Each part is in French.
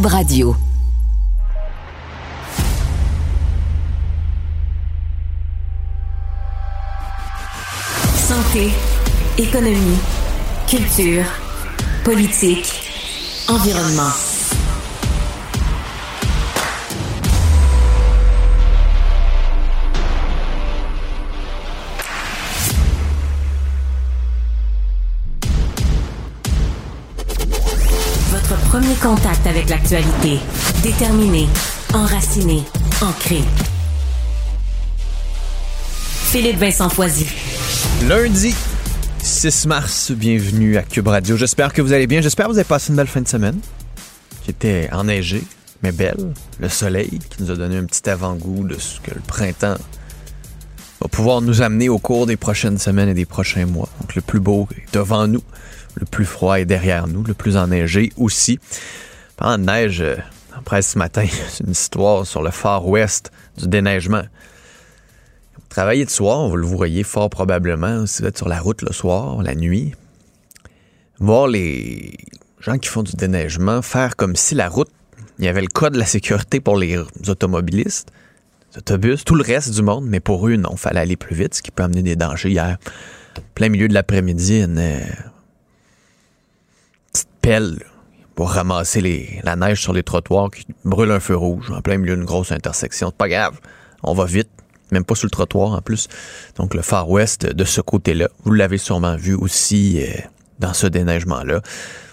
Radio. Santé, économie, culture, politique, environnement. Premier contact avec l'actualité. Déterminé, enraciné, ancré. Philippe Vincent Foisy. Lundi 6 mars, bienvenue à Cube Radio. J'espère que vous allez bien. J'espère que vous avez passé une belle fin de semaine qui était enneigée, mais belle. Le soleil qui nous a donné un petit avant-goût de ce que le printemps va pouvoir nous amener au cours des prochaines semaines et des prochains mois. Donc le plus beau est devant nous, le plus froid est derrière nous, le plus enneigé aussi. Parlant de neige, euh, en presse ce matin, c'est une histoire sur le Far West du déneigement. Travailler de soir, vous le voyez fort probablement, si vous êtes sur la route le soir, la nuit, voir les gens qui font du déneigement faire comme si la route, il y avait le code de la sécurité pour les automobilistes, autobus, tout le reste du monde, mais pour eux, non, fallait aller plus vite, ce qui peut amener des dangers. Hier, plein milieu de l'après-midi, une euh, petite pelle pour ramasser la neige sur les trottoirs qui brûle un feu rouge en plein milieu d'une grosse intersection. C'est pas grave, on va vite même pas sur le trottoir en plus. Donc le Far West de ce côté-là. Vous l'avez sûrement vu aussi euh, dans ce déneigement-là.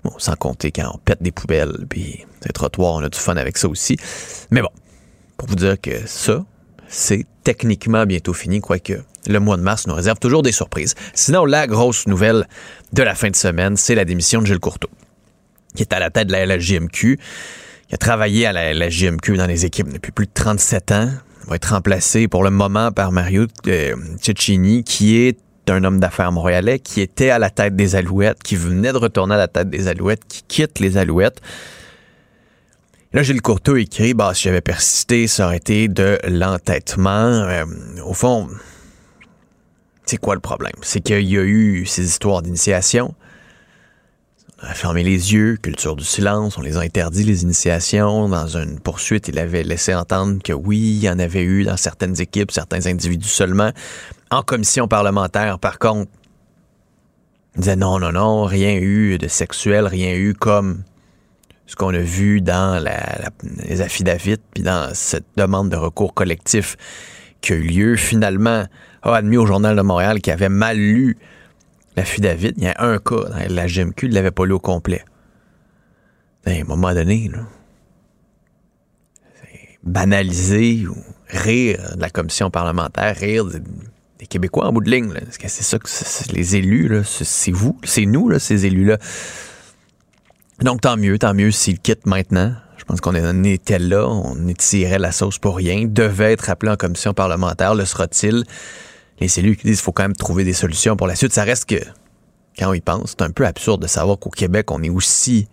Bon, sans compter quand on pète des poubelles, puis les trottoirs, on a du fun avec ça aussi. Mais bon, pour vous dire que ça, c'est techniquement bientôt fini, quoique le mois de mars nous réserve toujours des surprises. Sinon, la grosse nouvelle de la fin de semaine, c'est la démission de Gilles Courteau, qui est à la tête de la LGMQ. Il a travaillé à la LGMQ dans les équipes depuis plus de 37 ans va être remplacé pour le moment par Mario euh, qui est un homme d'affaires montréalais, qui était à la tête des Alouettes, qui venait de retourner à la tête des Alouettes, qui quitte les Alouettes. Là, Gilles Courteau écrit, bah, si j'avais persisté, ça aurait été de l'entêtement. Euh, au fond, c'est quoi le problème? C'est qu'il y a eu ces histoires d'initiation. On a fermé les yeux, culture du silence, on les a interdit, les initiations. Dans une poursuite, il avait laissé entendre que oui, il y en avait eu dans certaines équipes, certains individus seulement. En commission parlementaire, par contre, il disait non, non, non, rien eu de sexuel, rien eu comme ce qu'on a vu dans la, la, les affidavits, puis dans cette demande de recours collectif qui a eu lieu, finalement, a admis au Journal de Montréal qu'il avait mal lu David, il y a un cas dans la GMQ, il ne l'avait pas lu au complet. À un moment donné, là, banaliser ou rire de la commission parlementaire, rire des, Québécois en bout de ligne. Est-ce que c'est ça que c'est les élus, c'est vous, c'est nous, là, ces élus-là. Donc tant mieux, tant mieux s'ils quittent maintenant. Je pense qu'on était là, on étirait la sauce pour rien, devait être appelé en commission parlementaire, le sera-t-il? les élus qui disent qu'il faut quand même trouver des solutions pour la suite. Ça reste que, quand on y pense, c'est un peu absurde de savoir qu'au Québec, on est aussi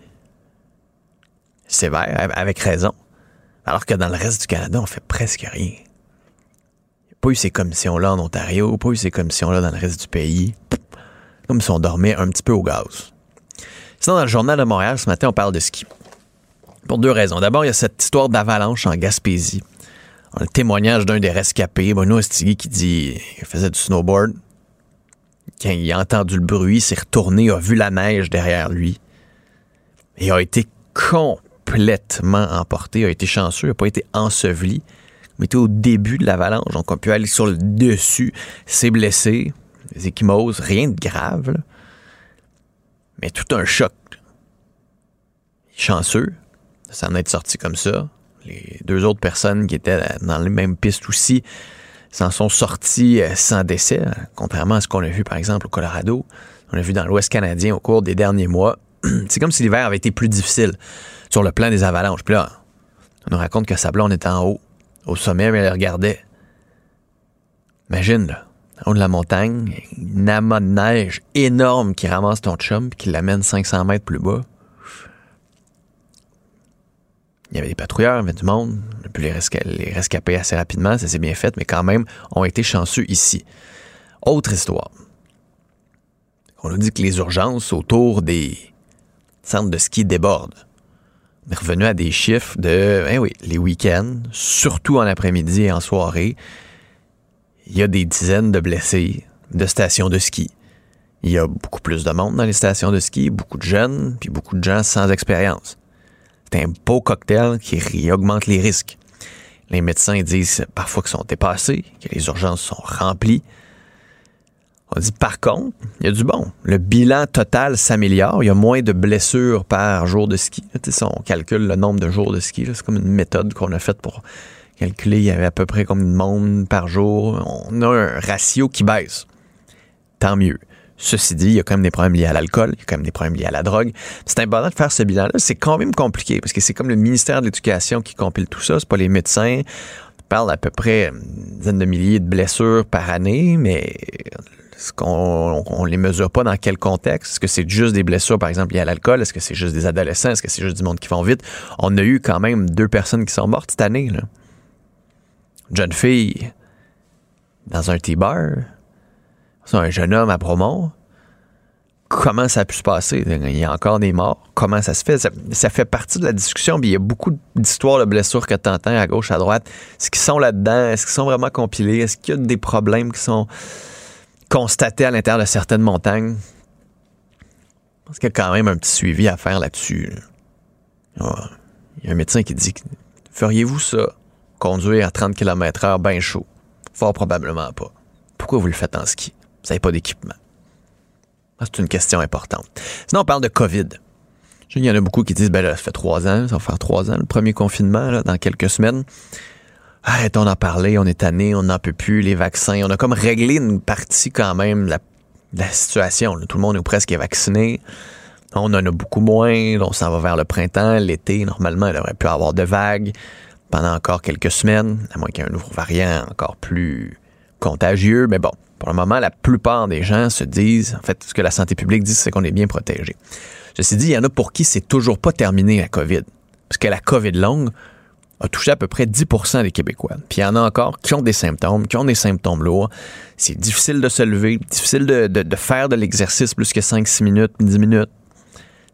sévère, avec raison, alors que dans le reste du Canada, on fait presque rien. Il a pas eu ces commissions-là en Ontario, pas eu ces commissions-là dans le reste du pays. Comme si on dormait un petit peu au gaz. Sinon, dans le journal de Montréal, ce matin, on parle de ski. Pour deux raisons. D'abord, il y a cette histoire d'avalanche en Gaspésie le témoignage d'un des rescapés, Bruno Estigui, qui dit qu'il faisait du snowboard. Quand il a entendu le bruit, il s'est retourné, a vu la neige derrière lui et a été complètement emporté, a été chanceux, n'a pas été enseveli. Il était au début de l'avalanche, donc on peut aller sur le dessus, s'est blessé, des échymoses, rien de grave, mais tout un choc. Chanceux, ça en est sorti comme ça les deux autres personnes qui étaient dans les mêmes pistes aussi s'en sont sortis euh, sans décès, hein, contrairement à ce qu'on a vu par exemple au Colorado. On a vu dans l'Ouest canadien au cours des derniers mois. c'est comme si l'hiver avait été plus difficile sur le plan des avalanches. Puis là, on nous raconte que sa blonde est en haut, au sommet, mais elle regardait. Imagine, là, en haut de la montagne, une amas de neige énorme qui ramasse ton chum puis qui l'amène 500 mètres plus bas. Il y avait des patrouilleurs, il y avait du monde. On a pu les, resca- rescaper assez rapidement, ça s'est bien fait, mais quand même, ont été chanceux ici. Autre histoire. On nous dit que les urgences autour des centres de ski débordent. On est revenu à des chiffres de, ben oui, les week-ends, surtout en après-midi et en soirée, il y a des dizaines de blessés de stations de ski. Il y a beaucoup plus de monde dans les stations de ski, beaucoup de jeunes, puis beaucoup de gens sans expérience. C'est un beau cocktail qui augmente les risques. Les médecins disent parfois qu'ils sont dépassés, que les urgences sont remplies. On dit par contre, il y a du bon. Le bilan total s'améliore. Il y a moins de blessures par jour de ski. Tu sais, on calcule le nombre de jours de ski. C'est comme une méthode qu'on a faite pour calculer. Il y avait à peu près combien de monde par jour. On a un ratio qui baisse. Tant mieux. Ceci dit, il y a quand même des problèmes liés à l'alcool, il y a quand même des problèmes liés à la drogue. C'est important de faire ce bilan-là. C'est quand même compliqué parce que c'est comme le ministère de l'Éducation qui compile tout ça. C'est pas les médecins. On parle à peu près une dizaine de milliers de blessures par année, mais est-ce qu'on on les mesure pas dans quel contexte? Est-ce que c'est juste des blessures, par exemple, liées à l'alcool? Est-ce que c'est juste des adolescents? Est-ce que c'est juste du monde qui vont vite? On a eu quand même deux personnes qui sont mortes cette année. Là. Une jeune fille dans un T-bar. Un jeune homme à Bromont. Comment ça a pu se passer? Il y a encore des morts. Comment ça se fait? Ça, fait partie de la discussion. Puis il y a beaucoup d'histoires de blessures que tu entends à gauche, à droite. Est-ce qu'ils sont là-dedans? Est-ce qu'ils sont vraiment compilés? Est-ce qu'il y a des problèmes qui sont constatés à l'intérieur de certaines montagnes? Pense qu'il y a quand même un petit suivi à faire là-dessus. Il y a un médecin qui dit Feriez-vous ça? Conduire à 30 km/h bien chaud? Fort probablement pas. Pourquoi vous le faites en ski? Vous n'avez pas d'équipement. C'est une question importante. Sinon, on parle de COVID. Il y en a beaucoup qui disent, ben là, ça fait trois ans, ça va faire trois ans, le premier confinement, dans quelques semaines. Arrêtons d'en parler, on est tanné, on n'en peut plus, les vaccins. On a comme réglé une partie quand même de la, situation. Tout le monde est presque vacciné. On en a beaucoup moins. On s'en va vers le printemps, l'été. Normalement, il aurait pu avoir de vagues pendant encore quelques semaines, à moins qu'il y ait un nouveau variant encore plus contagieux. Mais bon, pour le moment, la plupart des gens se disent, en fait, ce que la santé publique dit, c'est qu'on est bien protégé. Ceci dit, il y en a pour qui c'est toujours pas terminé la COVID. Parce que la COVID longue a touché à peu près 10% des Québécois. Puis il y en a encore qui ont des symptômes, qui ont des symptômes lourds. C'est difficile de se lever, difficile de, de- faire de l'exercice plus que 5-6 minutes, 10 minutes.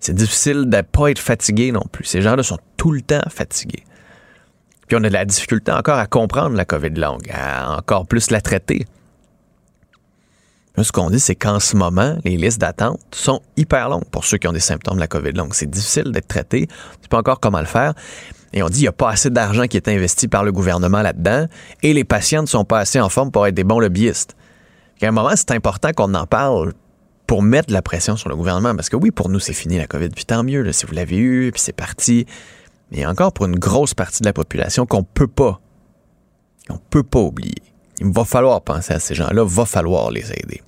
C'est difficile de pas être fatigué non plus. Ces gens-là sont tout le temps fatigués. Puis on a de la difficulté encore à comprendre la COVID longue, à encore plus la traiter. Ce qu'on dit, c'est qu'en ce moment, les listes d'attente sont hyper longues pour ceux qui ont des symptômes de la COVID longue. C'est difficile d'être traité. Tu sais pas encore comment le faire. Et on dit qu'il n'y a pas assez d'argent qui est investi par le gouvernement là-dedans et les patients ne sont pas assez en forme pour être des bons lobbyistes. À un moment, c'est important qu'on en parle pour mettre de la pression sur le gouvernement. Parce que oui, pour nous, c'est fini la COVID, puis tant mieux, si vous l'avez eu, puis c'est parti. Mais il y a encore pour une grosse partie de la population qu'on peut pas, qu'on peut pas oublier. Il va falloir penser à ces gens-là, va falloir les aider.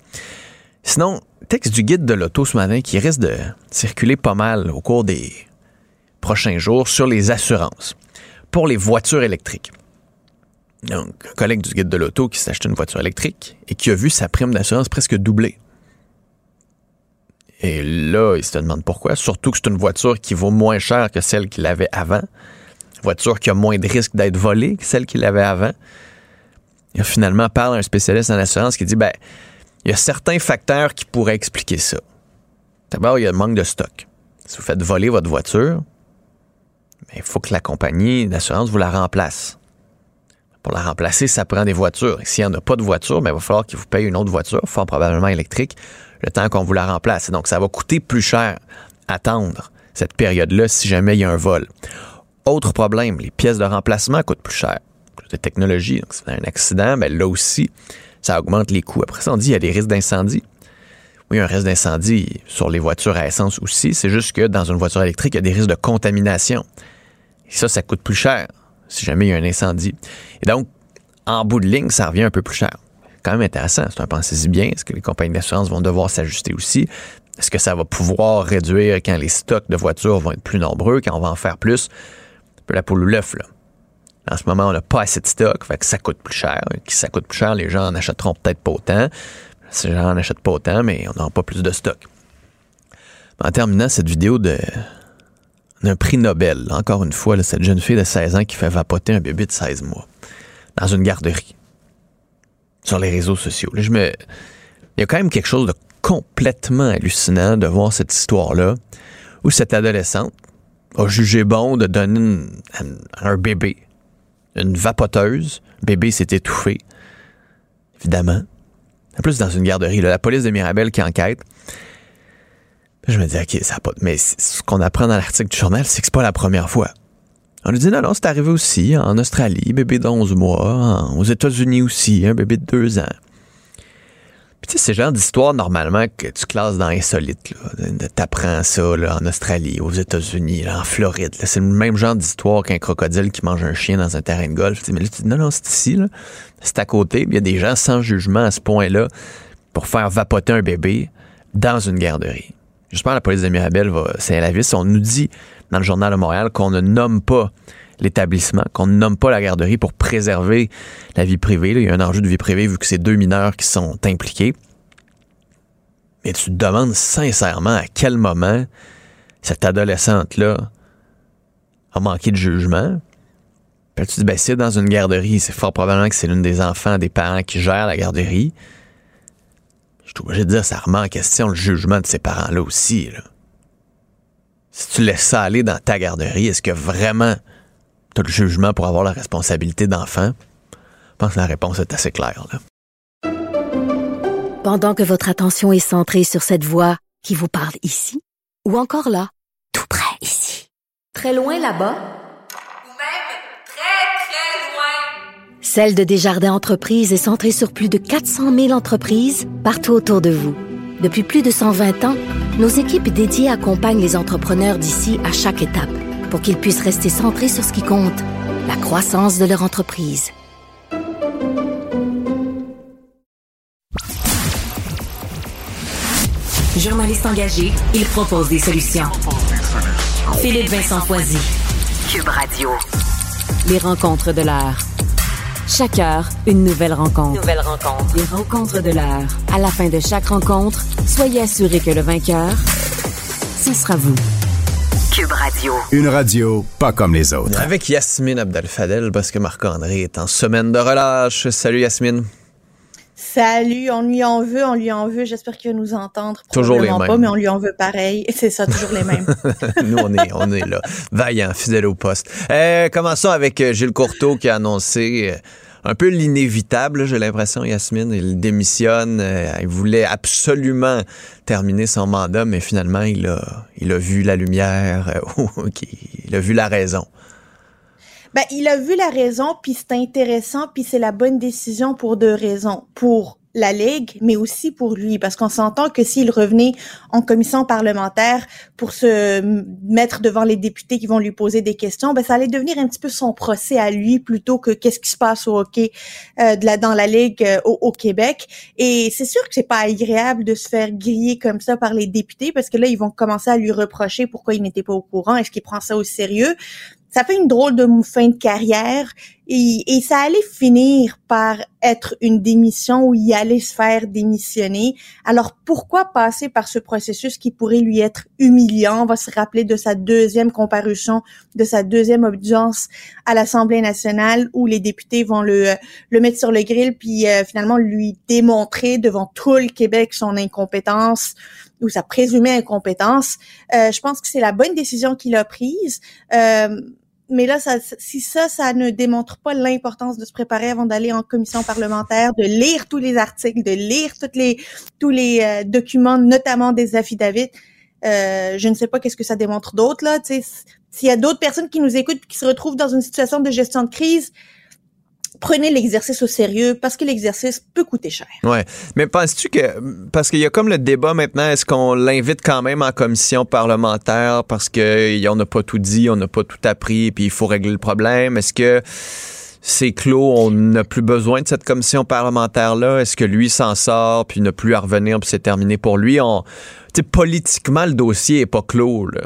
Sinon, texte du guide de l'auto ce matin qui risque de circuler pas mal au cours des prochains jours sur les assurances pour les voitures électriques. Donc, un collègue du guide de l'auto qui s'est une voiture électrique et qui a vu sa prime d'assurance presque doubler. Et là, il se demande pourquoi. Surtout que c'est une voiture qui vaut moins cher que celle qu'il avait avant. Une voiture qui a moins de risque d'être volée que celle qu'il avait avant. Et finalement, parle un spécialiste en assurance qui dit, ben, il y a certains facteurs qui pourraient expliquer ça. D'abord, il y a le manque de stock. Si vous faites voler votre voiture, ben, il faut que la compagnie d'assurance vous la remplace. Pour la remplacer, ça prend des voitures. Et s'il n'y en a pas de voiture, ben, il va falloir qu'il vous paye une autre voiture, fort probablement électrique, le temps qu'on vous la remplace. Donc, ça va coûter plus cher attendre cette période-là si jamais il y a un vol. Autre problème, les pièces de remplacement coûtent plus cher. De technologie, donc si vous avez un accident, ben là aussi, ça augmente les coûts. Après ça, on dit qu'il y a des risques d'incendie. Oui, un risque d'incendie sur les voitures à essence aussi. C'est juste que dans une voiture électrique, il y a des risques de contamination. Et ça, ça coûte plus cher si jamais il y a un incendie. Et donc, en bout de ligne, ça revient un peu plus cher. Quand même intéressant. C'est un pensez-y bien. Est-ce que les compagnies d'assurance vont devoir s'ajuster aussi? Est-ce que ça va pouvoir réduire quand les stocks de voitures vont être plus nombreux, quand on va en faire plus? Un peu la poule ou l'œuf, là. En ce moment, on n'a pas assez de stock, fait que ça coûte plus cher. Si ça coûte plus cher, les gens en achèteront peut-être pas autant. Les gens en achètent pas autant, mais on n'aura pas plus de stock. En terminant cette vidéo de d'un prix Nobel, encore une fois, cette jeune fille de 16 ans qui fait vapoter un bébé de 16 mois dans une garderie sur les réseaux sociaux. je me... Il y a quand même quelque chose de complètement hallucinant de voir cette histoire-là où cette adolescente a jugé bon de donner un bébé une vapoteuse. Le bébé s'est étouffé, évidemment. En plus, dans une garderie, la police de Mirabel qui enquête. Je me dis, OK, ça pas. Mais ce qu'on apprend dans l'article du journal, c'est que c'est pas la première fois. On nous dit, non, non, c'est arrivé aussi en Australie, bébé d'11 mois, aux États-Unis aussi, un bébé de 2 ans tu sais, c'est le genre d'histoire normalement que tu classes dans insolite. T'apprends ça là, en Australie, aux États-Unis, en Floride. C'est le même genre d'histoire qu'un crocodile qui mange un chien dans un terrain de golf. mais là, tu dis, non, non, c'est ici. C'est à côté. Il y a des gens sans jugement à ce point-là pour faire vapoter un bébé dans une garderie. J'espère que la police de Mirabel va c'est la vis. On nous dit dans le journal de Montréal qu'on ne nomme pas l'établissement, qu'on ne nomme pas la garderie pour préserver la vie privée. Il y a un enjeu de vie privée vu que c'est deux mineurs qui sont impliqués. Mais tu te demandes sincèrement à quel moment cette adolescente-là a manqué de jugement. Puis tu te dis, ben, c'est dans une garderie, c'est fort probablement que c'est l'une des enfants des parents qui gèrent la garderie. Je suis obligé de dire, ça remet en question le jugement de ces parents-là aussi. Si tu laisses ça aller dans ta garderie, est-ce que vraiment tu le jugement pour avoir la responsabilité d'enfant? Je pense que la réponse est assez claire. Pendant que votre attention est centrée sur cette voix qui vous parle ici, ou encore là, tout près ici, très loin là-bas, ou même très, très loin, Celle de Desjardins Entreprises est centrée sur plus de 400 000 entreprises partout autour de vous. Depuis plus de 120 ans, nos équipes dédiées accompagnent les entrepreneurs d'ici à chaque étape pour qu'ils puissent rester centrés sur ce qui compte, la croissance de leur entreprise. Journaliste engagé, il propose des solutions. Philippe Vincent Foisy. Cube Radio. Les rencontres de l'heure. Chaque heure, une nouvelle rencontre. Nouvelle rencontre. Les rencontres de l'heure. À la fin de chaque rencontre, soyez assuré que le vainqueur, ce sera vous. Cube Radio. Une radio pas comme les autres. Avec Yasmine Abdel-Fadel, parce que Marc-André est en semaine de relâche. Salut Yasmine. Salut, on lui en veut, on lui en veut. J'espère qu'il va nous entendre. Toujours les mêmes. pas, mais on lui en veut pareil. C'est ça, toujours les mêmes. nous, on est, on est là. Vaillant, fidèle au poste. Euh, commençons avec euh, Gilles Courteau qui a annoncé euh, un peu l'inévitable, j'ai l'impression, Yasmine. Il démissionne. Euh, il voulait absolument terminer son mandat, mais finalement, il a, il a vu la lumière, il a vu la raison. Ben, il a vu la raison, puis c'est intéressant, puis c'est la bonne décision pour deux raisons. Pour la Ligue, mais aussi pour lui, parce qu'on s'entend que s'il revenait en commission parlementaire pour se mettre devant les députés qui vont lui poser des questions, ben ça allait devenir un petit peu son procès à lui plutôt que qu'est-ce qui se passe au hockey euh, de la, dans la Ligue euh, au, au, Québec. Et c'est sûr que c'est pas agréable de se faire griller comme ça par les députés, parce que là ils vont commencer à lui reprocher pourquoi il n'était pas au courant, est-ce qu'il prend ça au sérieux ça fait une drôle de fin de carrière et, ça allait finir par être une démission où il allait se faire démissionner. Alors pourquoi passer par ce processus qui pourrait lui être humiliant? On va se rappeler de sa deuxième comparution, de sa deuxième audience à l'Assemblée nationale où les députés vont le, le mettre sur le grill puis euh, finalement lui démontrer devant tout le Québec son incompétence ou sa présumée incompétence. Euh, je pense que c'est la bonne décision qu'il a prise. Euh, mais là, ça, si ça, ça ne démontre pas l'importance de se préparer avant d'aller en commission parlementaire, de lire tous les articles, de lire toutes les, tous les euh, documents, notamment des affidavits, euh, je ne sais pas qu'est-ce que ça démontre d'autre là. S'il y a d'autres personnes qui nous écoutent qui se retrouvent dans une situation de gestion de crise, prenez l'exercice au sérieux parce que l'exercice peut coûter cher. Ouais, mais penses-tu que parce qu'il y a comme le débat maintenant, est-ce qu'on l'invite quand même en commission parlementaire parce que on n'a pas tout dit, on n'a pas tout appris, puis il faut régler le problème? Est-ce que c'est clos, on n'a plus besoin de cette commission parlementaire-là? Est-ce que lui s'en sort, puis n'a plus à revenir, puis c'est terminé pour lui? On, politiquement, le dossier est pas clos, là.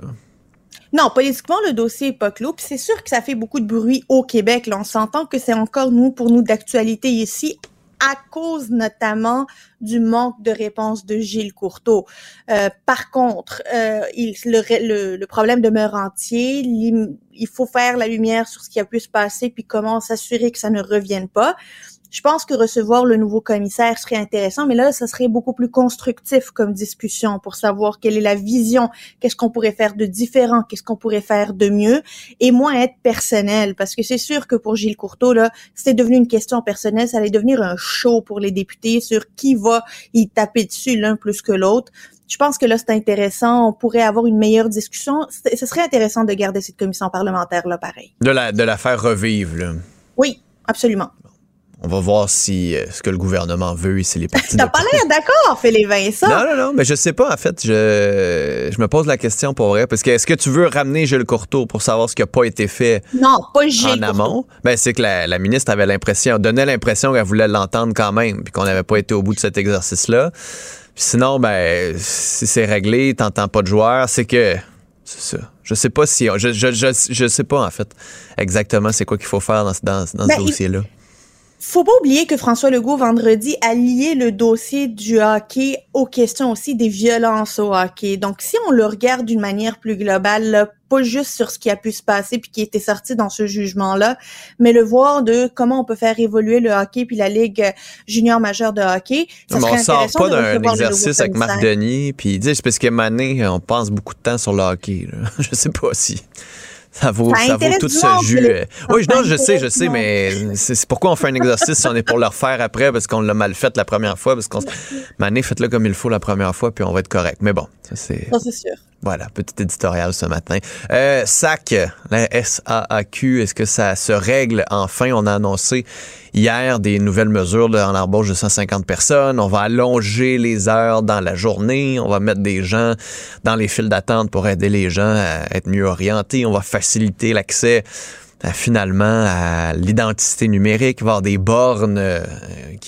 Non, politiquement, le dossier est pas clos. Puis c'est sûr que ça fait beaucoup de bruit au Québec. Là. On s'entend que c'est encore, nous, pour nous, d'actualité ici, à cause notamment du manque de réponse de Gilles Courteau. Euh, par contre, euh, il, le, le, problème demeure entier. Il faut faire la lumière sur ce qui a pu se passer, puis comment s'assurer que ça ne revienne pas. Je pense que recevoir le nouveau commissaire serait intéressant, mais là, ça serait beaucoup plus constructif comme discussion pour savoir quelle est la vision, qu'est-ce qu'on pourrait faire de différent, qu'est-ce qu'on pourrait faire de mieux, et moins être personnel, parce que c'est sûr que pour Gilles Courteau, là, c'est devenu une question personnelle, ça allait devenir un show pour les députés sur qui va y taper dessus l'un plus que l'autre. Je pense que là, c'est intéressant. On pourrait avoir une meilleure discussion. Ce serait intéressant de garder cette commission parlementaire-là, pareil. De la, de la faire revivre, là. Oui, absolument. On va voir si euh, ce que le gouvernement veut et si les partis. T'as pas l'air d'accord, Philippe Vincent. Non, non, non, mais je sais pas. En fait, je, je me pose la question pour vrai. Parce que est-ce que tu veux ramener Gilles Courteau pour savoir ce qui n'a pas été fait non, pas Gilles en amont? Ben, c'est que la, ministre avait l'impression, donnait l'impression qu'elle voulait l'entendre quand même, puis qu'on n'avait pas été au bout de cet exercice-là. Sinon, ben, si c'est réglé, t'entends pas de joueurs, c'est que. C'est ça. Je sais pas si. Je, je, je, sais pas, en fait, exactement c'est quoi qu'il faut faire dans, dans, dans ce ben, dossier-là faut pas oublier que François Legault, vendredi, a lié le dossier du hockey aux questions aussi des violences au hockey. Donc, si on le regarde d'une manière plus globale, pas juste sur ce qui a pu se passer puis qui était sorti dans ce jugement-là, mais le voir de comment on peut faire évoluer le hockey puis la ligue junior majeure de hockey. Ça serait on sort pas d'un exercice avec Marc Denis puis parce que Mané, on passe beaucoup de temps sur le hockey. Là. Je sais pas si ça vaut, ça, vaut tout ce jus. Euh. Oui, non, je sais, je sais, mais c'est pourquoi on fait un exercice si on est pour le refaire après parce qu'on l'a mal fait la première fois, parce qu'on Mané, faites-le comme il faut la première fois, puis on va être correct. Mais bon, ça c'est. Ça c'est sûr. Voilà, petit éditorial ce matin. Euh, SAC, la SAAQ, est-ce que ça se règle enfin? On a annoncé hier des nouvelles mesures dans l'embauche de 150 personnes. On va allonger les heures dans la journée. On va mettre des gens dans les files d'attente pour aider les gens à être mieux orientés. On va faciliter l'accès finalement à l'identité numérique, voir des bornes euh,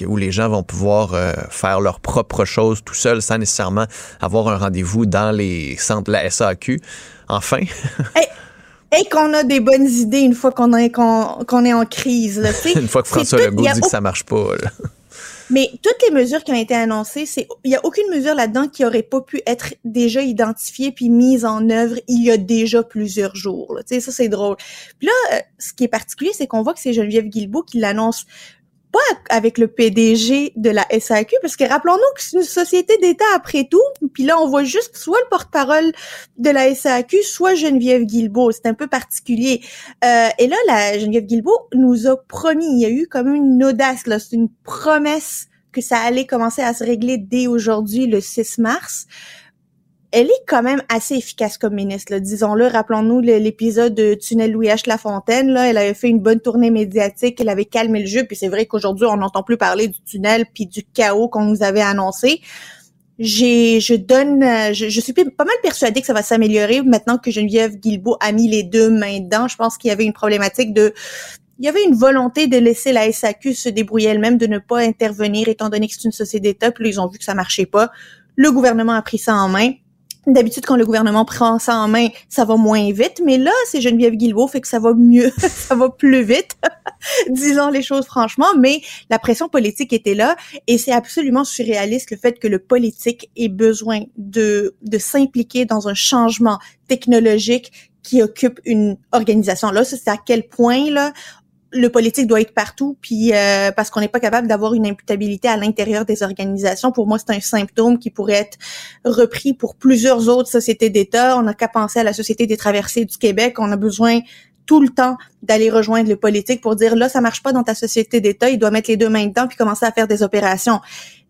où les gens vont pouvoir euh, faire leurs propres choses tout seuls sans nécessairement avoir un rendez-vous dans les centres de la SAQ. Enfin. Et qu'on a des bonnes idées une fois qu'on est, qu'on, est en crise. Là, une fois que François Legault dit que ça marche pas. Là. Mais toutes les mesures qui ont été annoncées, c'est il y a aucune mesure là-dedans qui aurait pas pu être déjà identifiée puis mise en œuvre il y a déjà plusieurs jours. Tu sais, ça c'est drôle. Puis là, euh, ce qui est particulier, c'est qu'on voit que c'est Geneviève Guilbeault qui l'annonce pas avec le PDG de la SAQ, parce que rappelons-nous que c'est une société d'État après tout, puis là on voit juste soit le porte-parole de la SAQ, soit Geneviève Guilbeault, c'est un peu particulier. Euh, et là, la Geneviève Guilbeault nous a promis, il y a eu comme une audace, là, c'est une promesse que ça allait commencer à se régler dès aujourd'hui, le 6 mars elle est quand même assez efficace comme ministre, disons-le. Rappelons-nous l'épisode de Tunnel Louis H. Lafontaine. Là, elle avait fait une bonne tournée médiatique, elle avait calmé le jeu, puis c'est vrai qu'aujourd'hui, on n'entend plus parler du tunnel puis du chaos qu'on nous avait annoncé. J'ai, je donne, je, je, suis pas mal persuadée que ça va s'améliorer maintenant que Geneviève Guilbeault a mis les deux mains dedans. Je pense qu'il y avait une problématique de il y avait une volonté de laisser la SAQ se débrouiller elle-même, de ne pas intervenir, étant donné que c'est une société d'État. Puis ils ont vu que ça marchait pas. Le gouvernement a pris ça en main. D'habitude, quand le gouvernement prend ça en main, ça va moins vite, mais là, c'est Geneviève Guilbeault, fait que ça va mieux, ça va plus vite, disons les choses franchement, mais la pression politique était là, et c'est absolument surréaliste le fait que le politique ait besoin de, de s'impliquer dans un changement technologique qui occupe une organisation. Là, c'est à quel point là le politique doit être partout, puis euh, parce qu'on n'est pas capable d'avoir une imputabilité à l'intérieur des organisations. Pour moi, c'est un symptôme qui pourrait être repris pour plusieurs autres sociétés d'État. On n'a qu'à penser à la Société des traversées du Québec. On a besoin tout le temps d'aller rejoindre le politique pour dire là ça marche pas dans ta société d'État, il doit mettre les deux mains dedans puis commencer à faire des opérations.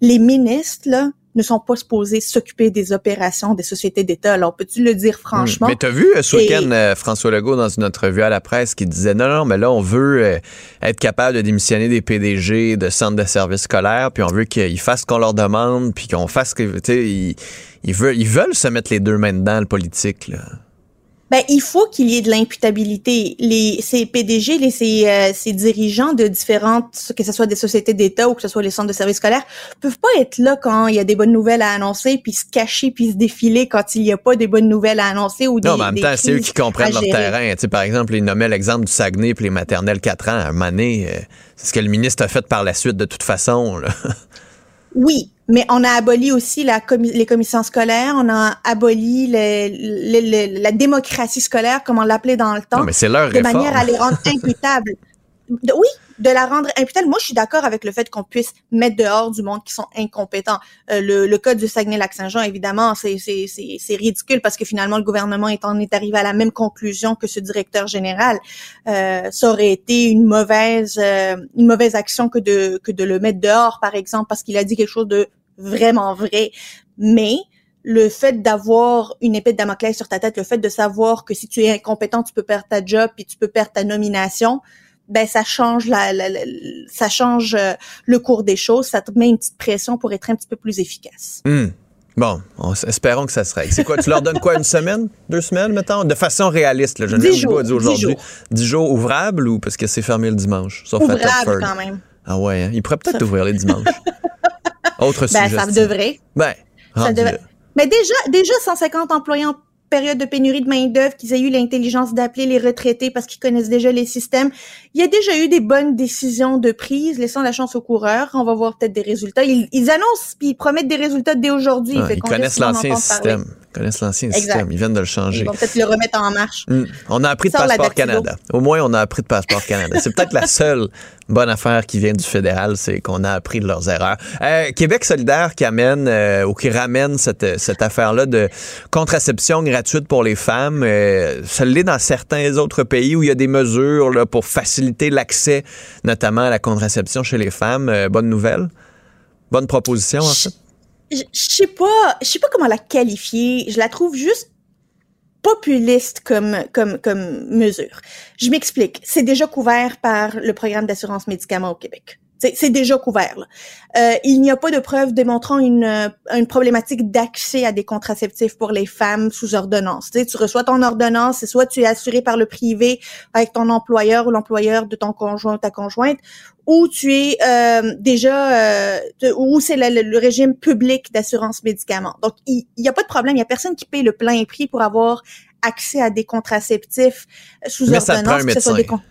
Les ministres là, ne sont pas supposés s'occuper des opérations des sociétés d'État. Alors, peux-tu le dire franchement? Mais tu as vu euh, ce week-end euh, François Legault dans une entrevue à la presse qui disait non, non, mais là, on veut euh, être capable de démissionner des PDG de centres de services scolaires, puis on veut qu'ils fassent ce qu'on leur demande, puis qu'on fasse que, tu sais, ils, veulent, ils veulent se mettre les deux mains dedans, le politique, là. Ben, il faut qu'il y ait de l'imputabilité. Les, ces PDG, les, ces, euh, ces dirigeants de différentes, que ce soit des sociétés d'État ou que ce soit les centres de services scolaires, peuvent pas être là quand il y a des bonnes nouvelles à annoncer, puis se cacher, puis se défiler quand il n'y a pas des bonnes nouvelles à annoncer ou des Non, mais en même temps, c'est eux qui comprennent leur terrain. Tu sais, par exemple, ils nommaient l'exemple du Saguenay puis les maternelles 4 ans. À un moment donné, euh, c'est ce que le ministre a fait par la suite de toute façon. Là. Oui, mais on a aboli aussi la les commissions scolaires, on a aboli la démocratie scolaire, comme on l'appelait dans le temps. Non, mais c'est leur De manière à les rendre imputables. oui, de la rendre imputable. Moi, je suis d'accord avec le fait qu'on puisse mettre dehors du monde qui sont incompétents. Euh, le, le code du Saguenay-Lac-Saint-Jean, évidemment, c'est ridicule parce que finalement, le gouvernement est, en est arrivé à la même conclusion que ce directeur général. Euh, ça aurait été une mauvaise euh, une mauvaise action que de que de le mettre dehors, par exemple, parce qu'il a dit quelque chose de vraiment vrai. Mais le fait d'avoir une épée de Damoclès sur ta tête, le fait de savoir que si tu es incompétent, tu peux perdre ta job puis tu peux perdre ta nomination, ben ça change la, ça change euh, le cours des choses, ça te met une petite pression pour être un petit peu plus efficace. Hmm. Bon, espérons que ça se règle. C'est quoi, tu leur donnes quoi, une semaine, deux semaines, mettons, de façon réaliste, là, je ne sais pas dit aujourd'hui. Dix jours ouvrables ou parce que c'est fermé le dimanche? Sauf Ouvrable quand même. Ah ouais, hein? il pourrait peut-être ouvrir les dimanches. Autre ben, ça devrait. Ben, ça devrait. Mais déjà, déjà 150 employés période de pénurie de main-d'œuvre, qu'ils aient eu l'intelligence d'appeler les retraités parce qu'ils connaissent déjà les systèmes. Il y a déjà eu des bonnes décisions de prise, laissant la chance aux coureurs. On va voir peut-être des résultats. Ils, annoncent puis ils promettent des résultats dès aujourd'hui. ils connaissent l'ancien système. Ils connaissent l'ancien système. Ils viennent de le changer. Ils vont peut-être le remettre en marche. Hmm. On a appris de Passeport Canada. Au moins, on a appris de Passeport Canada. C'est peut-être la seule bonne affaire qui vient du fédéral, c'est qu'on a appris de leurs erreurs. Euh, Québec solidaire qui amène euh, ou qui ramène cette, cette affaire-là de contraception gratuite pour les femmes, euh, ça l'est dans certains autres pays où il y a des mesures là, pour faciliter l'accès, notamment à la contraception chez les femmes. Euh, bonne nouvelle? Bonne proposition, en fait? Je sais pas, je sais pas comment la qualifier. Je la trouve juste populiste comme, comme, comme mesure. Je m'explique. C'est déjà couvert par le programme d'assurance médicaments au Québec. C'est déjà couvert. Là. Euh, il n'y a pas de preuves démontrant une, euh, une problématique d'accès à des contraceptifs pour les femmes sous ordonnance. Tu, sais, tu reçois ton ordonnance, et soit tu es assuré par le privé avec ton employeur ou l'employeur de ton conjoint ou ta conjointe, ou tu es euh, déjà, euh, ou c'est le, le, régime public d'assurance médicaments. Donc, il n'y a pas de problème. Il n'y a personne qui paye le plein prix pour avoir accès à des contraceptifs sous Mais ordonnance. Ça te prend un médecin.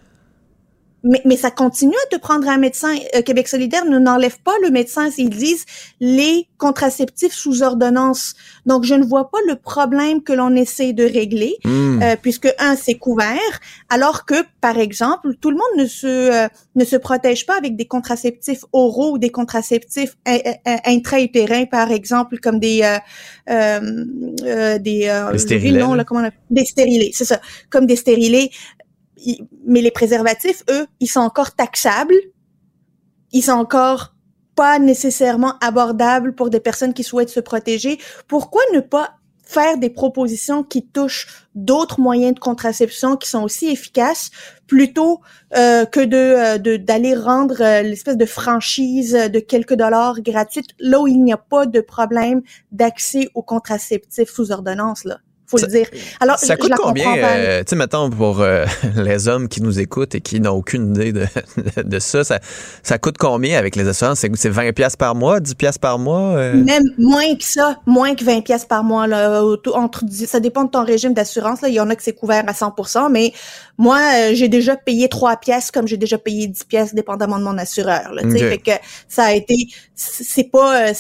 Mais, mais ça continue à te prendre un médecin. Euh, Québec solidaire ne n'enlève pas le médecin s'ils disent les contraceptifs sous ordonnance. Donc, je ne vois pas le problème que l'on essaie de régler, hmm. euh, puisque, un, c'est couvert, alors que, par exemple, tout le monde ne se, euh, ne se protège pas avec des contraceptifs oraux ou des contraceptifs intra-utérins, par exemple, comme des... des, des stérilés. là, comment on des stérilés, c'est ça. Comme des stérilés mais les préservatifs, eux, ils sont encore taxables. Ils sont encore pas nécessairement abordables pour des personnes qui souhaitent se protéger. Pourquoi ne pas faire des propositions qui touchent d'autres moyens de contraception qui sont aussi efficaces plutôt euh, que de euh, d'aller rendre euh, l'espèce de franchise de quelques dollars gratuite là où il n'y a pas de problème d'accès aux contraceptifs sous ordonnance là? Faut le dire. Alors, ça coûte combien, euh, tu sais, mettons, pour euh, les hommes qui nous écoutent et qui n'ont aucune idée de, de ça, ça, ça, coûte combien avec les assurances? C'est 20 pièces par mois, 10 pièces par mois? Euh? Même moins que ça, moins que 20 pièces par mois. Là, entre, ça dépend de ton régime d'assurance. Là. Il y en a que c'est couvert à 100% mais moi, j'ai déjà payé 3 pièces comme j'ai déjà payé 10 pièces, dépendamment de mon assureur. Là, okay. Fait que ça a été... C'est pas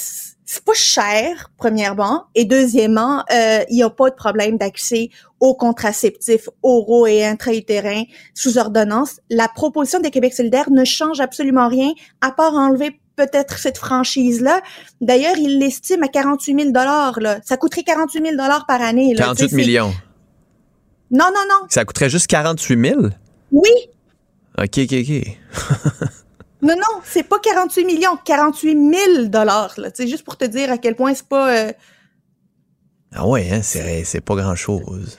c'est pas cher, premièrement, et deuxièmement, euh, il n'y a pas de problème d'accès aux contraceptifs oraux et intra-utérins sous ordonnance. La proposition des Québec solidaire ne change absolument rien, à part enlever peut-être cette franchise-là. D'ailleurs, il l'estime à 48 000 là. Ça coûterait 48 000 par année. Là. 48 millions. Non, non, non. Ça coûterait juste 48 000? Oui. OK, OK, OK. Non, non, c'est pas 48 millions, 48 000 dollars. C'est juste pour te dire à quel point c'est pas. Euh, Ah ouais, hein, c'est pas grand-chose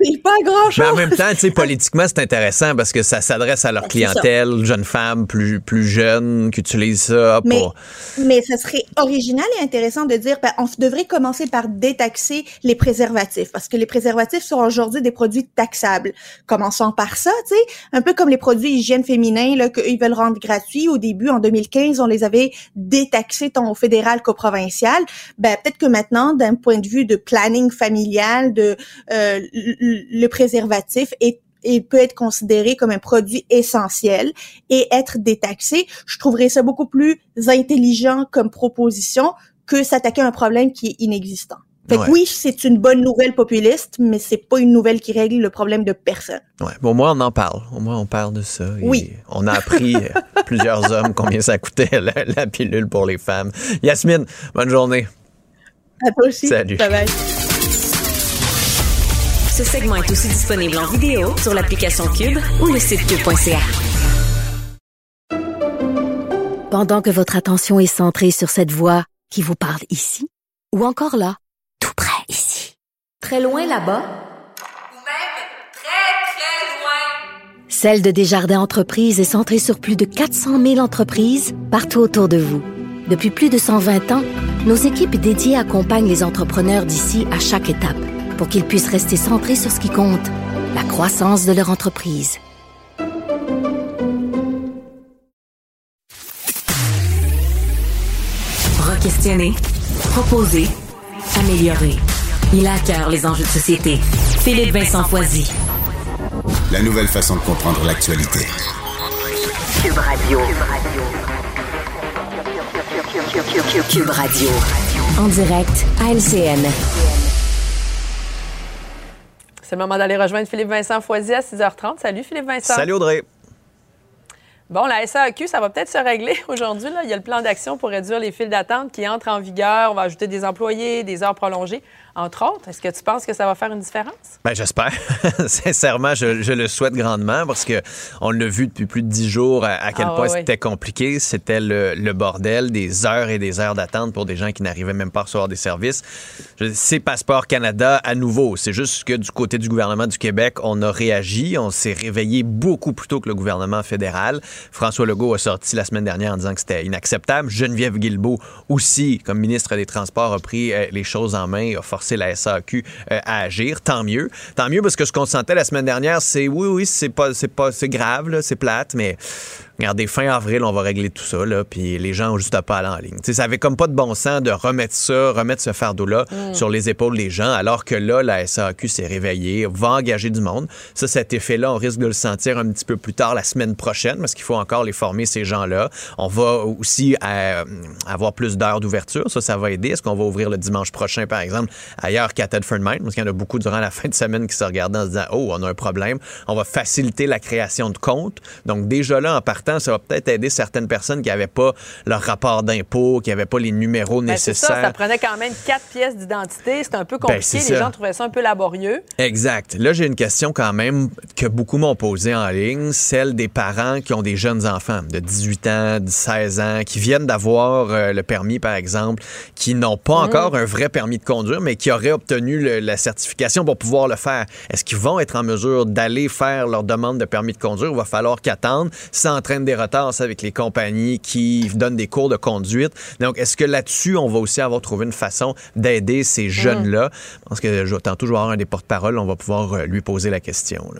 c'est pas grand-chose. Mais en même temps, tu sais, politiquement, c'est intéressant parce que ça s'adresse à leur clientèle, jeunes femmes plus, plus jeunes qui utilisent ça pour... Mais, mais ça serait original et intéressant de dire, ben, on devrait commencer par détaxer les préservatifs parce que les préservatifs sont aujourd'hui des produits taxables. Commençons par ça, tu sais, un peu comme les produits hygiène féminin, là, qu'ils veulent rendre gratuits. Au début, en 2015, on les avait détaxés tant au fédéral qu'au provincial. Ben, peut-être que maintenant, d'un point de vue de planning familial, de euh, le préservatif est il peut être considéré comme un produit essentiel et être détaxé. Je trouverais ça beaucoup plus intelligent comme proposition que s'attaquer à un problème qui est inexistant. Fait que oui, c'est une bonne nouvelle populiste, mais c'est pas une nouvelle qui règle le problème de personne. Ouais. Bon, au moins, on en parle. Au moins, on parle de ça. oui. On a appris, euh, plusieurs hommes, combien ça coûtait la, pilule pour les femmes. Yasmine, bonne journée. À toi aussi. Salut. Bye bye. Ce segment est aussi disponible en vidéo sur l'application Cube ou le site cube.ca. Pendant que votre attention est centrée sur cette voix qui vous parle ici, ou encore là, tout près ici, très loin là-bas, ou même très, très loin, Celle de Desjardins Entreprises est centrée sur plus de 400 000 entreprises partout autour de vous. Depuis plus de 120 ans, nos équipes dédiées accompagnent les entrepreneurs d'ici à chaque étape pour qu'ils puissent rester centrés sur ce qui compte, la croissance de leur entreprise. Requestionner, proposer, améliorer. Il a à cœur les enjeux de société. Philippe Vincent Foisy. La nouvelle façon de comprendre l'actualité. Cube Radio. Cube Radio. En direct à LCN. C'est le moment d'aller rejoindre Philippe Vincent Foisy à 6h30. Salut Philippe Vincent. Salut Audrey. Bon, la SAQ, ça va peut-être se régler aujourd'hui. Il y a le plan d'action pour réduire les files d'attente qui entre en vigueur. On va ajouter des employés, des heures prolongées entre autres. Est-ce que tu penses que ça va faire une différence? Bien, j'espère. Sincèrement, je, le souhaite grandement parce que on l'a vu depuis plus de dix jours à, quel ah, point c'était compliqué. C'était le, bordel, des heures et des heures d'attente pour des gens qui n'arrivaient même pas à recevoir des services. C'est Passeport Canada à nouveau. C'est juste que du côté du gouvernement du Québec, on a réagi. On s'est réveillé beaucoup plus tôt que le gouvernement fédéral. François Legault a sorti la semaine dernière en disant que c'était inacceptable. Geneviève Guilbeault aussi, comme ministre des Transports, a pris euh, les choses en main et a forcé la SAQ euh, à agir. Tant mieux. Tant mieux parce que ce qu'on sentait la semaine dernière, c'est oui, oui, c'est pas, c'est pas, c'est grave, c'est plate, mais regardez, fin avril, on va régler tout ça, là, puis les gens ont juste à pas aller en ligne. sais, ça avait comme pas de bon sens de remettre ça, remettre ce fardeau-là mm. sur les épaules des gens, alors que là, la SAQ s'est réveillée, va engager du monde. Ça, cet effet-là, on risque de le sentir un petit peu plus tard la semaine prochaine, parce qu'il faut encore les former, ces gens-là. On va aussi euh, avoir plus d'heures d'ouverture. Ça, ça va aider. Est-ce qu'on va ouvrir le dimanche prochain, par exemple, ailleurs qu'à Tedford Mine? Parce qu'il y en a beaucoup durant la fin de semaine qui se regardent en se disant, oh, on a un problème. On va faciliter la création de comptes. Donc, déjà là, en partant, ça va peut-être aider certaines personnes qui n'avaient pas leur rapport d'impôt, qui n'avaient pas les numéros ben, nécessaires. Ça, ça, prenait quand même quatre pièces d'identité. C'était un peu ben, compliqué. les gens trouvaient ça un peu laborieux. Exact. Là, j'ai une question quand même que beaucoup m'ont posée en ligne, celle des parents qui ont des jeunes enfants de 18 ans, de 16 ans, qui viennent d'avoir euh, le permis, par exemple, qui n'ont pas mhm. encore un vrai permis de conduire, mais qui auraient obtenu la certification pour pouvoir le faire. Est-ce qu'ils vont être en mesure d'aller faire leur demande de permis de conduire? Ou va falloir qu'attendre? Ça des retards avec les compagnies qui donnent des cours de conduite. Donc, est-ce que là-dessus, on va aussi avoir trouvé une façon d'aider ces mm. jeunes-là? Parce que j'entends toujours avoir un des porte-paroles, on va pouvoir euh, lui poser la question.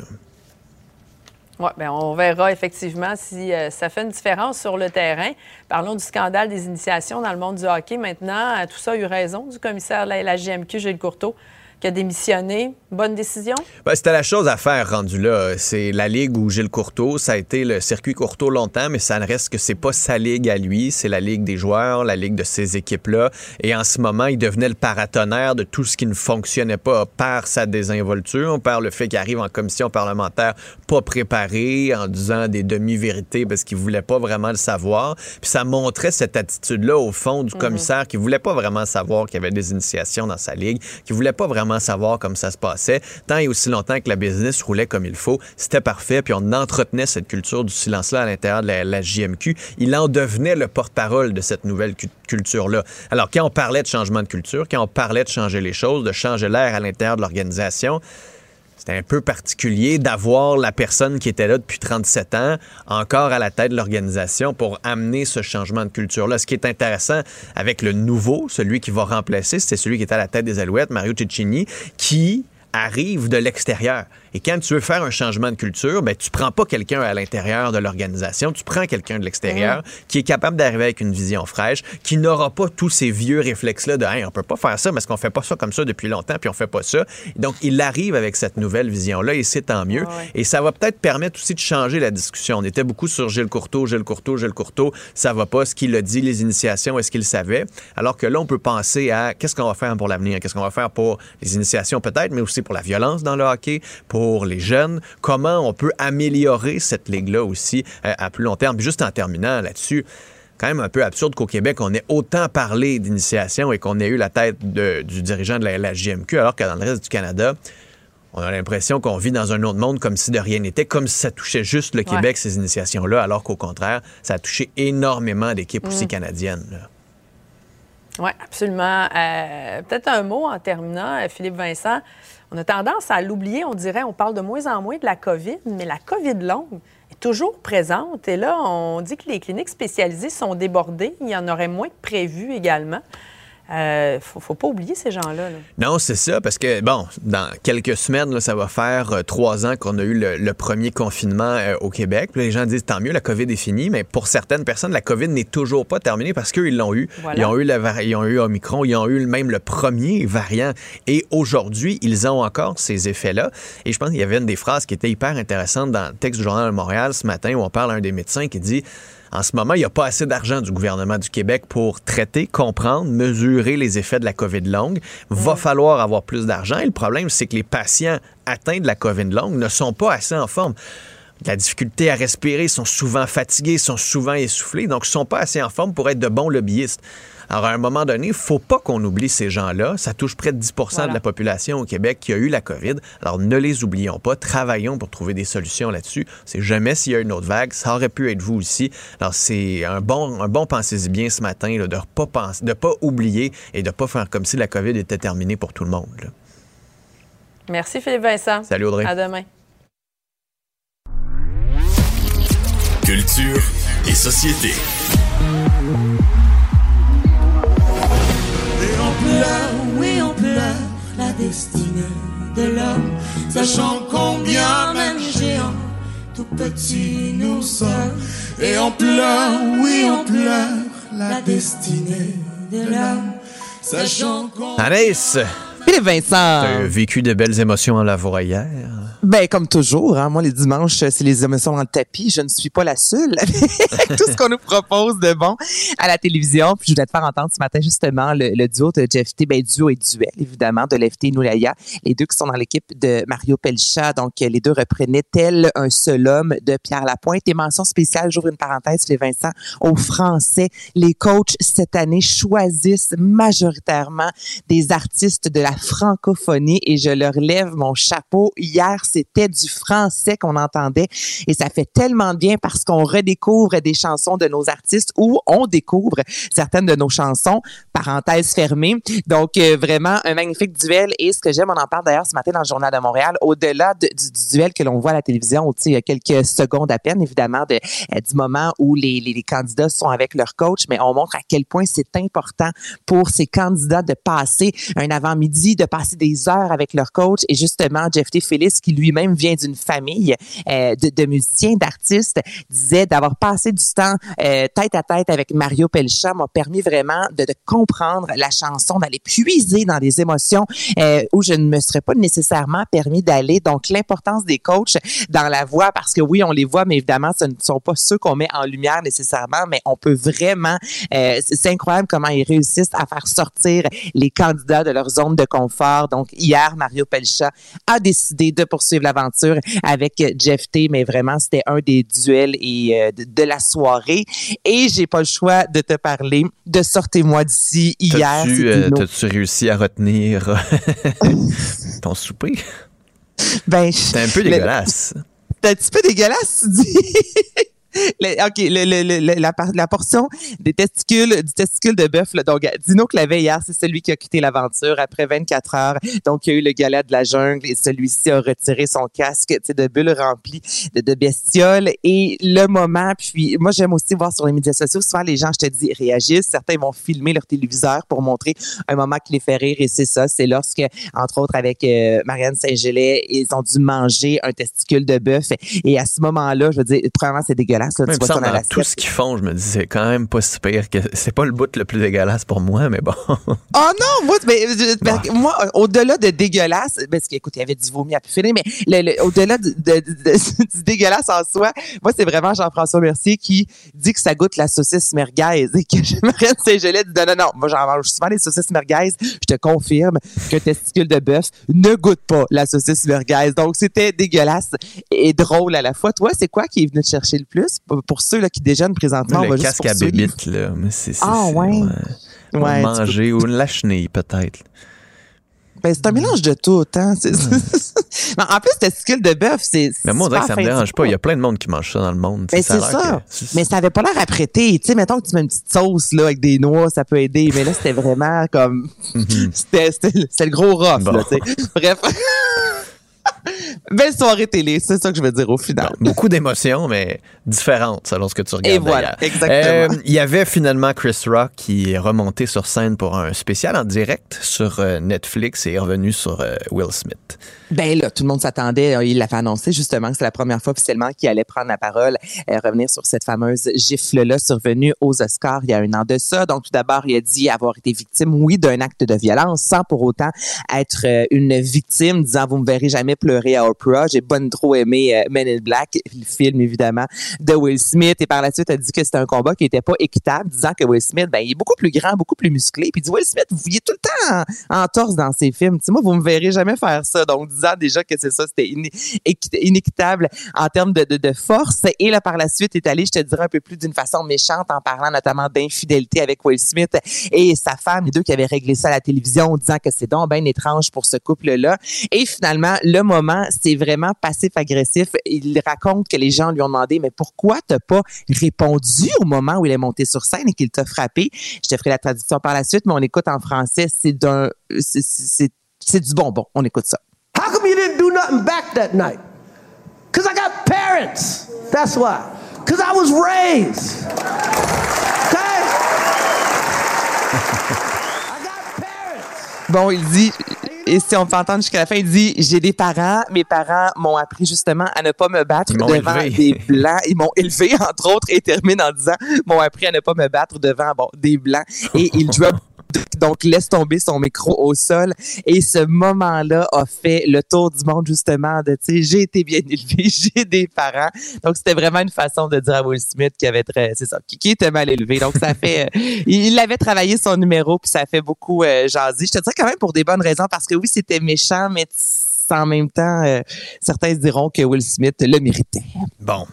Oui, bien, on verra effectivement si euh, ça fait une différence sur le terrain. Parlons du scandale des initiations dans le monde du hockey. Maintenant, tout ça a eu raison du commissaire de la GMQ, Gilles Courteau qui a démissionné. Bonne décision? Ben, c'était la chose à faire rendu là. C'est la ligue où Gilles Courteau, ça a été le circuit Courteau longtemps, mais ça ne reste que c'est pas sa ligue à lui, c'est la ligue des joueurs, la ligue de ces équipes-là. Et en ce moment, il devenait le paratonnerre de tout ce qui ne fonctionnait pas par sa désinvolture, par le fait qu'il arrive en commission parlementaire pas préparé, en disant des demi-vérités parce qu'il voulait pas vraiment le savoir. Puis ça montrait cette attitude-là au fond du mhm. commissaire qui voulait pas vraiment savoir qu'il y avait des initiations dans sa ligue, qui voulait pas vraiment savoir comment ça se passait. Tant et aussi longtemps que la business roulait comme il faut, c'était parfait. Puis on entretenait cette culture du silence-là à l'intérieur de la, JMQ. Il en devenait le porte-parole de cette nouvelle culture-là. Alors, quand on parlait de changement de culture, quand on parlait de changer les choses, de changer l'air à l'intérieur de l'organisation, c'était un peu particulier d'avoir la personne qui était là depuis 37 ans encore à la tête de l'organisation pour amener ce changement de culture-là. Ce qui est intéressant avec le nouveau, celui qui va remplacer, c'est celui qui est à la tête des Alouettes, Mario Cicchini, qui arrive de l'extérieur. Et quand tu veux faire un changement de culture, ben, tu prends pas quelqu'un à l'intérieur de l'organisation, tu prends quelqu'un de l'extérieur qui est capable d'arriver avec une vision fraîche, qui n'aura pas tous ces vieux réflexes-là de hey, on peut pas faire ça parce qu'on fait pas ça comme ça depuis longtemps, puis on fait pas ça. Donc, il arrive avec cette nouvelle vision-là et c'est tant mieux. Et ça va peut-être permettre aussi de changer la discussion. On était beaucoup sur Gilles Courteau, Gilles Courteau, Gilles Courteau, ça va pas, ce qu'il a dit, les initiations, est-ce qu'il savait? Alors que là, on peut penser à qu'est-ce qu'on va faire pour l'avenir, qu'est-ce qu'on va faire pour les initiations peut-être, mais aussi pour la violence dans le hockey, pour les jeunes, comment on peut améliorer cette ligue-là aussi euh, à plus long terme? juste en terminant là-dessus, quand même un peu absurde qu'au Québec, on ait autant parlé d'initiation et qu'on ait eu la tête du dirigeant de la, la, alors que dans le reste du Canada, on a l'impression qu'on vit dans un autre monde comme si de rien n'était, comme si ça touchait juste le Québec, ces initiations-là, alors qu'au contraire, ça a touché énormément d'équipes aussi mm. canadiennes. Oui, absolument. Euh, peut-être un mot en terminant, euh, Philippe Vincent. On a tendance à l'oublier, on dirait, on parle de moins en moins de la COVID, mais la COVID longue est toujours présente. Et là, on dit que les cliniques spécialisées sont débordées. Il y en aurait moins que prévu également. Euh, faut, faut pas oublier ces gens-là. Non, c'est ça, parce que, bon, dans quelques semaines, ça va faire euh, trois ans qu'on a eu le, premier confinement euh, au Québec. Puis les gens disent, tant mieux, la COVID est finie, mais pour certaines personnes, la COVID n'est toujours pas terminée parce qu'ils l'ont eu. Ils, ont eu la, ils ont eu Omicron, ils ont eu même le premier variant. Et aujourd'hui, ils ont encore ces effets-là. Et je pense qu'il y avait une des phrases qui était hyper intéressante dans le texte du Journal de Montréal ce matin où on parle à un des médecins qui dit en ce moment, il n'y a pas assez d'argent du gouvernement du Québec pour traiter, comprendre, mesurer les effets de la COVID longue. Va falloir avoir plus d'argent. Et le problème, c'est que les patients atteints de la COVID longue ne sont pas assez en forme la difficulté à respirer, sont souvent fatigués, sont souvent essoufflés, donc ne sont pas assez en forme pour être de bons lobbyistes. Alors, à un moment donné, il ne faut pas qu'on oublie ces gens-là. Ça touche près de 10 de la population au Québec qui a eu la COVID. Alors, ne les oublions pas. Travaillons pour trouver des solutions là-dessus. C'est jamais s'il y a une autre vague. Ça aurait pu être vous aussi. Alors, c'est un bon, un bon pensez-y bien ce matin de ne pas, penser, de pas oublier et de ne pas faire comme si la COVID était terminée pour tout le monde. Merci, Philippe Vincent. Salut, Audrey. À demain. Culture et société. Oui on pleure la destinée de l'homme, sachant combien même géant, tout petit nous sommes. Et on pleure, oui on pleure la destinée de l'homme, sachant combien... Philippe Vincent. Tu vécu de belles émotions à la hier. Ben, comme toujours, hein, moi, les dimanches, c'est les dans le tapis. Je ne suis pas la seule tout ce qu'on nous propose de bon à la télévision. Puis, je voulais te faire entendre ce matin, justement, le, duo de Jeff T. Ben, duo et duel, évidemment, de Lefty et Noulaya. Les deux qui sont dans l'équipe de Mario Pelcha. Donc, les deux reprenaient tel un seul homme de Pierre Lapointe. Et mention spéciale, j'ouvre une parenthèse, les Vincent, aux Français. Les coachs, cette année, choisissent majoritairement des artistes de la francophonie et je leur lève mon chapeau. Hier, c'était du français qu'on entendait et ça fait tellement bien parce qu'on redécouvre des chansons de nos artistes ou on découvre certaines de nos chansons, parenthèse fermée. Donc, euh, vraiment un magnifique duel et ce que j'aime, on en parle d'ailleurs ce matin dans le Journal de Montréal, au-delà du, duel que l'on voit à la télévision, il y a quelques secondes à peine, évidemment, de, euh, du moment où les, candidats sont avec leur coach, mais on montre à quel point c'est important pour ces candidats de passer un avant-midi, de passer des heures avec leur coach et justement, Jeff T. Phyllis, qui lui-même vient d'une famille euh, de, musiciens, d'artistes, disait d'avoir passé du temps euh, tête à tête avec Mario Pelcha m'a permis vraiment de, de, comprendre la chanson, d'aller puiser dans des émotions euh, où je ne me serais pas nécessairement permis d'aller. Donc, l'importance des coachs dans la voix, parce que oui, on les voit, mais évidemment, ce ne sont pas ceux qu'on met en lumière nécessairement, mais on peut vraiment, c'est incroyable comment ils réussissent à faire sortir les candidats de leur zone de confort. Donc, hier, Mario Pelcha a décidé de poursuivre poursuivre l'aventure avec Jeff T. Mais vraiment, c'était un des duels et de, la soirée. Et j'ai pas le choix de te parler de Sortez-moi d'ici hier. T'as-tu réussi à retenir ton souper? Ben, C'était un peu dégueulasse. C'était un petit peu dégueulasse, tu dis. OK, le, la, la, portion des testicules, du testicule de bœuf. Donc, Dino Clavet, hier, c'est celui qui a quitté l'aventure après 24 heures. Donc, il y a eu le galet de la jungle et celui-ci a retiré son casque de bulles remplies de, de, bestioles. Et le moment, puis moi, j'aime aussi voir sur les médias sociaux, souvent les gens, je te dis, réagissent. Certains vont filmer leur téléviseur pour montrer un moment qui les fait rire. Et c'est ça, c'est lorsque, entre autres, avec euh, Marianne Saint-Gelais, ils ont dû manger un testicule de bœuf. Et à ce moment-là, je veux dire, premièrement, c'est dégueulasse tout ce qu'ils font, je me dis, c'est quand même pas si pire. que C'est pas le bout le plus dégueulasse pour moi, mais bon. oh non, moi, mais, moi au-delà de dégueulasse, parce qu'écoute, il y avait du vomi à finir, mais au-delà du dégueulasse en soi, moi, c'est vraiment Jean-François Mercier qui dit que ça goûte la saucisse merguez et que j'aimerais Saint-Gelais dit non, non, non, moi, j'en mange souvent des saucisses merguez. Je te confirme qu'un testicule de bœuf ne goûte pas la saucisse merguez. Donc, c'était dégueulasse et drôle à la fois. Toi, c'est quoi qui est venu te chercher le plus? Pour ceux là, qui déjeunent présentement, le casque à bébite, là. Mais c'est, ah, ouais. ouais. manger ou la chenille, peut-être. Ben, c'est un mélange de tout, hein. en plus, testicule de bœuf, c'est. Mais moi, on dirait que ça me dérange pas. Il y a plein de monde qui mange ça dans le monde. Ben, c'est ça. Mais ça avait pas l'air apprêté. Tu sais, mettons que tu mets une petite sauce, là, avec des noix, ça peut aider. Mais là, c'était vraiment comme. Mhm. c'était, c'était, le gros rough, là, tu sais. Bref. Belle soirée télé, c'est ça que je veux dire au final. beaucoup d'émotions, mais différentes selon ce que tu regardes. Et voilà, exactement. Euh, il y avait finalement Chris Rock qui est remonté sur scène pour un spécial en direct sur euh, Netflix et est revenu sur euh, Will Smith. Ben là, tout le monde s'attendait. Il l'a fait annoncer justement que c'est la première fois officiellement qu'il allait prendre la parole, et revenir sur cette fameuse gifle-là survenue aux Oscars il y a un an de ça. Donc tout d'abord, il a dit avoir été victime, oui, d'un acte de violence, sans pour autant être une victime, disant vous me verrez jamais pleurer à Oprah. J'ai bonne trop aimé Men in Black, le film évidemment de Will Smith. Et par la suite, a dit que c'était un combat qui était pas équitable, disant que Will Smith, ben il est beaucoup plus grand, beaucoup plus musclé. Puis il dit Will Smith, vous voyez tout le temps en, torse dans ses films. Dis moi, vous me verrez jamais faire ça. Donc disant déjà que c'est ça, c'était inéquitable en termes de, force. Et là, par la suite, est allé, je te dirais, un peu plus d'une façon méchante en parlant notamment d'infidélité avec Will Smith et sa femme, les deux qui avaient réglé ça à la télévision disant que c'est donc bien étrange pour ce couple-là. Et finalement, le moment, c'est vraiment passif-agressif. Il raconte que les gens lui ont demandé, mais pourquoi t'as pas répondu au moment où il est monté sur scène et qu'il t'a frappé? Je te ferai la traduction par la suite, mais on écoute en français. C'est d'un, c'est du bonbon. On écoute ça. How come you didn't do nothing back that night? Because I got parents. That's why. Because I was raised. Okay? I got parents. Bon, il dit, et si on peut entendre jusqu'à la fin, il dit J'ai des parents, mes parents m'ont appris justement à ne pas me battre devant des blancs. Ils m'ont élevé, entre autres, et termine en disant m'ont appris à ne pas me battre devant bon, des blancs. Et il drop donc laisse tomber son micro au sol. Et ce moment-là a fait le tour du monde justement de, tu sais, j'ai été bien élevé, j'ai des parents. Donc c'était vraiment une façon de dire à Will Smith qui avait très, c'est ça, qui, était mal élevé. Donc ça fait, euh, il avait travaillé son numéro puis ça fait beaucoup euh, jaser. Je te dirais quand même pour des bonnes raisons parce que oui, c'était méchant, mais en même temps, euh, certains diront que Will Smith le méritait. Bon,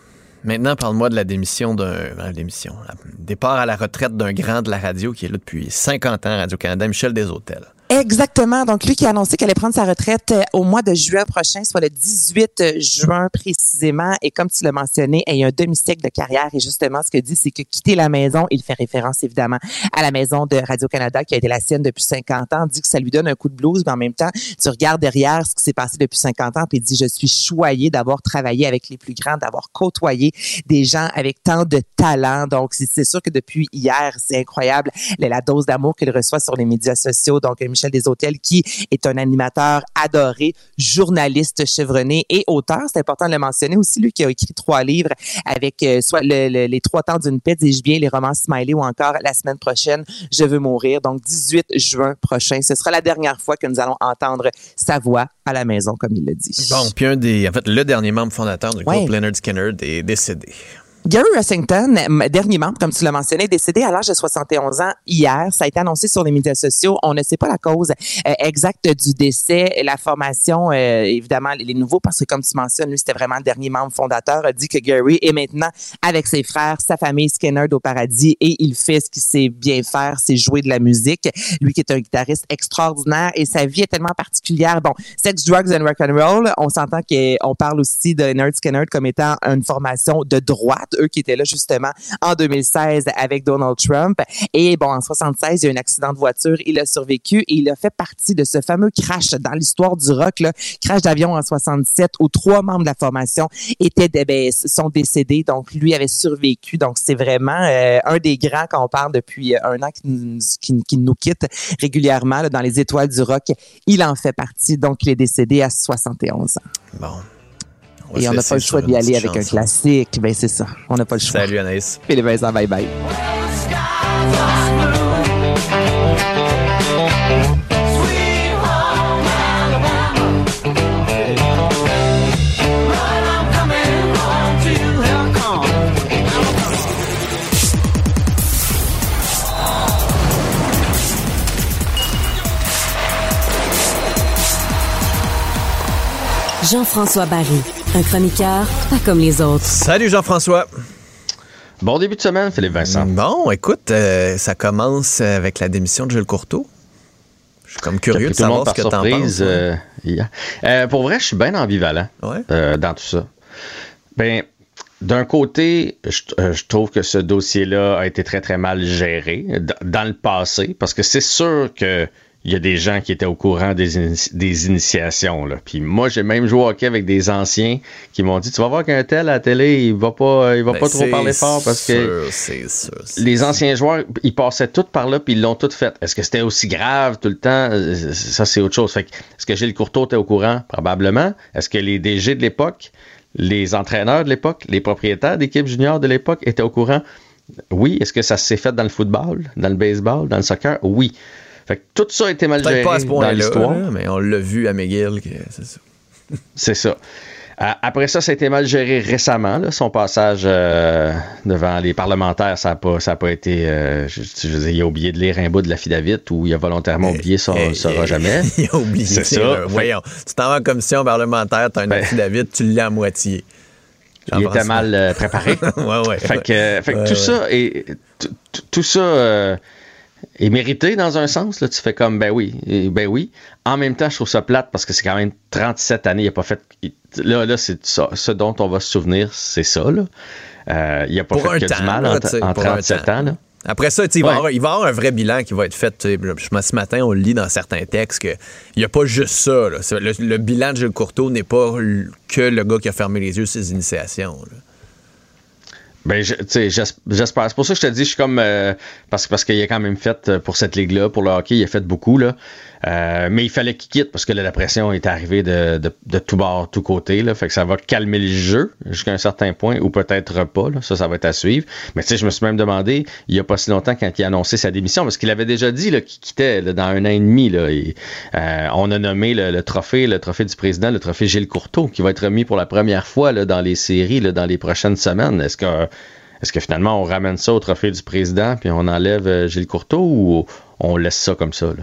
Maintenant, parle-moi de la démission d'un. Euh, démission. Départ à la retraite d'un grand de la radio qui est là depuis 50 ans Radio-Canada, Michel Deshôtels. Exactement. Donc, lui qui a annoncé qu'elle allait prendre sa retraite euh, au mois de juin prochain, soit le 18 juin précisément. Et comme tu l'as mentionné, il y a un demi-siècle de carrière. Et justement, ce que dit, c'est que quitter la maison, il fait référence évidemment à la maison de Radio-Canada qui a été la sienne depuis 50 ans. dit que ça lui donne un coup de blues, mais en même temps, tu regardes derrière ce qui s'est passé depuis 50 ans, puis il dit, je suis choyé d'avoir travaillé avec les plus grands, d'avoir côtoyé des gens avec tant de talent. Donc, c'est sûr que depuis hier, c'est incroyable la dose d'amour qu'il reçoit sur les médias sociaux. Donc, Michel Deshôtels, qui est un animateur adoré, journaliste chevronné et auteur. C'est important de le mentionner aussi, lui qui a écrit trois livres avec euh, soit les trois temps d'une paix, dis-je bien, les romans Smiley ou encore la semaine prochaine, Je veux mourir. Donc, 18 juin prochain, ce sera la dernière fois que nous allons entendre sa voix à la maison, comme il le dit. Bon, puis un des, en fait, le dernier membre fondateur du groupe Leonard Skinner est décédé. Gary Washington, dernier membre, comme tu l'as mentionné, décédé à l'âge de 71 ans hier. Ça a été annoncé sur les médias sociaux. On ne sait pas la cause euh, exacte du décès. La formation, euh, évidemment, les nouveaux, parce que comme tu mentionnes, lui, c'était vraiment le dernier membre fondateur, a dit que Gary est maintenant avec ses frères, sa famille Skinner au paradis et il fait ce qu'il sait bien faire, c'est jouer de la musique. Lui qui est un guitariste extraordinaire et sa vie est tellement particulière. Bon, sex, drugs and rock and roll, on s'entend qu'on parle aussi de Nerd Skinner comme étant une formation de droite eux qui étaient là justement en 2016 avec Donald Trump. Et bon, en 76, il y a eu un accident de voiture, il a survécu et il a fait partie de ce fameux crash dans l'histoire du rock, là, crash d'avion en 77 où trois membres de la formation étaient ben, sont décédés. Donc lui avait survécu. Donc c'est vraiment euh, un des grands quand on parle depuis un an qui, qui, nous quitte régulièrement dans les étoiles du rock. Il en fait partie. Donc il est décédé à 71 ans. Bon. Et on n'a pas le choix d'y aller avec un classique. Ben, c'est ça. On n'a pas le choix. Salut, Anaïs. les Vincent, bye bye. Jean-François Barry, un chroniqueur pas comme les autres. Salut Jean-François. Bon début de semaine, Philippe Vincent. Bon, écoute, euh, ça commence avec la démission de Gilles Courteau. Je suis comme curieux de savoir ce que t'en penses. Euh, euh, pour vrai, je suis bien ambivalent dans tout ça. Ben, d'un côté, je, trouve que ce dossier-là a été très, très mal géré dans le passé, parce que c'est sûr que il y a des gens qui étaient au courant des, des initiations. Là. Puis moi, j'ai même joué au hockey avec des anciens qui m'ont dit Tu vas voir qu'un tel à la télé, il va pas, il va ben, pas trop parler fort parce que les anciens joueurs, ils passaient tout par là puis ils l'ont tout fait. Est-ce que c'était aussi grave tout le temps? Ça, c'est autre chose. Fait est-ce que Gilles Courteau était au courant? Probablement. Est-ce que les DG de l'époque, les entraîneurs de l'époque, les propriétaires d'équipes juniors de l'époque étaient au courant? Oui. Est-ce que ça s'est fait dans le football, dans le baseball, dans le soccer? Oui. Fait que tout ça a été mal géré dans l'histoire. Mais on l'a vu à McGill, c'est ça. c'est ça. Euh, après ça, ça a été mal géré récemment. son passage euh, devant les parlementaires, ça n'a pas, pas été. Euh, je, je, il a oublié de lire un bout de la David ou il a volontairement oublié, ça ne saura jamais. il a oublié. C'est ça. voyons, tu t'en vas en commission parlementaire, tu as un ben, David, tu l'as à moitié. Il était mal préparé. ouais, ouais. Fait que, fait que tout ça tout ça est mérité dans un sens. Là, tu fais comme, ben oui, ben oui. En même temps, je trouve ça plate parce que c'est quand même 37 années. Il a pas fait. Là, là c'est ça. Ce dont on va se souvenir, c'est ça. Là. Euh, il a pas fait que du mal en, 37 ans. là. Après ça, il, va avoir, il va avoir un vrai bilan qui va être fait. Ce matin, on lit dans certains textes qu'il n'y a pas juste ça. Le, bilan de Gilles Courteau n'est pas que le gars qui a fermé les yeux sur ses initiations. Là. Ben, j'espère. C'est pour ça que je te dis, je suis comme. Euh, parce, parce qu'il a quand même fait euh, pour cette ligue-là, pour le hockey, il a fait beaucoup, là. Euh, mais il fallait qu'il quitte parce que la pression est arrivée de, tout bord, tout côté. Fait que ça va calmer le jeu jusqu'à un certain point ou peut-être pas. Ça, ça va être à suivre. Mais tu sais, je me suis même demandé, il y a pas si longtemps quand il a annoncé sa démission, parce qu'il avait déjà dit qu'il quittait dans un an et demi. Euh, on a nommé le, trophée, le trophée du président, le trophée Gilles Courteau, qui va être remis pour la première fois dans les séries dans les prochaines semaines. Est-ce que finalement on ramène ça au trophée du président puis on enlève euh, Gilles Courteau ou on laisse ça comme ça?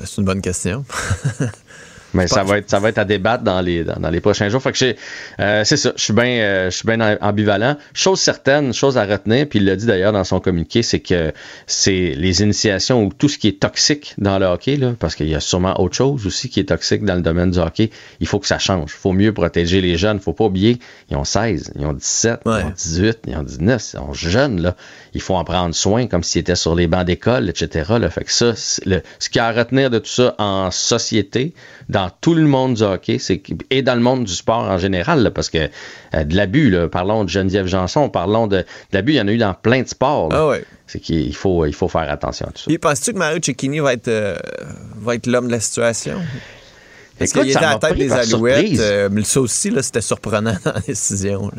Ben, c'est une bonne question. Mais ça va, être, ça va être à débattre dans les, dans, les prochains jours. Fait que euh, c'est ça, je suis bien euh, ambivalent. Chose certaine, chose à retenir, puis il l'a dit d'ailleurs dans son communiqué, c'est que c'est les initiations ou tout ce qui est toxique dans le hockey, là, parce qu'il y a sûrement autre chose aussi qui est toxique dans le domaine du hockey, il faut que ça change. Il faut mieux protéger les jeunes. Il faut pas oublier, ils ont 16, ils ont 17, ils ont 18, ils ont 19, ils sont jeunes, là il faut en prendre soin comme s'il était sur les bancs d'école, etc. Là. Fait que ça, le, ce qu'il y a à retenir de tout ça en société, dans tout le monde du hockey, c'est et dans le monde du sport en général, parce que euh, de l'abus, parlons de Geneviève Janson, parlons de, l'abus, il y en a eu dans plein de sports. Ah c'est qu'il faut, il faut faire attention à tout ça. Et penses-tu que Mario Cecchini va être, euh, va être l'homme de la situation? Est-ce qu'il était à la tête des Alouettes? Euh, mais ça aussi, c'était surprenant dans la décision.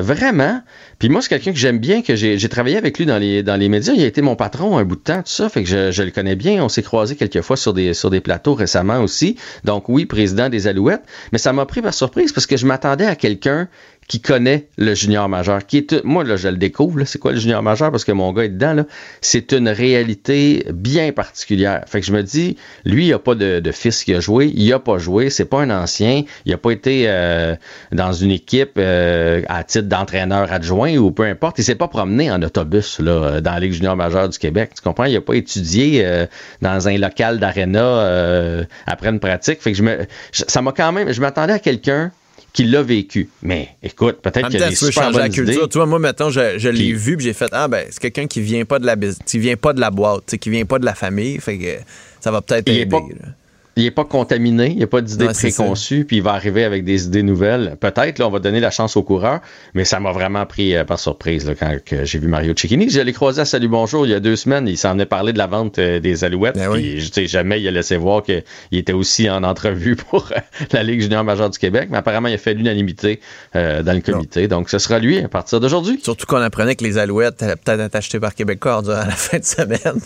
Vraiment? Puis moi, c'est quelqu'un que j'aime bien, que j'ai travaillé avec lui dans les, dans les médias. Il a été mon patron un bout de temps, tout ça. Fait que je, je le connais bien. On s'est croisé quelques fois sur des, sur des plateaux récemment aussi. Donc oui, président des Alouettes. Mais ça m'a pris par surprise parce que je m'attendais à quelqu'un qui connaît le junior majeur, qui est moi là je le découvre, c'est quoi le junior majeur? Parce que mon gars est dedans c'est une réalité bien particulière. Fait que je me dis, lui il a pas de, fils qui a joué, il a pas joué, c'est pas un ancien, il a pas été euh, dans une équipe euh, à titre d'entraîneur adjoint ou peu importe, il s'est pas promené en autobus là dans la Ligue junior majeure du Québec, tu comprends, il a pas étudié euh, dans un local d'aréna après une pratique. Fait que je me ça m'a quand même je m'attendais à quelqu'un qui l'a vécu. Mais écoute, peut-être qu'il y a des super bonnes la culture. Tu vois, moi, maintenant, je, l'ai vu, puis j'ai fait, ah, ben, c'est quelqu'un qui vient pas de la qui vient pas de la boîte, qui vient pas de la famille, fait que ça va peut-être aider il n'est pas contaminé, il n'y a pas d'idées préconçues, puis il va arriver avec des idées nouvelles. Peut-être, là, on va donner la chance au coureur, mais ça m'a vraiment pris euh, par surprise là, quand j'ai vu Mario Cicchini. Je l'ai croisé à Salut Bonjour il y a deux semaines. Il s'en est parlé de la vente euh, des Alouettes. Ben puis, jamais il a laissé voir qu'il était aussi en entrevue pour euh, la Ligue junior majeure du Québec, mais apparemment, il a fait l'unanimité dans le comité. Donc, ce sera lui à partir d'aujourd'hui. Surtout qu'on apprenait que les Alouettes allaient peut-être être achetées par Québécois durant la fin de semaine.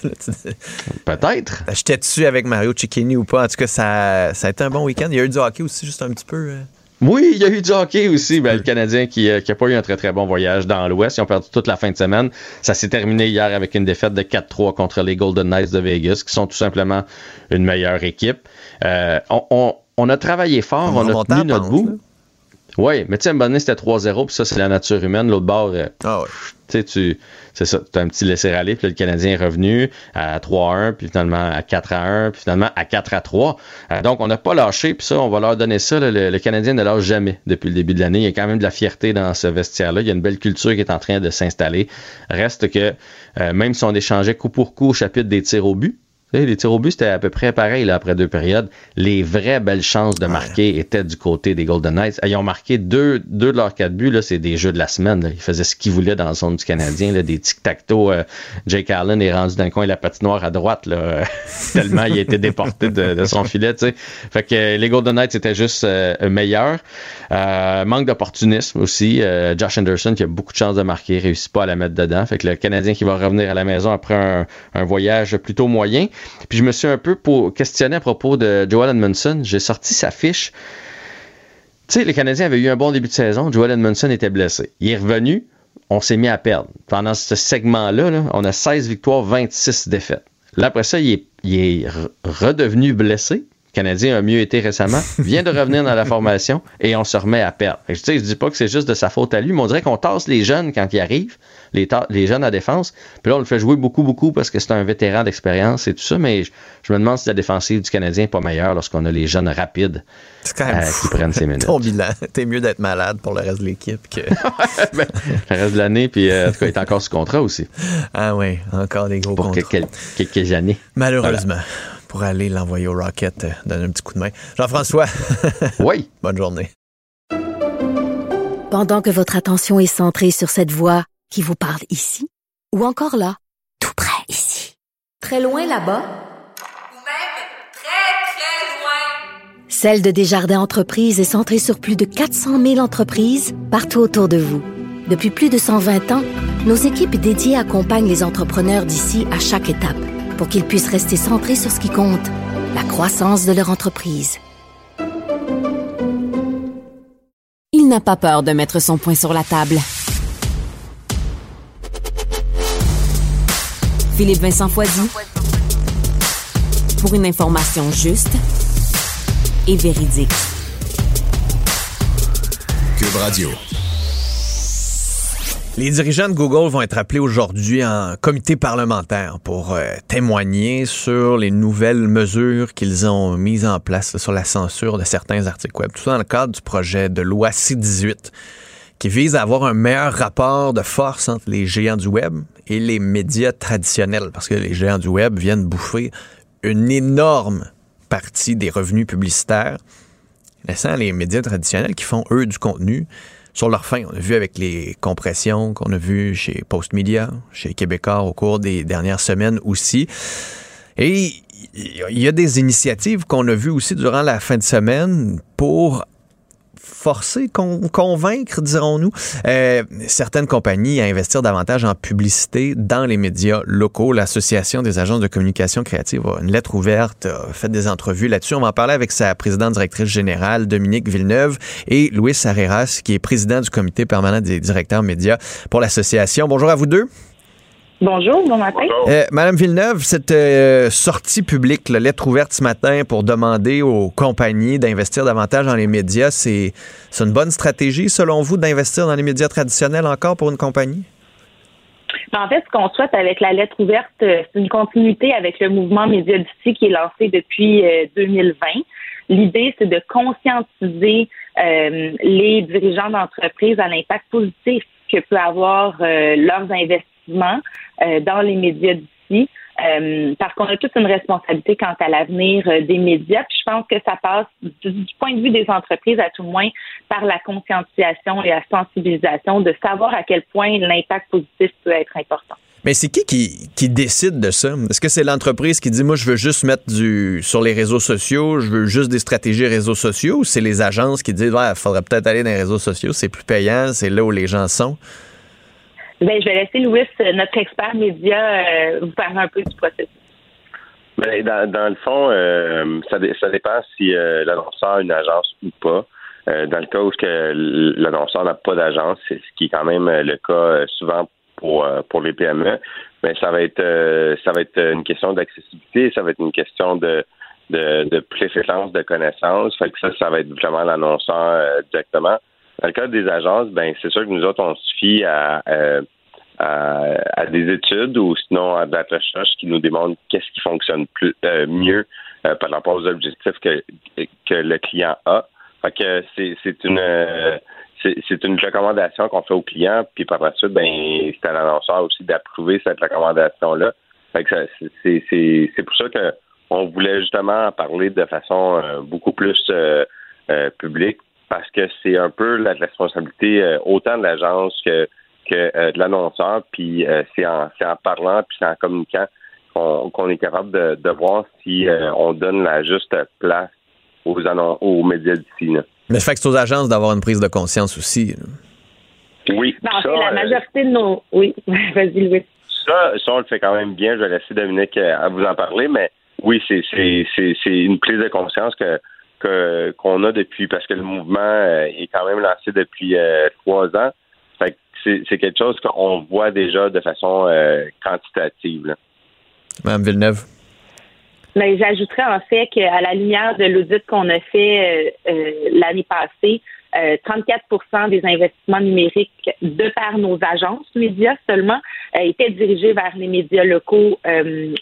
peut-être. Dessus avec Mario Cicchini ou pas? En tout ça ça a été un bon week-end. Il y a eu du hockey aussi, juste un petit peu. Euh. Oui, il y a eu du hockey aussi. Ben, le Canadien qui n'a euh, pas eu un très très bon voyage dans l'Ouest. Ils ont perdu toute la fin de semaine. Ça s'est terminé hier avec une défaite de 4-3 contre les Golden Knights de Vegas, qui sont tout simplement une meilleure équipe. Euh, on, a travaillé fort, on, a tenu notre bout. Oui, mais tu sais, à un moment donné, c'était 3-0, puis ça, c'est la nature humaine. L'autre bord, ah ouais. tu sais, tu c'est ça, tu as un petit laisser-aller, puis le Canadien est revenu à 3-1, puis finalement à 4-1, puis finalement à 4-3. Euh, donc, on n'a pas lâché, puis ça, on va leur donner ça. le, Canadien ne lâche jamais depuis le début de l'année. Il y a quand même de la fierté dans ce vestiaire-là. Il y a une belle culture qui est en train de s'installer. Reste que, euh, même si on échangeait coup pour coup au chapitre des tirs au but, les tirs au but, c'était à peu près pareil là, après deux périodes. Les vraies belles chances de marquer étaient du côté des Golden Knights. Ils ont marqué deux, deux de leurs quatre buts. Là, c'est des jeux de la semaine. Ils faisaient ce qu'ils voulaient dans la zone du Canadien. Là, des tic-tac-toe. Euh, Jake Allen est rendu d'un coin la patinoire à droite. Là, tellement il a été déporté de, son filet. Fait que les Golden Knights étaient juste euh, meilleurs. Euh, manque d'opportunisme aussi. Josh Anderson qui a beaucoup de chances de marquer, réussit pas à la mettre dedans. Fait que le Canadien qui va revenir à la maison après un, un voyage plutôt moyen. Puis je me suis un peu questionné à propos de Joel Edmondson. J'ai sorti sa fiche. Tu sais, les Canadiens avaient eu un bon début de saison. Joel Edmondson était blessé. Il est revenu. On s'est mis à perdre. Pendant ce segment-là, on a 16 victoires, 26 défaites. Là, après ça, il est redevenu blessé. Le Canadien a mieux été récemment, vient de revenir dans la formation et on se remet à perdre. Je ne dis pas que c'est juste de sa faute à lui, mais on dirait qu'on tasse les jeunes quand ils arrivent, les, les jeunes à défense. Puis là, on le fait jouer beaucoup, beaucoup parce que c'est un vétéran d'expérience et tout ça, mais je, me demande si la défensive du Canadien n'est pas meilleure lorsqu'on a les jeunes rapides euh, qui prennent ces minutes. Ton bilan, t'es mieux d'être malade pour le reste de l'équipe que. Ben, le reste de l'année, puis euh, en tout cas, il est encore sous contrat aussi. Ah oui, encore des gros pour contrats. quelques années? Malheureusement pour aller l'envoyer au Rocket, euh, donner un petit coup de main. Jean-François. oui. Bonne journée. Pendant que votre attention est centrée sur cette voix qui vous parle ici, ou encore là, tout près ici, très loin là-bas, ou même très, très loin, Celle de Desjardins Entreprises est centrée sur plus de 400 000 entreprises partout autour de vous. Depuis plus de 120 ans, nos équipes dédiées accompagnent les entrepreneurs d'ici à chaque étape pour qu'ils puissent rester centrés sur ce qui compte, la croissance de leur entreprise. Il n'a pas peur de mettre son point sur la table. Philippe Vincent Foisy. Pour une information juste et véridique. Cube Radio. Les dirigeants de Google vont être appelés aujourd'hui en comité parlementaire pour euh, témoigner sur les nouvelles mesures qu'ils ont mises en place sur la censure de certains articles web. Tout ça dans le cadre du projet de loi C-18 qui vise à avoir un meilleur rapport de force entre les géants du web et les médias traditionnels parce que les géants du web viennent bouffer une énorme partie des revenus publicitaires, laissant les médias traditionnels qui font eux du contenu sur leur fin. On a vu avec les compressions qu'on a vu chez Postmedia, chez Québécois au cours des dernières semaines aussi. Et il y a des initiatives qu'on a vues aussi durant la fin de semaine pour forcer, convaincre, dirons-nous, euh, certaines compagnies à investir davantage en publicité dans les médias locaux. L'Association des agences de communication créative a une lettre ouverte, a fait des entrevues là-dessus. On va en parler avec sa présidente directrice générale, Dominique Villeneuve, et Louis Areras, qui est président du comité permanent des directeurs médias pour l'association. Bonjour à vous deux. Bonjour, bon matin. Euh, Madame Villeneuve, cette euh, sortie publique, la lettre ouverte ce matin pour demander aux compagnies d'investir davantage dans les médias, c'est une bonne stratégie selon vous d'investir dans les médias traditionnels encore pour une compagnie? Ben, en fait, ce qu'on souhaite avec la lettre ouverte, euh, c'est une continuité avec le mouvement Média d'ici qui est lancé depuis 2020. L'idée, c'est de conscientiser les dirigeants d'entreprise à l'impact positif que peut avoir leurs investissements dans les médias d'ici. Euh, parce qu'on a toute une responsabilité quant à l'avenir euh, des médias. Puis je pense que ça passe du, point de vue des entreprises, à tout le moins, par la conscientisation et la sensibilisation de savoir à quel point l'impact positif peut être important. Mais c'est qui, qui, qui décide de ça? Est-ce que c'est l'entreprise qui dit moi je veux juste mettre du sur les réseaux sociaux, je veux juste des stratégies réseaux sociaux ou c'est les agences qui disent il faudrait peut-être aller dans les réseaux sociaux, c'est plus payant, c'est là où les gens sont? Ben, je vais laisser Louis, notre expert média, euh, vous parler un peu du processus. Ben, dans, le fond, euh, ça, ça dépend si euh, l'annonceur a une agence ou pas. dans le cas où l'annonceur n'a pas d'agence, ce qui est quand même le cas souvent pour pour les PME, mais ça va être ça va être une question d'accessibilité, ça va être une question de de, de préférence de connaissances. Fait que ça, ça va être vraiment l'annonceur directement. Dans le cas des agences, ben c'est sûr que nous autres, on se fie à, euh, à, des études ou sinon à de la recherche qui nous démontre qu'est-ce qui fonctionne plus euh, mieux euh, par rapport aux objectifs que, que le client a. Fait que c'est, une c'est, une recommandation qu'on fait au client, puis par la suite, ben c'est à l'annonceur aussi d'approuver cette recommandation-là. Fait que c'est, pour ça que on voulait justement en parler de façon beaucoup plus publique parce que c'est un peu la responsabilité euh, autant de l'agence que, que euh, de l'annonceur, puis euh, c'est en, en parlant, puis c'est en communiquant qu'on est capable de, de voir si on donne la juste place aux, aux médias d'ici. Mais ça fait que c'est aux agences d'avoir une prise de conscience aussi. Oui. Ben, ça, la majorité de nos. Oui, vas-y, Louis. Ça, ça, on le fait quand même bien. Je vais laisser Dominique à vous en parler, mais oui, c'est une prise de conscience que qu'on a depuis, parce que le mouvement euh, est quand même lancé depuis euh, trois ans. c'est quelque chose qu'on voit déjà de façon euh, quantitative. Mme Villeneuve. Mais j'ajouterais en fait qu'à la lumière de l'audit qu'on a fait l'année passée, 34% des investissements numériques de par nos agences médias seulement étaient dirigés vers les médias locaux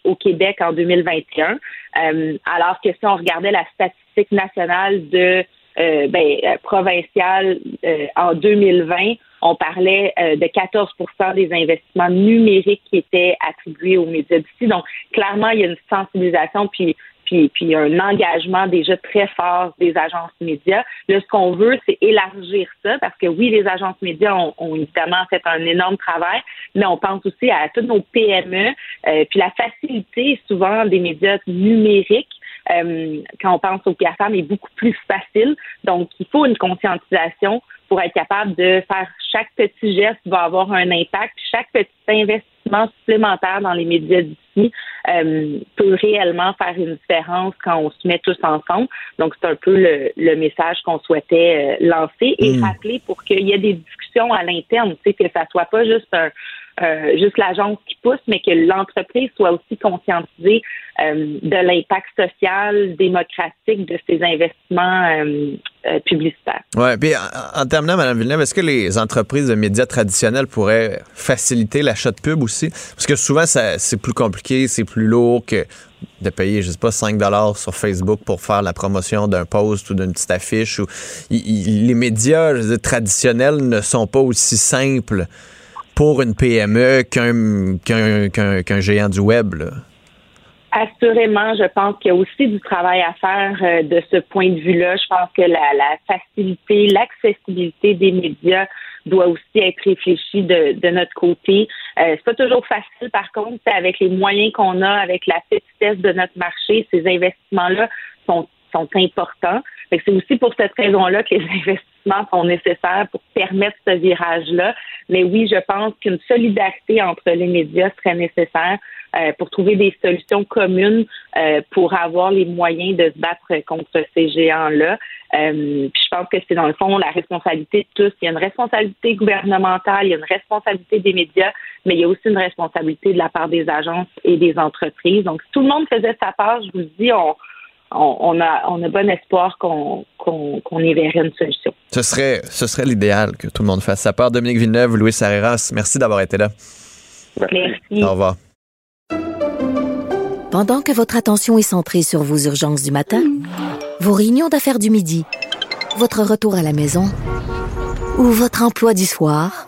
au Québec en 2021. alors que si on regardait la statistique nationale de euh, ben, euh, provinciale euh, en 2020, on parlait de 14% des investissements numériques qui étaient attribués aux médias d'ici. Donc, clairement, il y a une sensibilisation puis puis, puis un engagement déjà très fort des agences médias. Là, ce qu'on veut, c'est élargir ça parce que oui, les agences médias ont, ont, évidemment fait un énorme travail, mais on pense aussi à toutes nos PME, puis la facilité souvent des médias numériques euh, quand on pense aux GAFAM, est beaucoup plus facile. Donc, il faut une conscientisation pour être capable de faire chaque petit geste va avoir un impact. Chaque petit investissement supplémentaire dans les médias euh, peut réellement faire une différence quand on se met tous ensemble. Donc, c'est un peu le, message qu'on souhaitait euh, lancer et mm. rappeler pour qu'il y ait des discussions à l'interne, que ça soit pas juste un, euh, juste l'agence qui pousse, mais que l'entreprise soit aussi conscientisée euh, de l'impact social, démocratique de ces investissements euh, publicitaires. Oui, puis en, terminant, Mme Villeneuve, est-ce que les entreprises de médias traditionnels pourraient faciliter l'achat de pub aussi? Parce que souvent, c'est plus compliqué, c'est plus lourd que de payer, je sais pas, 5 sur Facebook pour faire la promotion d'un post ou d'une petite affiche. Ou, les médias traditionnels ne sont pas aussi simples pour une PME qu'un géant du web. Assurément, je pense qu'il y a aussi du travail à faire euh, de ce point de vue-là. Je pense que la, facilité, l'accessibilité des médias doit aussi être réfléchie de, notre côté. Euh, c'est pas toujours facile, par contre, avec les moyens qu'on a, avec la petitesse de notre marché, ces investissements-là sont, sont importants. c'est aussi pour cette raison-là que les investissements sont nécessaires pour permettre ce virage-là. Mais oui, je pense qu'une solidarité entre les médias serait nécessaire. Euh, pour trouver des solutions communes euh, pour avoir les moyens de se battre contre ces géants-là. Euh, je pense que c'est dans le fond la responsabilité de tous. Il y a une responsabilité gouvernementale, il y a une responsabilité des médias, mais il y a aussi une responsabilité de la part des agences et des entreprises. Donc, si tout le monde faisait sa part, je vous dis, on, on, a, on a bon espoir qu'on qu'on y verrait une solution. Ce serait, ce serait l'idéal que tout le monde fasse sa part. Dominique Villeneuve, Louis Sarreras, merci d'avoir été là. Merci. Au revoir. Pendant que votre attention est centrée sur vos urgences du matin, vos réunions d'affaires du midi, votre retour à la maison ou votre emploi du soir,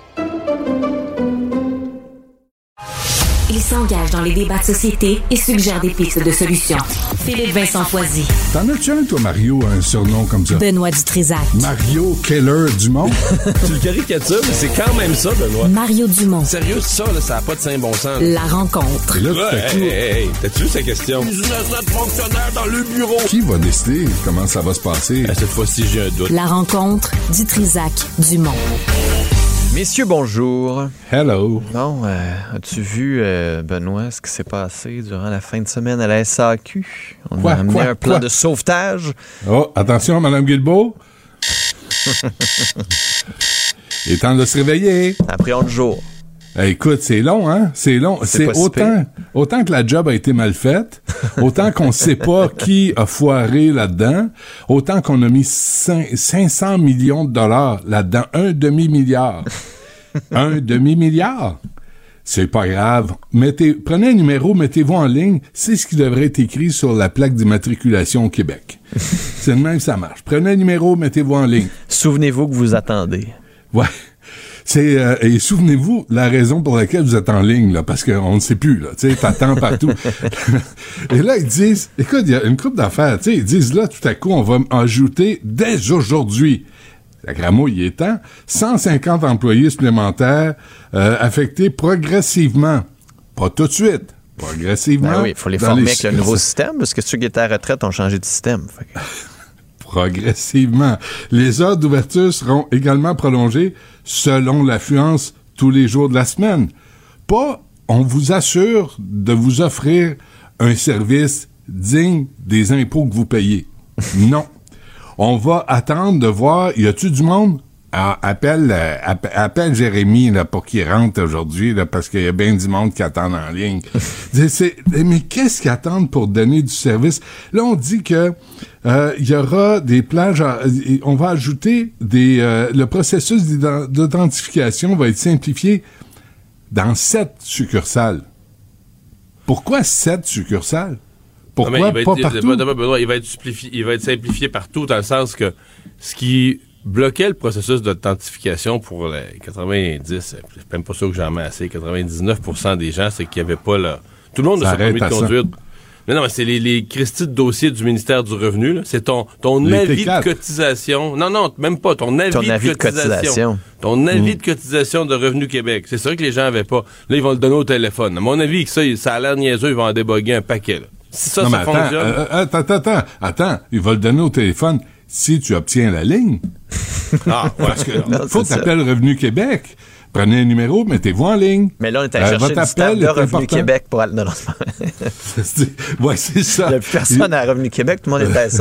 Il s'engage dans les débats de société et suggère des pistes de solutions. Philippe Vincent Foisy. T'en as-tu un, toi, Mario, un surnom comme ça? Benoît Dutrisac. Mario Keller Dumont? tu le caricatures, mais c'est quand même ça, Benoît. Mario Dumont. Sérieux, ça, là, ça n'a pas de saint bon sens. La rencontre. Et là, Ouais, à coup, hey, hey, hey, t'as-tu vu sa question? fonctionnaire dans le bureau. qui va décider comment ça va se passer? cette fois-ci, j'ai un doute. La rencontre Dutrisac Dumont. Messieurs, bonjour. Hello. Bon, euh, as-tu vu, euh, Benoît, ce qui s'est passé durant la fin de semaine à la SAQ? On Quoi, a amené quoi, un plan quoi? de sauvetage. Oh, attention, Madame Guilbeault. Il est temps de se réveiller. Après 11 jours. Eh, écoute, c'est long, hein? C'est long. C'est autant, autant que la job a été mal faite, autant qu'on sait pas qui a foiré là-dedans, autant qu'on a mis cin- 500 millions de dollars là-dedans, un demi-milliard. un demi-milliard. C'est pas grave. Mettez, prenez un numéro, mettez-vous en ligne. C'est ce qui devrait être écrit sur la plaque d'immatriculation au Québec. c'est le même ça marche. Prenez un numéro, mettez-vous en ligne. Souvenez-vous que vous attendez. Ouais. C'est euh, et souvenez-vous la raison pour laquelle vous êtes en ligne là parce qu'on ne sait plus là, tu sais, t'attends partout. et là ils disent écoute, il y a une coupe d'affaires, tu sais, ils disent là tout à coup on va ajouter dès aujourd'hui Sacramo, il est temps. 150 employés supplémentaires euh, affectés progressivement. Pas tout de suite. Progressivement. Ben oui, il faut les former les avec le nouveau système, parce que ceux qui étaient à la retraite ont changé de système. Progressivement. Les heures d'ouverture seront également prolongées selon l'affluence tous les jours de la semaine. Pas, on vous assure de vous offrir un service digne des impôts que vous payez. Non. On va attendre de voir, y a-tu du monde? Ah, appelle, euh, app- appelle Jérémy là, pour qu'il rentre aujourd'hui là, parce qu'il y a bien du monde qui attend en ligne. C'est- c'est- mais qu'est-ce qu'ils attendent pour donner du service? Là, on dit que euh, il y aura des plages. à- et on va ajouter des. euh, le processus d'identification va être simplifié dans sept succursales. Pourquoi sept succursales? Pourquoi Non, mais il va pas être, partout? être simplifié, il va être simplifié partout dans le sens que ce qui bloquait le processus d'authentification pour les 90, je suis même pas sûr que j'en mets assez, 99% des gens, c'est qu'il n'y avait pas là. Tout le monde ne Ça s'est permis de ça. conduire. Non, non, mais c'est les, les de dossiers du ministère du Revenu. là. C'est ton, ton Les avis T4. de cotisation. Non, non, même pas. Ton avis, Ton avis de cotisation. Ton avis Mm. de cotisation de Revenu Québec. C'est ça que les gens avaient pas. Là, ils vont le donner au téléphone. À mon avis, que ça, ça a l'air niaiseux, ils vont en déboguer un paquet. là. Si ça, non, ça mais attends, fonctionne. euh, euh, attends, attends, attends, attends, il va le donner au téléphone si tu obtiens la ligne. Ah, ouais. Parce que Non, faut que ça. tu appelles Revenu Québec. Prenez un numéro, mettez-vous en ligne. Mais là, on est allé Euh, chercher votre appel de Revenu important. Québec pour aller. Non, non, c'est ouais, c'est ça. Il n'y a plus personne à Revenu Québec, tout le monde est à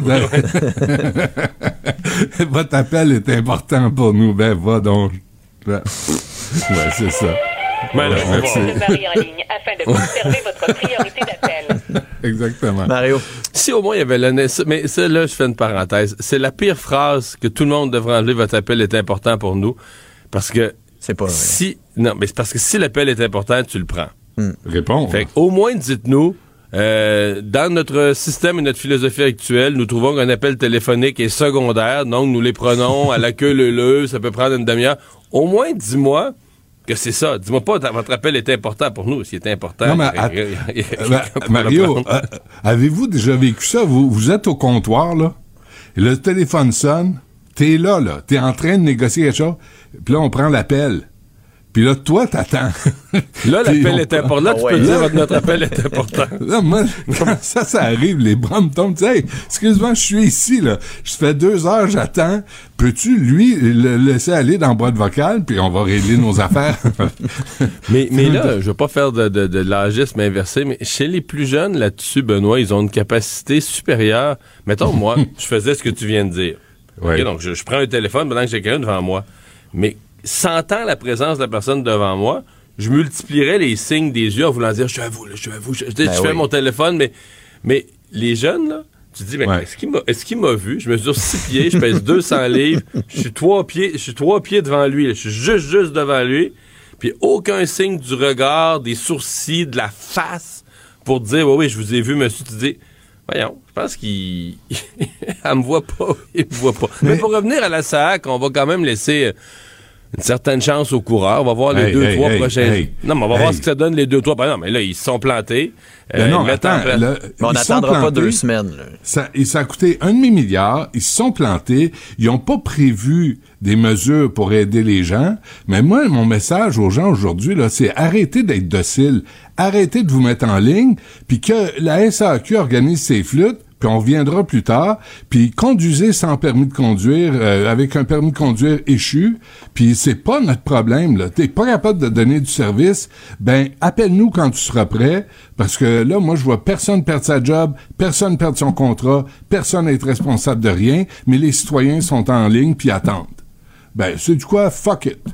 dans- Votre appel est important pour nous. Ben, va donc. Ouais, Ouais, c'est ça. Ben là, Ouais, on va- merci. Marie en ligne afin de conserver votre priorité d'appel. Exactement. Mario. Si au moins il y avait l'année. Mais ça, là, je fais une parenthèse. C'est la pire phrase que tout le monde devrait enlever. Votre appel est important pour nous. Parce que. C'est pas vrai. Si. Non, mais c'est parce que si l'appel est important, tu le prends. Réponds. Fait au moins, dites-nous. euh, dans notre système et notre philosophie actuelle, nous trouvons qu'un appel téléphonique est secondaire, donc nous les prenons à la queue leu ça peut prendre une demi-heure. Au moins, dis-moi, que c'est ça. Dis-moi pas, votre appel est important pour nous. S'il est important. Non, mais Mario, euh, avez-vous déjà vécu ça? Vous, vous êtes au comptoir, là, et le téléphone sonne, t'es là, là, t'es en train de négocier quelque chose, puis là, on prend l'appel. Puis là, toi, t'attends. Là, l'appel est important. Là, tu Ah peux ouais. dire Là- que notre appel est important. Là, moi, quand ça, ça arrive, les bras me tombent. Tu sais, Hey, excuse-moi, je suis ici, là. Je fais deux heures, j'attends. Peux-tu, lui, le laisser aller dans la boîte vocale, puis on va régler nos affaires? Mais, mais là, je veux pas faire de, de, de l'agisme inversé, mais chez les plus jeunes là-dessus, Benoît, ils ont une capacité supérieure. Mettons, moi, je faisais ce que tu viens de dire. Ouais. Ok, donc, je, je prends un téléphone pendant que j'ai quelqu'un devant moi. Mais sentant la présence de la personne devant moi, je multiplierais les signes des yeux en voulant dire, je suis à vous, là, je suis à vous. Je, je- Ben je fais mon téléphone, mais, mais les jeunes, là, tu te dis, mais est-ce qu'il m'a vu? Je mesure six pieds, je pèse 200 livres, je suis trois pieds, je suis trois pieds devant lui, là. je suis juste, juste devant lui, puis aucun signe du regard, des sourcils, de la face pour dire, oui, oui, je vous ai vu, monsieur. Tu dis, voyons, je pense qu'il. Elle me voit pas, il me voit pas. Mais, pour revenir à la SAC, on va quand même laisser. Une certaine chance au coureur. On va voir les Hey, deux, hey, trois hey, prochains. hey, non, mais on va voir ce que ça donne les deux, trois. Ben non, mais là, ils se sont plantés. Ben Euh, non, ils mettent en attends, le- on n'attendra pas deux semaines. là. Ça, et ça a coûté un demi-milliard. Ils se sont plantés. Ils n'ont pas prévu des mesures pour aider les gens. Mais moi, mon message aux gens aujourd'hui, là, c'est arrêtez d'être docile. Arrêtez de vous mettre en ligne. Puis que la SAQ organise ses flûtes. On reviendra plus tard. Puis conduisez sans permis de conduire, euh, avec un permis de conduire échu. Puis c'est pas notre problème. Là. T'es pas capable de donner du service. Ben appelle-nous quand tu seras prêt. Parce que là, moi, je vois personne perdre sa job, personne perdre son contrat, personne être responsable de rien. Mais les citoyens sont en ligne puis attendent. Ben c'est du quoi? Fuck it.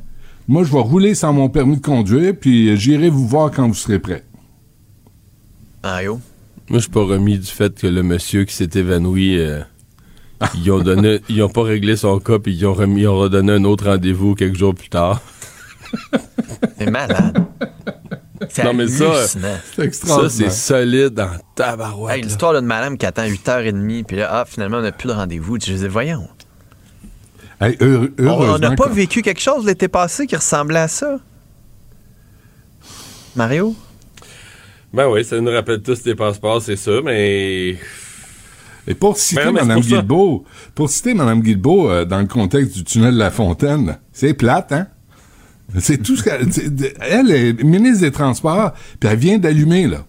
Moi, je vais rouler sans mon permis de conduire. Puis j'irai vous voir quand vous serez prêt. Ah, yo. Moi, je suis pas remis du fait que le monsieur qui s'est évanoui, euh, ils ont donné, ils ont pas réglé son cas, puis ils ont remis, ils ont redonné un autre rendez-vous quelques jours plus tard. C'est malade. C'est Non, mais ça. Ça, c'est solide en tabarouette. Hey, l'histoire d'une madame qui attend 8h30, puis là, ah, finalement, on n'a plus de rendez-vous. Je disais, voyons. Hey, heureux- On- On n'a pas vécu quelque chose l'été passé qui ressemblait à ça? Mario? Ben oui, ça nous rappelle tous des passeports, c'est ça, mais. Et pour citer Ben, Mme. Guilbeault, pour citer Mme Guilbeault euh, dans le contexte du tunnel de la Fontaine, c'est plate, hein? C'est tout ce qu'elle. Elle est ministre des Transports, puis elle vient d'allumer, là.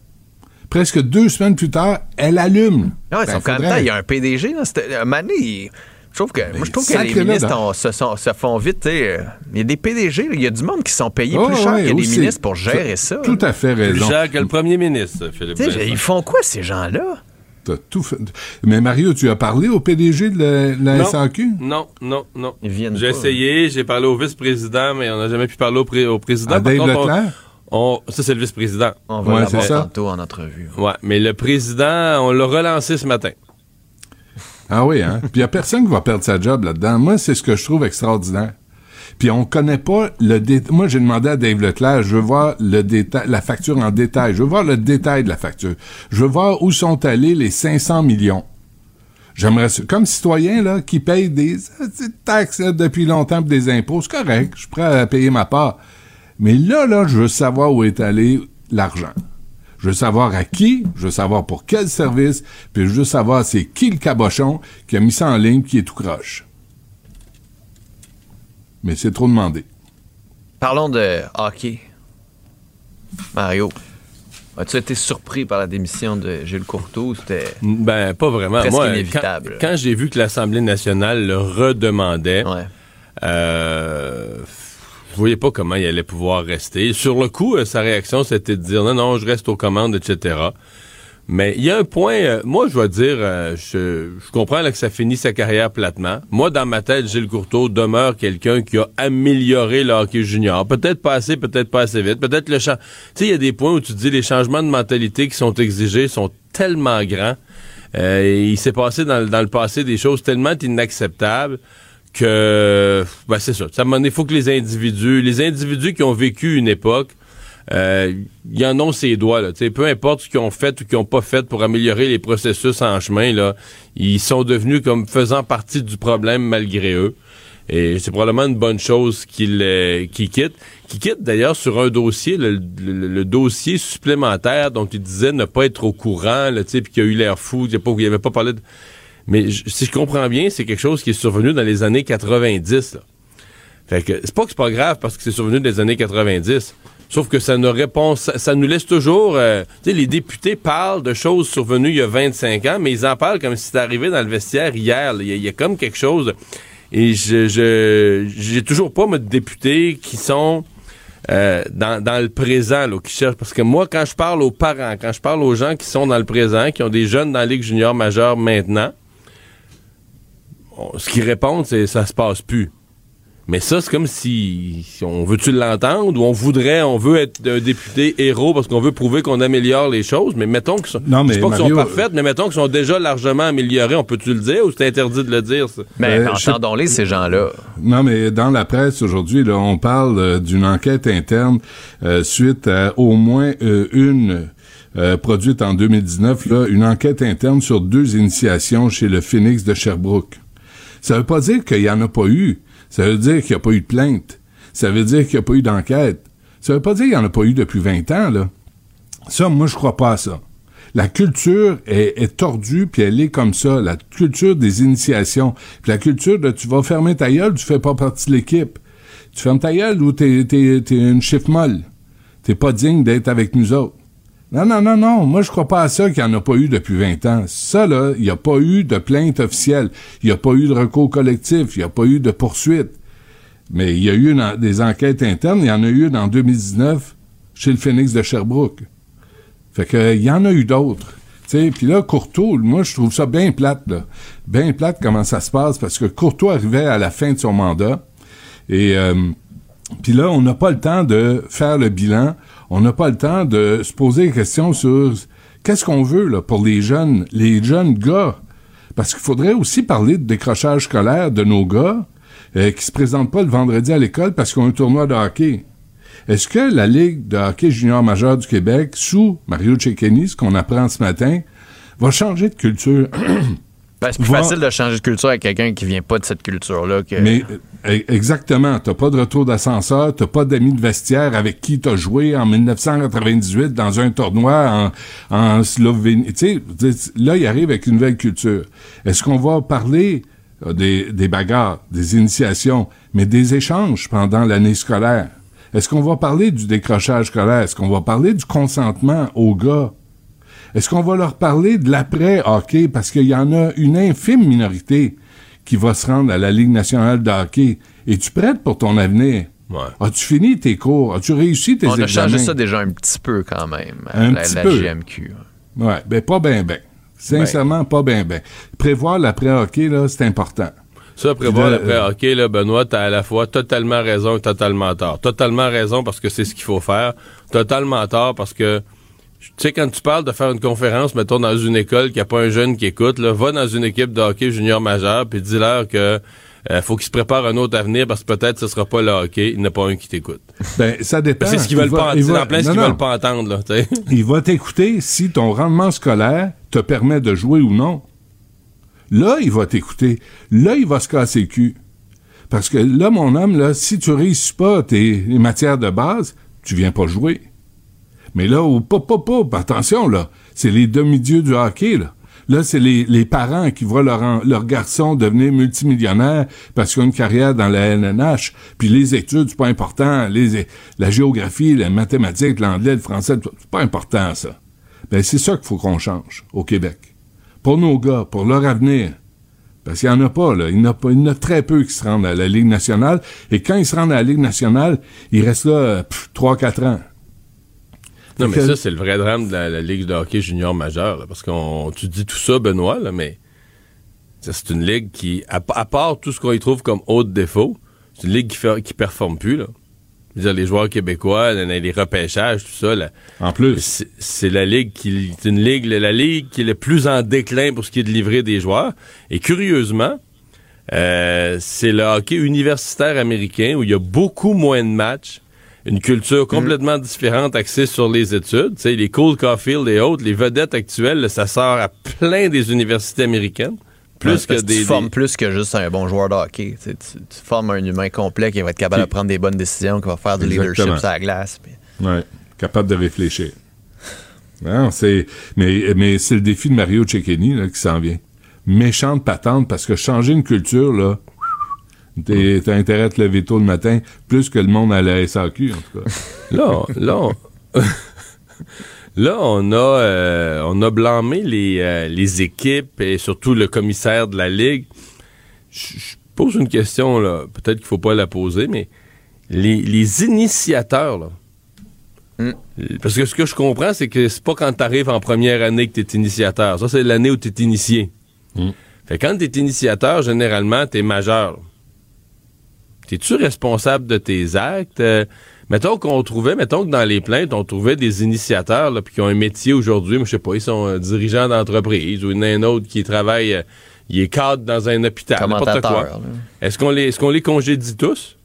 Presque deux semaines plus tard, elle allume. Non, ils Ben, sont quand même temps, il y a un PDG. Là, c'était- un moment donné, il- je trouve que, moi, je trouve que les ministres ont- se, sont- se font vite. euh, Il y a des PDG, il y a du monde qui sont payés Oh, plus cher ouais, que les ministres pour gérer ça. Tout à fait Plus raison. cher que le premier ministre, Philippe ils font quoi, ces gens-là? T'as tout fait. Mais Mario, tu as parlé au PDG de la, de la Non. SAQ? Non, non, non. Ils viennent J'ai essayé, j'ai parlé au vice-président, mais on n'a jamais pu parler au, pré- au président. À Dave contre, Leclerc? on- ça, c'est le vice-président. On va Ouais, l'avoir tantôt en entrevue. Ouais, mais le président, on l'a relancé ce matin. Ah oui, hein? Puis il n'y a personne qui va perdre sa job là-dedans. Moi, c'est ce que je trouve extraordinaire. Puis on connaît pas le détail. Moi, j'ai demandé à Dave Leclerc, je veux voir le la facture en détail. Je veux voir le détail de la facture. Je veux voir où sont allés les 500 millions. J'aimerais, comme citoyen, là, qui paye des, taxes depuis longtemps des impôts, c'est correct. Je suis prêt à payer ma part. Mais là, là, je veux savoir où est allé l'argent. Je veux savoir à qui, je veux savoir pour quel service, puis je veux savoir c'est qui le cabochon qui a mis ça en ligne qui est tout croche. Mais c'est trop demandé. Parlons de hockey. Mario, as-tu été surpris par la démission de Gilles Courteau? C'était Ben, pas vraiment. presque Moi, inévitable? Quand, quand j'ai vu que l'Assemblée nationale le redemandait, euh, je voyais pas comment il allait pouvoir rester. Sur le coup, euh, sa réaction, c'était de dire non, non, je reste aux commandes, etc. Mais il y a un point, euh, moi, je dois dire, euh, je, je comprends là, que ça finit sa carrière platement. Moi, dans ma tête, Gilles Courteau demeure quelqu'un qui a amélioré le junior. Peut-être pas assez, peut-être pas assez vite. Peut-être le. Tu sais, il y a des points où tu dis les changements de mentalité qui sont exigés sont tellement grands. Euh, il s'est passé dans, dans le passé des choses tellement inacceptables que ben c'est ça. Ça il faut que les individus, les individus qui ont vécu une époque, euh, ils en ont ses doigts. Là, peu importe ce qu'ils ont fait ou qu'ils n'ont pas fait pour améliorer les processus en chemin, là, ils sont devenus comme faisant partie du problème malgré eux. Et c'est probablement une bonne chose qu'il euh, quitte. Qui quitte d'ailleurs sur un dossier, le, dossier supplémentaire dont il disait ne pas être au courant, le type qui a eu l'air fou, il n'y avait pas parlé de... Mais si je comprends bien, c'est quelque chose qui est survenu dans les années 90. Fait que c'est pas que c'est pas grave parce que c'est survenu dans les années 90. Sauf que ça nous répond, ça, nous laisse toujours. Euh, les députés parlent de choses survenues il y a 25 ans, mais ils en parlent comme si c'était arrivé dans le vestiaire hier. Il y, a comme quelque chose. Et je j'ai toujours pas de députés qui sont euh, dans, dans, le présent, là, qui cherchent. Parce que moi, quand je parle aux parents, quand je parle aux gens qui sont dans le présent, qui ont des jeunes dans la Ligue junior majeure maintenant, ce qu'ils répondent, c'est ça se passe plus. Mais ça, c'est comme si, on veut-tu l'entendre ou on voudrait, on veut être un député héros parce qu'on veut prouver qu'on améliore les choses. Mais mettons que non, mais pas qu'elles sont parfaites, mais mettons qu'elles sont déjà largement améliorées. On peut-tu le dire ou c'est interdit de le dire? Ça? Mais ben, entendons-les, ces gens-là. Non, mais dans la presse aujourd'hui, là, on parle euh, d'une enquête interne euh, suite à au moins euh, une produite en 2019, là, une enquête interne sur deux initiations chez le Phoenix de Sherbrooke. Ça veut pas dire qu'il y en a pas eu. Ça veut dire qu'il n'y a pas eu de plainte. Ça veut dire qu'il n'y a pas eu d'enquête. Ça veut pas dire qu'il n'y en a pas eu depuis 20 ans, là. Ça, moi, je crois pas à ça. La culture est, tordue, puis elle est comme ça. La culture des initiations. Puis la culture de tu vas fermer ta gueule, tu fais pas partie de l'équipe. Tu fermes ta gueule ou t'es, t'es, t'es une chiffre molle. T'es pas digne d'être avec nous autres. Non, non, non, non. Moi, je crois pas à ça qu'il n'y en a pas eu depuis 20 ans. Ça, là, il n'y a pas eu de plainte officielle. Il n'y a pas eu de recours collectif. Il n'y a pas eu de poursuite. Mais il y a eu des enquêtes internes. Il y en a eu en 2019 chez le Phoenix de Sherbrooke. Fait que, il y en a eu d'autres. Puis là, Courtois, moi, je trouve ça bien plate, là. Bien plate comment ça se passe, parce que Courtois arrivait à la fin de son mandat. Et euh, puis là, on n'a pas le temps de faire le bilan on n'a pas le temps de se poser des questions sur qu'est-ce qu'on veut là, pour les jeunes, les jeunes gars. Parce qu'il faudrait aussi parler de décrochage scolaire de nos gars euh, qui se présentent pas le vendredi à l'école parce qu'on a un tournoi de hockey. Est-ce que la Ligue de hockey junior majeur du Québec, sous Mario Cecchini, ce qu'on apprend ce matin, va changer de culture? Ben, c'est plus facile de changer de culture avec quelqu'un qui vient pas de cette culture-là. Que... Mais euh, exactement, t'as pas de retour d'ascenseur, t'as pas d'amis de vestiaire avec qui t'as joué en 1998 dans un tournoi en, en Slovénie. Tu sais, là, il arrive avec une nouvelle culture. Est-ce qu'on va parler euh, des, des bagarres, des initiations, mais des échanges pendant l'année scolaire? Est-ce qu'on va parler du décrochage scolaire? Est-ce qu'on va parler du consentement aux gars? Est-ce qu'on va leur parler de l'après-hockey? Parce qu'il y en a une infime minorité qui va se rendre à la Ligue nationale de hockey. Es-tu prête pour ton avenir? As-tu fini tes cours? As-tu réussi tes examens? On a changé ça déjà un petit peu quand même. Un la, petit peu. GMQ. Ouais, ben pas bien, ben. Sincèrement, pas bien, ben. Prévoir l'après-hockey, là, c'est important. Ça, prévoir l'après-hockey, là, Benoît, t'as à la fois totalement raison et totalement tort. Totalement raison parce que c'est ce qu'il faut faire. Totalement tort parce que tu sais, quand tu parles de faire une conférence, mettons, dans une école qui a pas un jeune qui écoute, là, va dans une équipe de hockey junior majeur, puis dis-leur que euh, faut qu'ils se préparent un autre avenir parce que peut-être ce sera pas le hockey, il n'y a pas un qui t'écoute. Ben, ça dépend. C'est ce qu'ils veulent pas, plein ce qu'ils veulent pas entendre, là, t'sais. Il va t'écouter si ton rendement scolaire te permet de jouer ou non. Là, il va t'écouter. Là, il va se casser le cul. Parce que là, mon homme, là, si tu réussis pas tes matières de base, tu viens pas jouer. Mais là, au pop, pop, pop, attention, là, c'est les demi-dieux du hockey, là. Là, c'est les, les, parents qui voient leur, leur garçon devenir multimillionnaire parce qu'ils ont une carrière dans la LNH. Puis les études, c'est pas important. Les, la géographie, la mathématique, l'anglais, le français, c'est pas important, ça. Ben, c'est ça qu'il faut qu'on change au Québec. Pour nos gars, pour leur avenir. Parce qu'il n'y en a pas, là. Il y en a, pas, il y en a très peu qui se rendent à la Ligue nationale. Et quand ils se rendent à la Ligue nationale, ils restent là 3-4 ans. Non, mais ça, c'est le vrai drame de la, Ligue de hockey junior majeur. parce qu'on tu dis tout ça, Benoît, là, mais c'est une ligue qui, à, part tout ce qu'on y trouve comme haut défaut, c'est une ligue qui, fait, qui performe plus. Là. dire, les joueurs québécois, les repêchages, tout ça. Là, en plus, c'est la ligue qui, c'est une ligue, la ligue qui est le plus en déclin pour ce qui est de livrer des joueurs. Et curieusement, euh, c'est le hockey universitaire américain où il y a beaucoup moins de matchs une culture complètement différente axée sur les études. Tu sais, les Cole Caulfield et autres, les vedettes actuelles, ça sort à plein des universités américaines. Plus que des. Tu formes plus que juste un bon joueur de hockey. Tu, tu, formes un humain complet qui va être capable de prendre des bonnes décisions, qui va faire du leadership sur la glace. Oui, capable de réfléchir. Non, c'est, mais, mais c'est le défi de Mario Cecchini là, qui s'en vient. Méchante patente, parce que changer une culture, là, t'as intérêt à te lever tôt le matin, plus que le monde à la SAQ, en tout cas. là, là, Là, on a, euh, on a blâmé les, euh, les équipes et surtout le commissaire de la Ligue. Je pose une question, là. Peut-être qu'il faut pas la poser, mais les, les initiateurs, là. Hmm. Parce que ce que je comprends, c'est que c'est pas quand tu arrives en première année que tu es initiateur. Ça, c'est l'année où tu es initié. Mm. Fait quand tu es initiateur, généralement, tu es majeur. Es-tu responsable de tes actes? Euh, Mettons qu'on trouvait, mettons que dans les plaintes, on trouvait des initiateurs, là, puis qui ont un métier aujourd'hui, je sais pas, ils sont euh, dirigeants d'entreprise ou un autre qui travaille, euh, il est cadre dans un hôpital, n'importe quoi. Est-ce qu'on les, est-ce qu'on les congédie tous?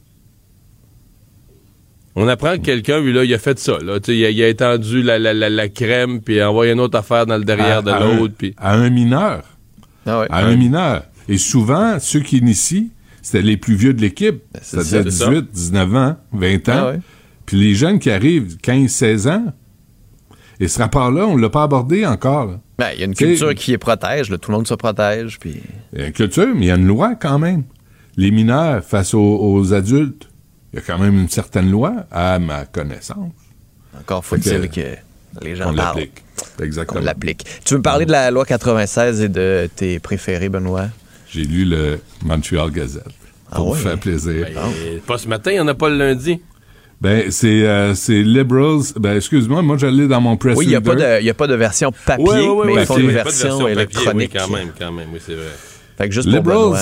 On apprend que quelqu'un, lui, là, il a fait ça. Là. Il a, il a étendu la, la, la, crème, puis envoyé une autre affaire dans le derrière de l'autre. Puis... À un mineur. Ah ouais. À un mineur. Et souvent, ceux qui initient, c'était les plus vieux de l'équipe. Ben, C'est-à-dire 18, 19 ans, 20 ans. Ah ouais. Puis les jeunes qui arrivent, 15-16 ans, et ce rapport-là, on ne l'a pas abordé encore. Ben, il y a une culture qui les protège, tout le monde se protège. Puis... Il y a une culture, mais il y a une loi quand même. Les mineurs face aux, adultes, il y a quand même une certaine loi, à ma connaissance. Encore faut-il que, les gens l'appliquent. Exactement. On l'applique. Tu veux me parler de la loi 96 et de tes préférés, Benoît? J'ai lu le Montreal Gazette. Ah pour ah faire plaisir. Ben, pas ce matin, il n'y en a pas le lundi. Ben, c'est euh, c'est Liberals. Ben, excuse-moi, moi, j'allais dans mon press Oui, il n'y a, pas de, y a pas de version papier, mais ils font une version, électronique. quand même, quand même, oui, c'est vrai. Fait que juste Liberals,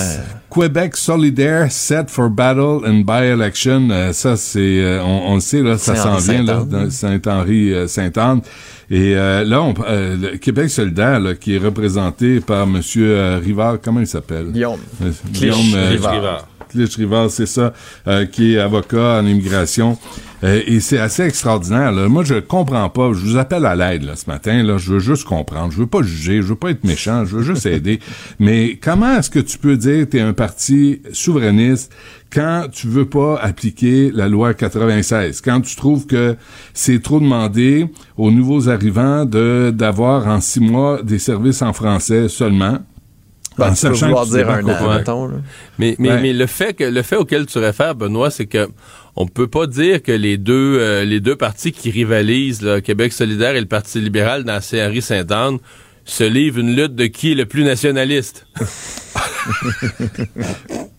pour Québec solidaire, set for battle and by-election. Euh, ça, c'est, euh, on, on, le sait, là, ça s'en vient, là, dans Saint-Henri-Sainte-Anne. Et là, on, Québec solidaire, là, qui est représenté par Monsieur Rivard, comment il s'appelle? Guillaume. Guillaume Rivard c'est ça, euh, qui est avocat en immigration. Euh, et c'est assez extraordinaire. Moi, je comprends pas. Je vous appelle à l'aide ce matin. Là. Je veux juste comprendre. Je veux pas juger. Je veux pas être méchant. Je veux juste aider. Mais comment est-ce que tu peux dire que tu es un parti souverainiste quand tu veux pas appliquer la loi 96, quand tu trouves que c'est trop demandé aux nouveaux arrivants de d'avoir en six mois des services en français seulement, ben, en sachant dire un an, Mais, mais, mais le fait que le fait auquel tu réfères, Benoît, c'est que on peut pas dire que les deux euh, les deux partis qui rivalisent, le Québec solidaire et le Parti libéral dans la CRI Sainte-Anne, se livrent une lutte de qui est le plus nationaliste?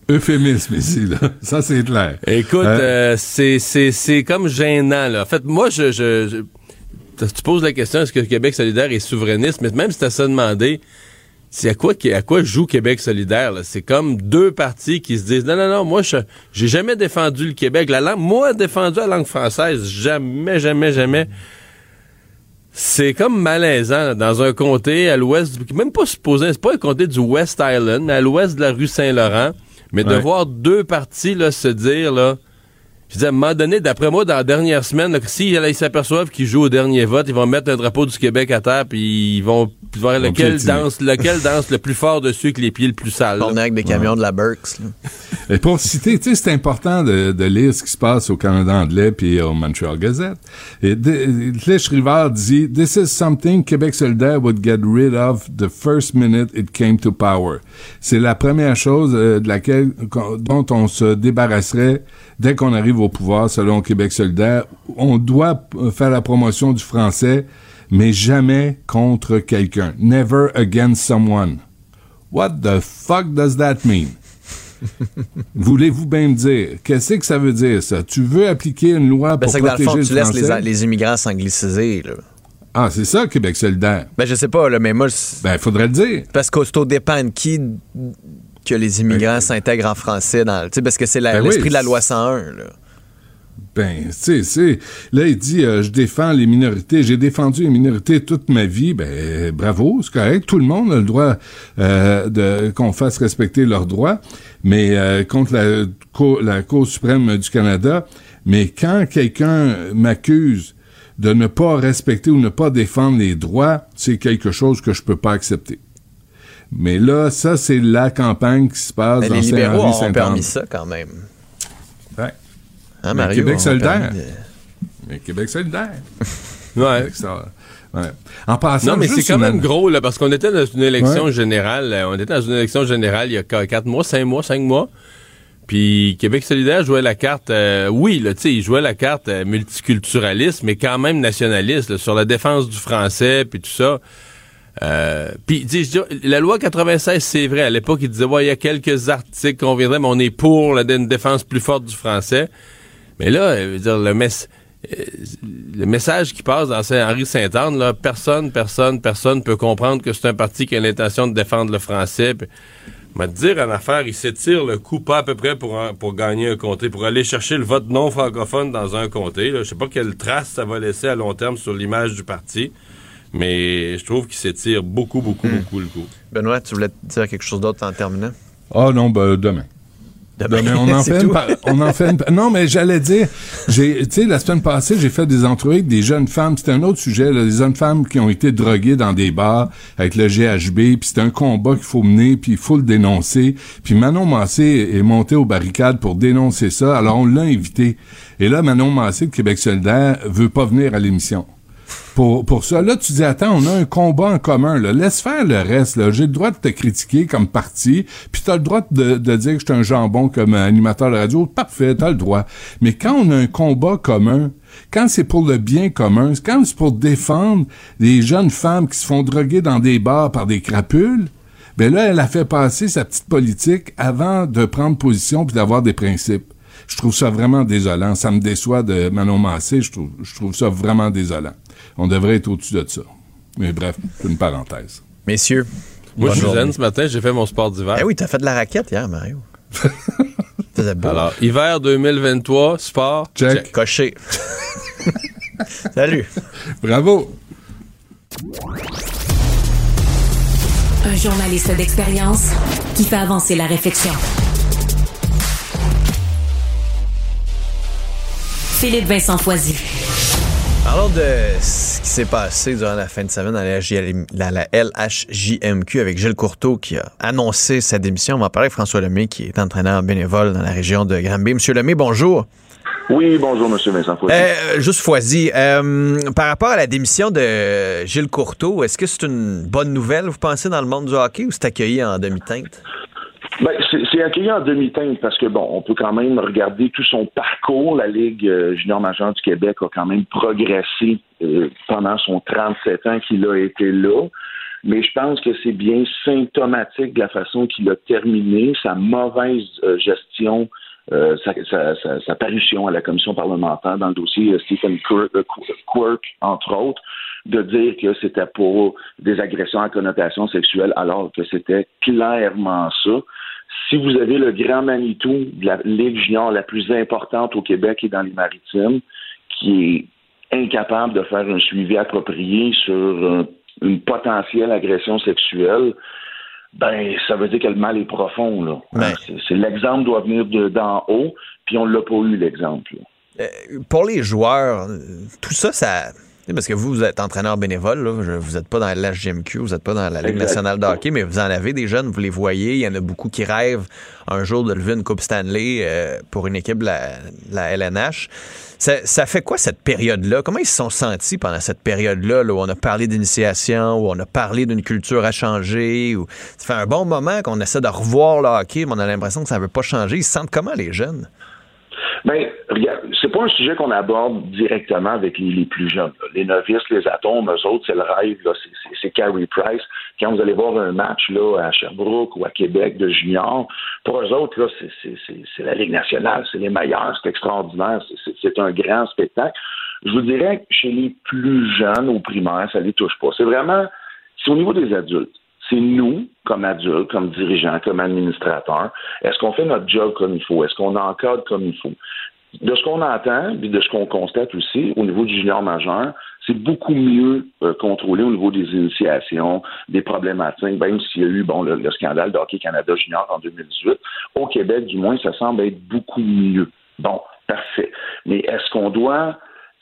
Euphémisme ici, là. Ça, c'est clair. Écoute, hein? euh, c'est, c'est, c'est comme gênant, là. En fait, moi, je, je, je tu poses la question, est-ce que le Québec solidaire est souverainiste? Mais même si tu as ça demandé, c'est à quoi, à quoi joue Québec solidaire? C'est comme deux partis qui se disent non, non, non, moi, je j'ai jamais défendu le Québec. La langue, moi, défendu la langue française. Jamais, jamais, jamais. C'est comme malaisant dans un comté à l'ouest, même pas supposé, c'est pas un comté du West Island, mais à l'ouest de la rue Saint-Laurent. Mais de voir deux partis là, se dire là, je dis, à un moment donné, d'après moi, dans la dernière semaine, s'ils ils s'aperçoivent qu'ils jouent au dernier vote, ils vont mettre un drapeau du Québec à terre, puis ils vont voir lequel danse, lequel danse le plus fort dessus avec les pieds le plus sales. On est avec des camions de la Burks. Et pour citer, tu sais, c'est important de, de, lire ce qui se passe au Canada anglais puis au Montreal Gazette. Et Clich Rivard dit, This is something Québec solidaire would get rid of the first minute it came to power. C'est la première chose euh, de laquelle, dont on se débarrasserait dès qu'on arrive au pouvoir, selon Québec solidaire, on doit faire la promotion du français, mais jamais contre quelqu'un. Never against someone. What the fuck does that mean? Voulez-vous bien me dire, qu'est-ce que ça veut dire, ça? Tu veux appliquer une loi ben, pour protéger le, fond, tu laisses les, les immigrants s'angliciser, là. Ah, c'est ça, Québec solidaire. Ben, je sais pas, là, mais moi... Ben, il faudrait le dire. Parce qu'au dépend de qui que les immigrants ben, s'intègrent en français, dans, parce que c'est ben l'esprit de la loi 101. Là. Ben, tu sais, là, il dit, euh, je défends les minorités, j'ai défendu les minorités toute ma vie, ben, bravo, c'est correct, tout le monde a le droit euh, de qu'on fasse respecter leurs droits, mais euh, contre la, cour, la Cour suprême du Canada, mais quand quelqu'un m'accuse de ne pas respecter ou ne pas défendre les droits, c'est quelque chose que je peux pas accepter. Mais là, ça, c'est la campagne qui se passe Mais dans les libéraux Saint-Henri, ont permis ça quand même. Ouais. Hein, Mais Mario, Québec solidaire. de- Mais Québec solidaire. Ouais. Ça, ouais. En passant, Non, mais c'est quand une- même gros, là, parce qu'on était dans une élection Ouais. générale. euh, On était dans une élection générale il y a qu- quatre mois, cinq mois, cinq mois. Puis Québec solidaire jouait la carte, euh, oui, là, tu sais, il jouait la carte euh, multiculturaliste, mais quand même nationaliste, là, sur la défense du français, puis tout ça. Euh, puis, la loi 96, c'est vrai. À l'époque, il disait, ouais, il y a quelques articles qu'on viendrait, mais on est pour la, une défense plus forte du français. Mais là, euh, je veux dire, le, euh, le message qui passe dans Saint-Henri-Sainte-Anne, là, personne, personne, personne peut comprendre que c'est un parti qui a l'intention de défendre le français. Te dire en affaire, il s'étire le coup pas à peu près pour, pour gagner un comté, pour aller chercher le vote non francophone dans un comté. là. Je sais pas quelle trace ça va laisser à long terme sur l'image du parti, mais je trouve qu'il s'étire beaucoup, beaucoup, beaucoup le coup. Benoît, tu voulais dire quelque chose d'autre en terminant? Ah non, ben, demain. Demain, Demain, on en fait une par- on en fait une par- non mais j'allais dire j'ai tu sais la semaine passée j'ai fait des entrevues avec des jeunes femmes c'était un autre sujet là, des jeunes femmes qui ont été droguées dans des bars avec le GHB puis c'est un combat qu'il faut mener puis il faut le dénoncer puis Manon Massé est montée aux barricades pour dénoncer ça alors on l'a invité et là Manon Massé de Québec solidaire veut pas venir à l'émission pour, pour ça. Là, tu dis, attends, on a un combat en commun. Là. Laisse faire le reste. J'ai le droit de te critiquer comme parti, puis tu as le droit de, de dire que je suis un jambon comme animateur de radio. Parfait, tu as le droit. Mais quand on a un combat commun, quand c'est pour le bien commun, quand c'est pour défendre les jeunes femmes qui se font droguer dans des bars par des crapules, ben là, elle a fait passer sa petite politique avant de prendre position puis d'avoir des principes. Je trouve ça vraiment désolant. Ça me déçoit de Manon Massé. Je trouve, je trouve ça vraiment désolant. On devrait être au-dessus de ça. Mais bref, c'est une parenthèse. Messieurs. Moi, je suis zen ce matin, j'ai fait mon sport d'hiver. Eh oui, t'as fait de la raquette hier, Mario. C'était beau. Alors, hiver 2023, sport, check. Coché. Salut. Bravo. Un journaliste d'expérience qui fait avancer la réflexion. Philippe Vincent Foisy. Parlons de qui s'est passé durant la fin de semaine à la, LHJMQ avec Gilles Courteau qui a annoncé sa démission. On va en parler avec François Lemay qui est entraîneur bénévole dans la région de Granby. Monsieur Lemay, bonjour. Oui, bonjour, Monsieur Vincent Foisy. Euh, juste Foisy, euh, par rapport à la démission de Gilles Courteau, est-ce que c'est une bonne nouvelle, vous pensez, dans le monde du hockey ou c'est accueilli en demi-teinte? Ben, c'est accueilli en demi-teinte parce que, bon, on peut quand même regarder tout son parcours. La Ligue euh, junior majeure du Québec a quand même progressé pendant son 37 ans qu'il a été là. Mais je pense que c'est bien symptomatique de la façon qu'il a terminé, sa mauvaise euh, gestion, euh, sa, sa- sa- sa parution à la commission parlementaire dans le dossier euh, Stephen Quirk, euh, Quirk, entre autres, de dire que c'était pour des agressions à connotation sexuelle alors que c'était clairement ça. Si vous avez le grand Manitou la Ligue la plus importante au Québec et dans les maritimes, qui est incapable de faire un suivi approprié sur une potentielle agression sexuelle, ben ça veut dire que le mal est profond. Là. C'est- c'est l'exemple doit venir de- d'en haut, puis on l'a pas eu l'exemple. Euh, pour les joueurs, tout ça, ça. Parce que vous, vous êtes entraîneur bénévole, là, vous n'êtes pas dans la HGMQ, vous n'êtes pas dans la Ligue nationale de hockey, mais vous en avez des jeunes, vous les voyez. Il y en a beaucoup qui rêvent un jour de lever une Coupe Stanley euh, pour une équipe de la, la LNH. Ça, fait quoi cette période-là? Comment ils se sont sentis pendant cette période-là là, où on a parlé d'initiation, où on a parlé d'une culture à changer? Où... Ça fait un bon moment qu'on essaie de revoir le hockey, mais on a l'impression que ça ne veut pas changer. Ils se sentent comment, les jeunes? Ben, regarde, c'est pas un sujet qu'on aborde directement avec les, plus jeunes. là. Les novices, les atomes, eux autres, c'est le rêve, là, c'est- c'est- c'est Carey Price. Quand vous allez voir un match là, à Sherbrooke ou à Québec de junior, pour eux autres, là, c'est- c'est c'est- la Ligue nationale, c'est les meilleurs, c'est extraordinaire, c'est un grand spectacle. Je vous dirais que chez les plus jeunes au primaire, ça les touche pas. C'est vraiment, c'est au niveau des adultes. C'est nous, comme adultes, comme dirigeants, comme administrateurs, est-ce qu'on fait notre job comme il faut? Est-ce qu'on encadre comme il faut? De ce qu'on entend, puis de ce qu'on constate aussi au niveau du junior majeur, c'est beaucoup mieux euh, contrôlé au niveau des initiations, des problématiques, même s'il y a eu bon, le, le scandale de Hockey Canada junior en 2018. Au Québec, du moins, ça semble être beaucoup mieux. Bon, parfait. Mais est-ce qu'on doit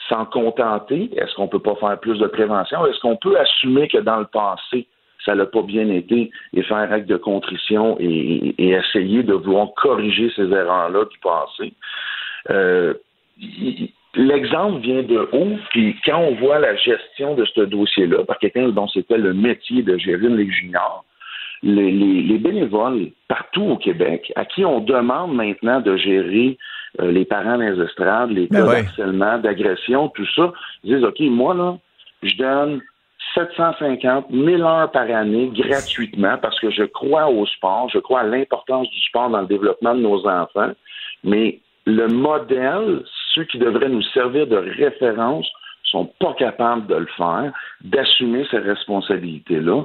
s'en contenter? Est-ce qu'on peut pas faire plus de prévention? Est-ce qu'on peut assumer que dans le passé, ça n'a pas bien été et faire acte de contrition et, essayer de vouloir corriger ces erreurs-là du passé. Euh, l'exemple vient de haut, puis quand on voit la gestion de ce dossier-là par quelqu'un dont c'était le métier de gérer une Ligue junior, les, bénévoles partout au Québec, à qui on demande maintenant de gérer euh, les parents des estrades, les ben cas d'harcèlement, d'agression, tout ça, ils disent, OK, moi, là, je donne 750 000 heures par année gratuitement parce que je crois au sport, je crois à l'importance du sport dans le développement de nos enfants, mais le modèle, ceux qui devraient nous servir de référence, sont pas capables de le faire, d'assumer ces responsabilités-là.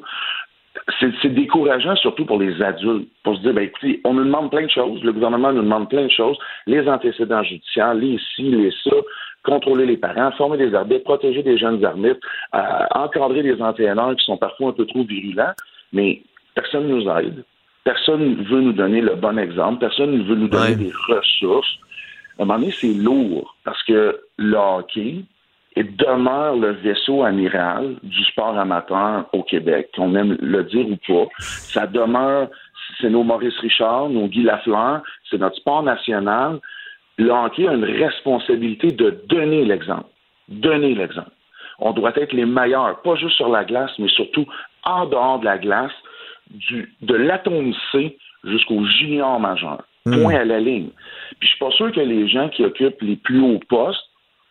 C'est décourageant, surtout pour les adultes, pour se dire, ben écoutez, on nous demande plein de choses, le gouvernement nous demande plein de choses, les antécédents judiciaires, les ci, les ça, contrôler les parents, former des arbitres, protéger des jeunes arbitres, euh, encadrer des entraîneurs qui sont parfois un peu trop virulents, mais personne ne nous aide. Personne ne veut nous donner le bon exemple. Personne ne veut nous donner des ressources. À un moment donné, c'est lourd parce que le hockey, demeure le vaisseau amiral du sport amateur au Québec, qu'on aime le dire ou pas. Ça demeure, c'est nos Maurice Richard, nos Guy Lafleur, c'est notre sport national. Le hockey a une responsabilité de donner l'exemple. Donner l'exemple. On doit être les meilleurs, pas juste sur la glace, mais surtout en dehors de la glace, du, de l'atome C jusqu'au junior majeur. Hmm. Point à la ligne. Puis je suis pas sûr que les gens qui occupent les plus hauts postes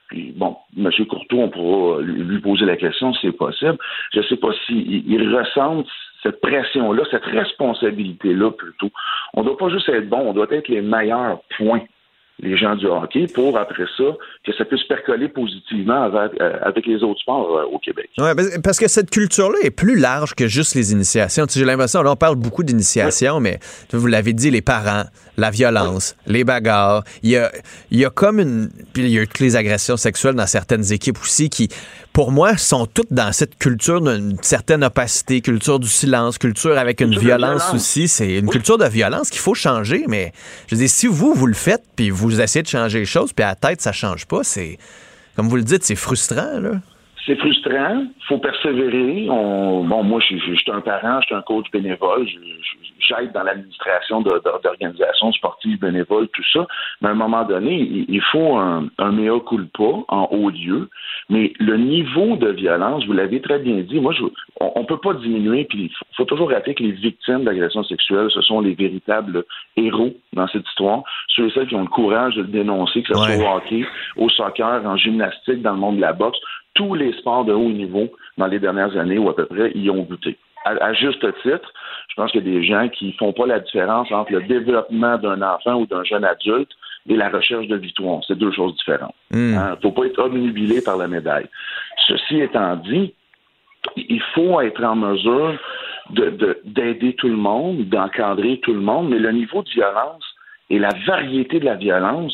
puis bon, M. Courtois, on pourra lui poser la question si c'est possible. Je ne sais pas s'il il ressent cette pression-là, cette responsabilité-là plutôt. On ne doit pas juste être bon, on doit être les meilleurs points les gens du hockey pour, après ça, que ça puisse percoler positivement avec, euh, avec les autres sports euh, au Québec. Oui, parce que cette culture-là est plus large que juste les initiations. J'ai l'impression, là, on parle beaucoup d'initiations, mais vous l'avez dit, les parents, la violence, les bagarres. Il y a, il y a comme une. Puis il y a toutes les agressions sexuelles dans certaines équipes aussi qui, pour moi, sont toutes dans cette culture d'une certaine opacité, culture du silence, culture avec une violence, aussi. C'est une culture de violence qu'il faut changer, mais je veux dire, si vous, vous le faites, puis vous essayez de changer les choses, puis à la tête, ça change pas, c'est. Comme vous le dites, c'est frustrant, là c'est frustrant. Il faut persévérer. bon, moi, je, suis un parent, je suis un coach bénévole. J'aide dans l'administration d'organisations sportives bénévoles, tout ça. Mais à un moment donné, il, faut un, un mea culpa en haut lieu. Mais le niveau de violence, vous l'avez très bien dit, moi, je, on ne peut pas diminuer. Puis il faut, toujours rappeler que les victimes d'agressions sexuelles, ce sont les véritables héros dans cette histoire. Ceux et celles qui ont le courage de le dénoncer, que ce soit au hockey, au soccer, en gymnastique, dans le monde de la boxe tous les sports de haut niveau dans les dernières années ou à peu près y ont goûté. À, juste titre, je pense qu'il y a des gens qui font pas la différence entre le développement d'un enfant ou d'un jeune adulte et la recherche de victoire. C'est deux choses différentes. Il hmm. ne hein, faut pas être obnubilé par la médaille. Ceci étant dit, il faut être en mesure d'aider tout le monde, d'encadrer tout le monde, mais le niveau de violence et la variété de la violence,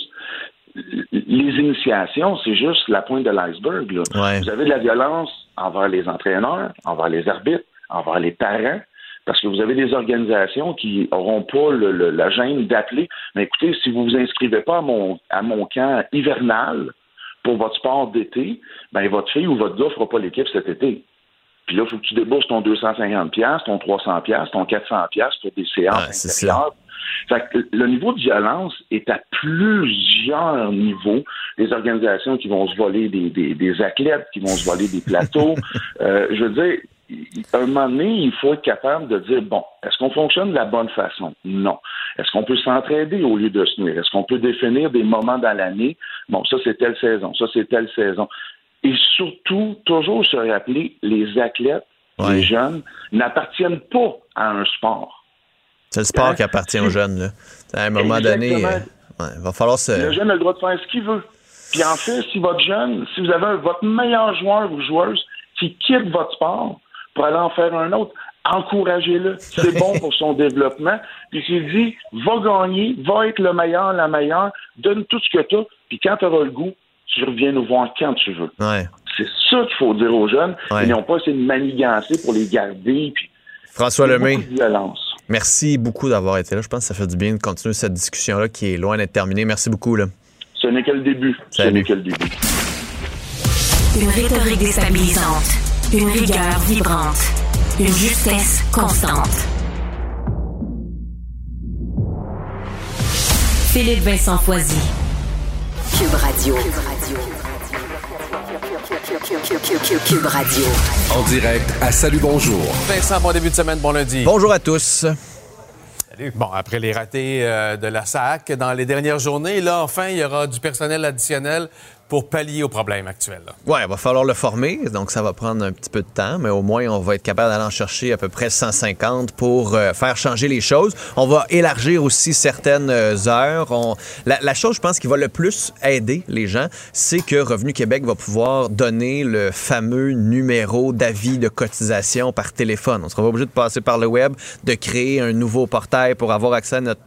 les initiations, c'est juste la pointe de l'iceberg. Vous avez de la violence envers les entraîneurs, envers les arbitres, envers les parents, parce que vous avez des organisations qui n'auront pas la gêne d'appeler. Mais écoutez, si vous vous inscrivez pas à mon, à mon camp hivernal pour votre sport d'été, ben votre fille ou votre gars ne fera pas l'équipe cet été. Puis là, il faut que tu débourses ton 250$, ton 300$, ton 400$ pour des séances le niveau de violence est à plusieurs niveaux. Des organisations qui vont se voler des, athlètes, qui vont se voler des plateaux. Euh, je veux dire, à un moment donné, il faut être capable de dire, bon, est-ce qu'on fonctionne de la bonne façon? Non. Est-ce qu'on peut s'entraider au lieu de se nuire? Est-ce qu'on peut définir des moments dans l'année? Bon, ça, c'est telle saison, ça, c'est telle saison. Et surtout, toujours se rappeler, les athlètes, les jeunes, n'appartiennent pas à un sport. C'est le sport qui appartient aux jeunes. Là. À un moment donné, il va falloir se. Le jeune a le droit de faire ce qu'il veut. Puis en fait, si votre jeune, si vous avez votre meilleur joueur ou joueuse qui quitte votre sport pour aller en faire un autre, encouragez-le. C'est bon pour son développement. Puis s'il dit, va gagner, va être le meilleur, la meilleure, donne tout ce que tu as, puis quand tu auras le goût, tu reviens nous voir quand tu veux. C'est ça qu'il faut dire aux jeunes. Ils n'ont pas essayé de manigancer pour les garder. Puis François Lemay. Merci beaucoup d'avoir été là. Je pense que ça fait du bien de continuer cette discussion-là qui est loin d'être terminée. Merci beaucoup. Là. Ce n'est que le début. Ce n'est que le début. Une rhétorique déstabilisante. Une rigueur vibrante. Une justesse constante. Philippe Vincent Foisy. Cube Radio. Cube Radio. En direct à Salut Bonjour. Vincent, bon début de semaine, bon lundi. Bonjour à tous. Salut. Bon, après les ratés euh, de la SAC dans les dernières journées, là, enfin, il y aura du personnel additionnel pour pallier aux problèmes actuels. Là. Ouais, il va falloir le former, donc ça va prendre un petit peu de temps, mais au moins on va être capable d'aller en chercher à peu près 150 pour euh, faire changer les choses. On va élargir aussi certaines euh, heures. La, la, chose, je pense, qui va le plus aider les gens, c'est que Revenu Québec va pouvoir donner le fameux numéro d'avis de cotisation par téléphone. On sera pas obligé de passer par le web, de créer un nouveau portail pour avoir accès à notre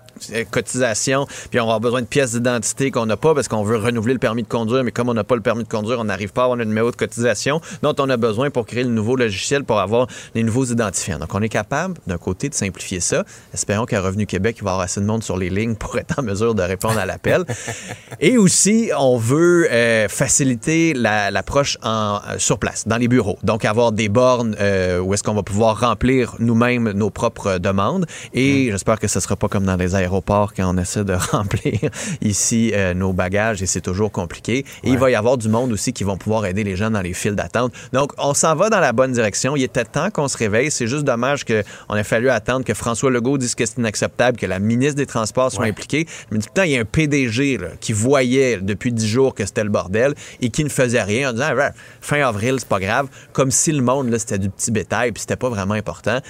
cotisation, puis on avoir besoin de pièces d'identité qu'on n'a pas parce qu'on veut renouveler le permis de conduire, mais comme on n'a pas le permis de conduire, on n'arrive pas à avoir le numéro de cotisation dont on a besoin pour créer le nouveau logiciel pour avoir les nouveaux identifiants. Donc, on est capable, d'un côté, de simplifier ça. Espérons qu'à Revenu Québec, il va y avoir assez de monde sur les lignes pour être en mesure de répondre à l'appel. Et aussi, on veut euh, faciliter l'approche en euh, sur place, dans les bureaux. Donc, avoir des bornes euh, où est-ce qu'on va pouvoir remplir nous-mêmes nos propres demandes. Et j'espère que ce ne sera pas comme dans les aéroports quand on essaie de remplir ici euh, nos bagages et c'est toujours compliqué. Et il va y avoir du monde aussi qui vont pouvoir aider les gens dans les files d'attente. Donc, on s'en va dans la bonne direction. Il était temps qu'on se réveille. C'est juste dommage qu'on ait fallu attendre que François Legault dise que c'est inacceptable que la ministre des Transports soit impliquée. Mais tout le temps, il y a un PDG là, qui voyait depuis dix jours que c'était le bordel et qui ne faisait rien en disant ah, fin avril, c'est pas grave. Comme si le monde, là, c'était du petit bétail puis c'était pas vraiment important.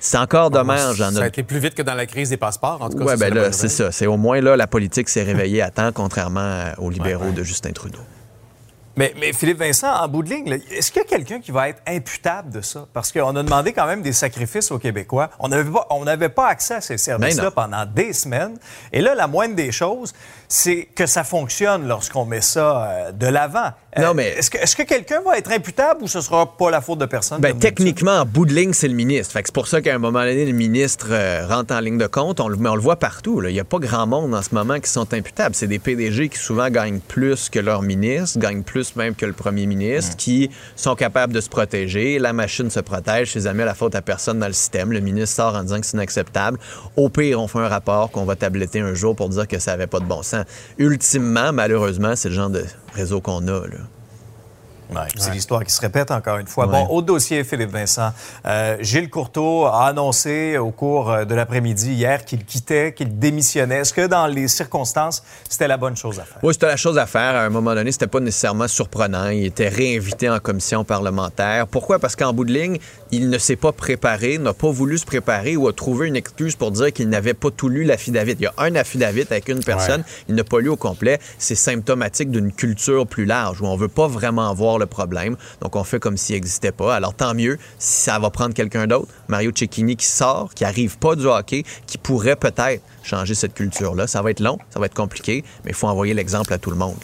C'est encore dommage. ça a été plus vite que dans la crise des passeports, en tout cas. Ouais, ben là, c'est ça. C'est au moins là, la politique s'est réveillée à temps, contrairement aux libéraux de Justin Trudeau. Mais, mais, Philippe Vincent, en bout de ligne, est-ce qu'il y a quelqu'un qui va être imputable de ça? Parce qu'on a demandé quand même des sacrifices aux Québécois. On n'avait pas, pas, accès à ces services-là pendant des semaines. Et là, la moindre des choses, c'est que ça fonctionne lorsqu'on met ça euh, de l'avant. Non, mais... Est-ce que, est que quelqu'un va être imputable ou ce sera pas la faute de personne? Ben, techniquement, en bout de ligne, c'est le ministre. c'est pour ça qu'à un moment donné, le ministre euh, rentre en ligne de compte. On, mais on le voit partout. Il n'y a pas grand monde en ce moment qui sont imputables. C'est des PDG qui souvent gagnent plus que leur ministre, gagnent plus même que le premier ministre, mmh. qui sont capables de se protéger. La machine se protège. C'est jamais la faute à personne dans le système. Le ministre sort en disant que c'est inacceptable. Au pire, on fait un rapport qu'on va tabletter un jour pour dire que ça n'avait pas de bon sens. Ultimement, malheureusement, c'est le genre de réseau qu'on a. Là. C'est l'histoire qui se répète encore une fois. Bon, au dossier, Philippe Vincent, euh, Gilles Courteau a annoncé au cours euh, de l'après-midi hier qu'il quittait, qu'il démissionnait. Est-ce que dans les circonstances, c'était la bonne chose à faire? Oui, c'était la chose à faire. À un moment donné, c'était pas nécessairement surprenant. Il était réinvité en commission parlementaire. Pourquoi? Parce qu'en bout de ligne, il ne s'est pas préparé, n'a pas voulu se préparer ou a trouvé une excuse pour dire qu'il n'avait pas tout lu l'affidavit. Il y a un affidavit avec une personne, il n'a pas lu au complet. C'est symptomatique d'une culture plus large où on veut pas vraiment voir le problème. Donc, on fait comme s'il n'existait pas. Alors, tant mieux si ça va prendre quelqu'un d'autre. Mario Cecchini qui sort, qui arrive pas du hockey, qui pourrait peut-être changer cette culture-là. Ça va être long, ça va être compliqué, mais il faut envoyer l'exemple à tout le monde.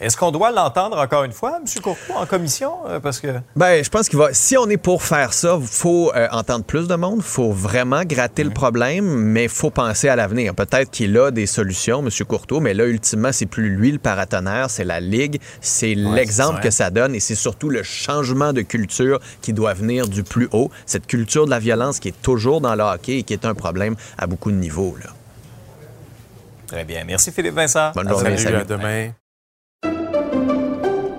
Est-ce qu'on doit l'entendre encore une fois, M. Courtois, en commission? Euh, parce que... Ben, je pense qu'il va. Si on est pour faire ça, il faut euh, entendre plus de monde. Il faut vraiment gratter le problème, mais il faut penser à l'avenir. Peut-être qu'il a des solutions, M. Courtois, mais là, ultimement, c'est plus lui le paratonnerre, c'est la Ligue, c'est l'exemple que ça donne et c'est surtout le changement de culture qui doit venir du plus haut. Cette culture de la violence qui est toujours dans le hockey et qui est un problème à beaucoup de niveaux. Là. Très bien. Merci, Philippe Vincent. Bonne journée. Salut, à demain.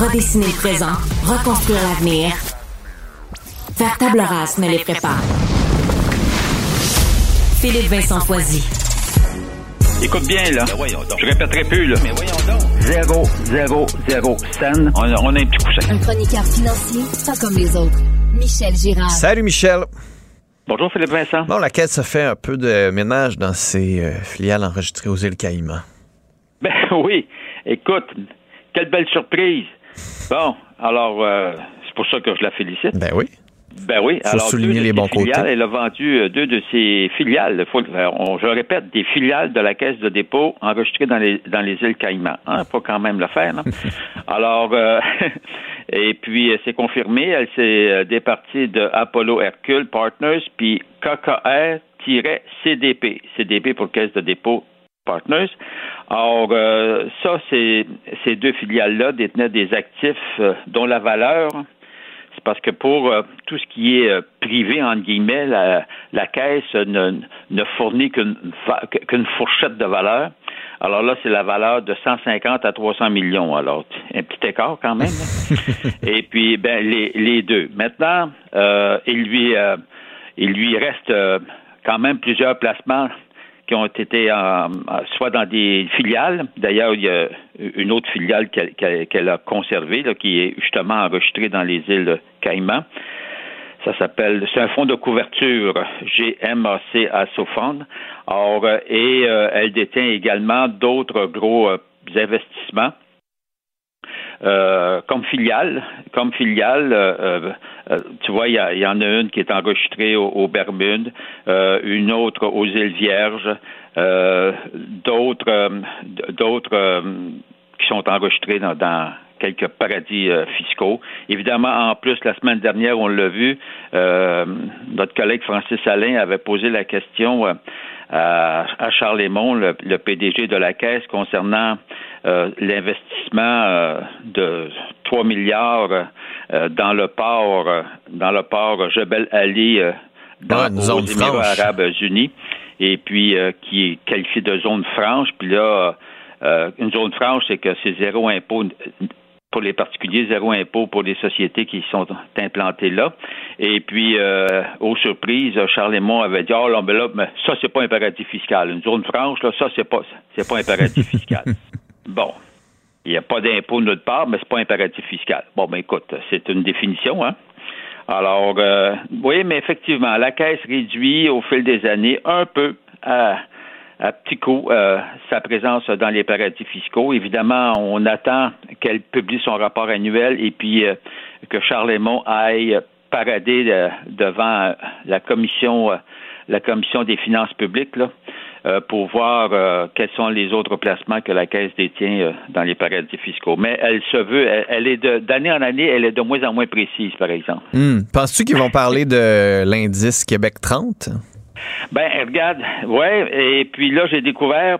Redessiner le présent, reconstruire l'avenir. Faire table rase ne les prépare. Philippe Vincent Foisy. Écoute bien, là. Je répéterai plus, là. Mais voyons donc. Zéro, zéro, zéro scène. On, on a un petit coussin. Un chroniqueur financier, pas comme les autres. Michel Girard. Salut, Michel. Bonjour, Philippe Vincent. Bon, la Caisse se fait un peu de ménage dans ses euh, filiales enregistrées aux îles Caïmans. Ben oui. Écoute, quelle belle surprise. Bon, alors, euh, c'est pour ça que je la félicite. Ben oui. Ben oui. Faut souligner les bons côtés. Elle a vendu deux de ses filiales. Faut, je répète, des filiales de la Caisse de dépôt enregistrées dans les, dans les îles Caïmans. Hein, faut quand même le faire. Alors, et puis, c'est confirmé. Elle s'est départie de Apollo Hercule Partners, puis KKR-CDP. CDP pour Caisse de dépôt Partners. Alors, euh, ça, c'est, ces deux filiales-là détenaient des actifs euh, dont la valeur, c'est parce que pour euh, tout ce qui est privé, entre guillemets, la, caisse ne, ne fournit qu'une, qu'une fourchette de valeur. Alors là, c'est la valeur de 150 à 300 millions. Alors, un petit écart quand même. Et puis, ben, les, les deux. Maintenant, il lui, il lui reste quand même plusieurs placements qui ont été soit dans des filiales. D'ailleurs, il y a une autre filiale qu'elle a conservée, qui est justement enregistrée dans les îles Caïmans. Ça s'appelle, c'est un fonds de couverture GMAC Assofond. Or, et euh, elle détient également d'autres gros euh, investissements euh, comme filiale, comme filiale, euh, euh, tu vois, il y, en a une qui est enregistrée aux, Bermudes, une autre aux îles Vierges, d'autres, d'autres qui sont enregistrées dans, quelques paradis fiscaux. Évidemment, en plus, la semaine dernière, on l'a vu, notre collègue Francis Alain avait posé la question à, Charles Lemont, le, PDG de la Caisse, concernant euh, l'investissement euh, de 3 milliards euh, dans le port, dans le port Jebel Ali, dans les Émirats Arabes Unis, et puis qui est qualifié de zone franche. Puis là, une zone franche, c'est que c'est zéro impôt pour les particuliers, zéro impôt pour les sociétés qui sont implantées là. Et puis, euh, aux surprises, Charles Lemont avait dit, oh là, mais là, mais ça, c'est pas un paradis fiscal. Une zone franche, là, ça, c'est pas, c'est pas un paradis fiscal. bon. Il n'y a pas d'impôt de notre part, mais c'est pas un paradis fiscal. Bon, ben écoute, c'est une définition, hein. Alors, euh, oui, mais effectivement, la caisse réduit au fil des années un peu à à petit coup euh, sa présence dans les paradis fiscaux. Évidemment, on attend qu'elle publie son rapport annuel et puis euh, que Charles aille parader euh, devant la commission la commission des finances publiques pour voir quels sont les autres placements que la Caisse détient dans les paradis fiscaux. Mais elle se veut, elle, est d'année en année, elle est de moins en moins précise, par exemple. Hmm. Penses-tu qu'ils vont parler de l'indice Québec 30? Ben, regarde, ouais, et puis là, j'ai découvert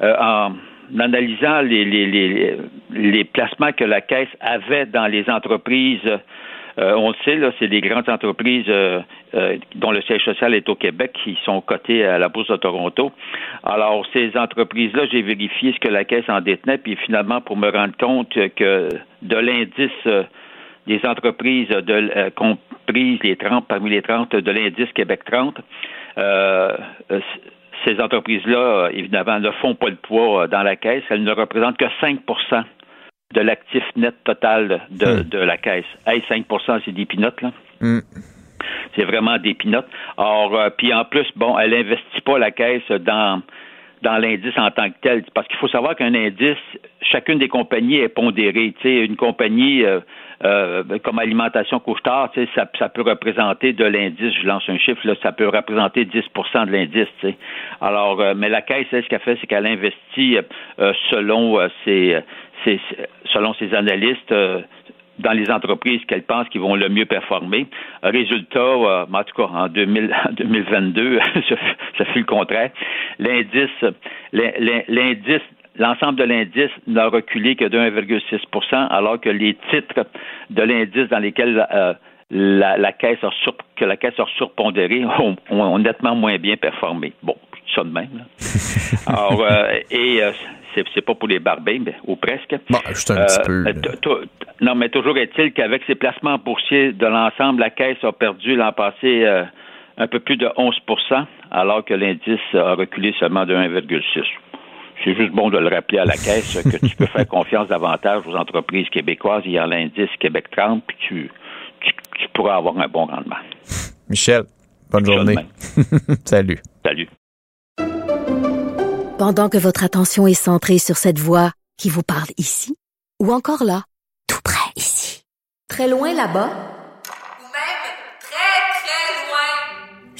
euh, en analysant les, les, les, placements que la Caisse avait dans les entreprises. Euh, on le sait, là, c'est des grandes entreprises euh, dont le siège social est au Québec qui sont cotées à la Bourse de Toronto. Alors, ces entreprises-là, j'ai vérifié ce que la Caisse en détenait, puis finalement, pour me rendre compte que de l'indice des entreprises de, comprises les 30, parmi les 30 de l'indice Québec 30, euh, ces entreprises-là, évidemment, ne font pas le poids euh, dans la caisse. Elles ne représentent que 5% de l'actif net total de, hmm. de la caisse. Hey, 5% c'est des pinottes, là. Hmm. C'est vraiment des pinottes. Or, euh, puis en plus, bon, elle n'investit pas la caisse dans dans l'indice en tant que tel. Parce qu'il faut savoir qu'un indice, chacune des compagnies est pondérée. Tu sais, une compagnie euh, comme alimentation couche-tard, ça, ça peut représenter de l'indice, je lance un chiffre, là, ça peut représenter 10% de l'indice. Alors, euh, mais la Caisse, ce qu'elle fait, c'est qu'elle investit euh, selon ses, ses, selon ses analystes dans les entreprises qu'elle pense qui vont le mieux performer. Résultat, en tout cas, en, 2000, 2022, ça fut le contraire. L'indice, l'indice l'ensemble de l'indice n'a reculé que de 1,6% alors que les titres de l'indice dans lesquels euh, la, caisse a que la caisse a surpondéré ont, nettement moins bien performé. Bon, ça de même. Alors, euh, et euh, c'est pas pour les barbés, mais ou presque. Bon, juste un petit peu. Non, mais toujours est-il qu'avec ses placements boursiers de l'ensemble, la caisse a perdu l'an passé un peu plus de 11% alors que l'indice a reculé seulement de 1,6 c'est juste bon de le rappeler à la caisse que tu peux faire confiance davantage aux entreprises québécoises. Il y a l'indice Québec 30, puis tu, tu, pourras avoir un bon rendement. Michel, bonne journée. Salut. Salut. Pendant que votre attention est centrée sur cette voix qui vous parle ici, ou encore là, tout près ici, très loin là-bas,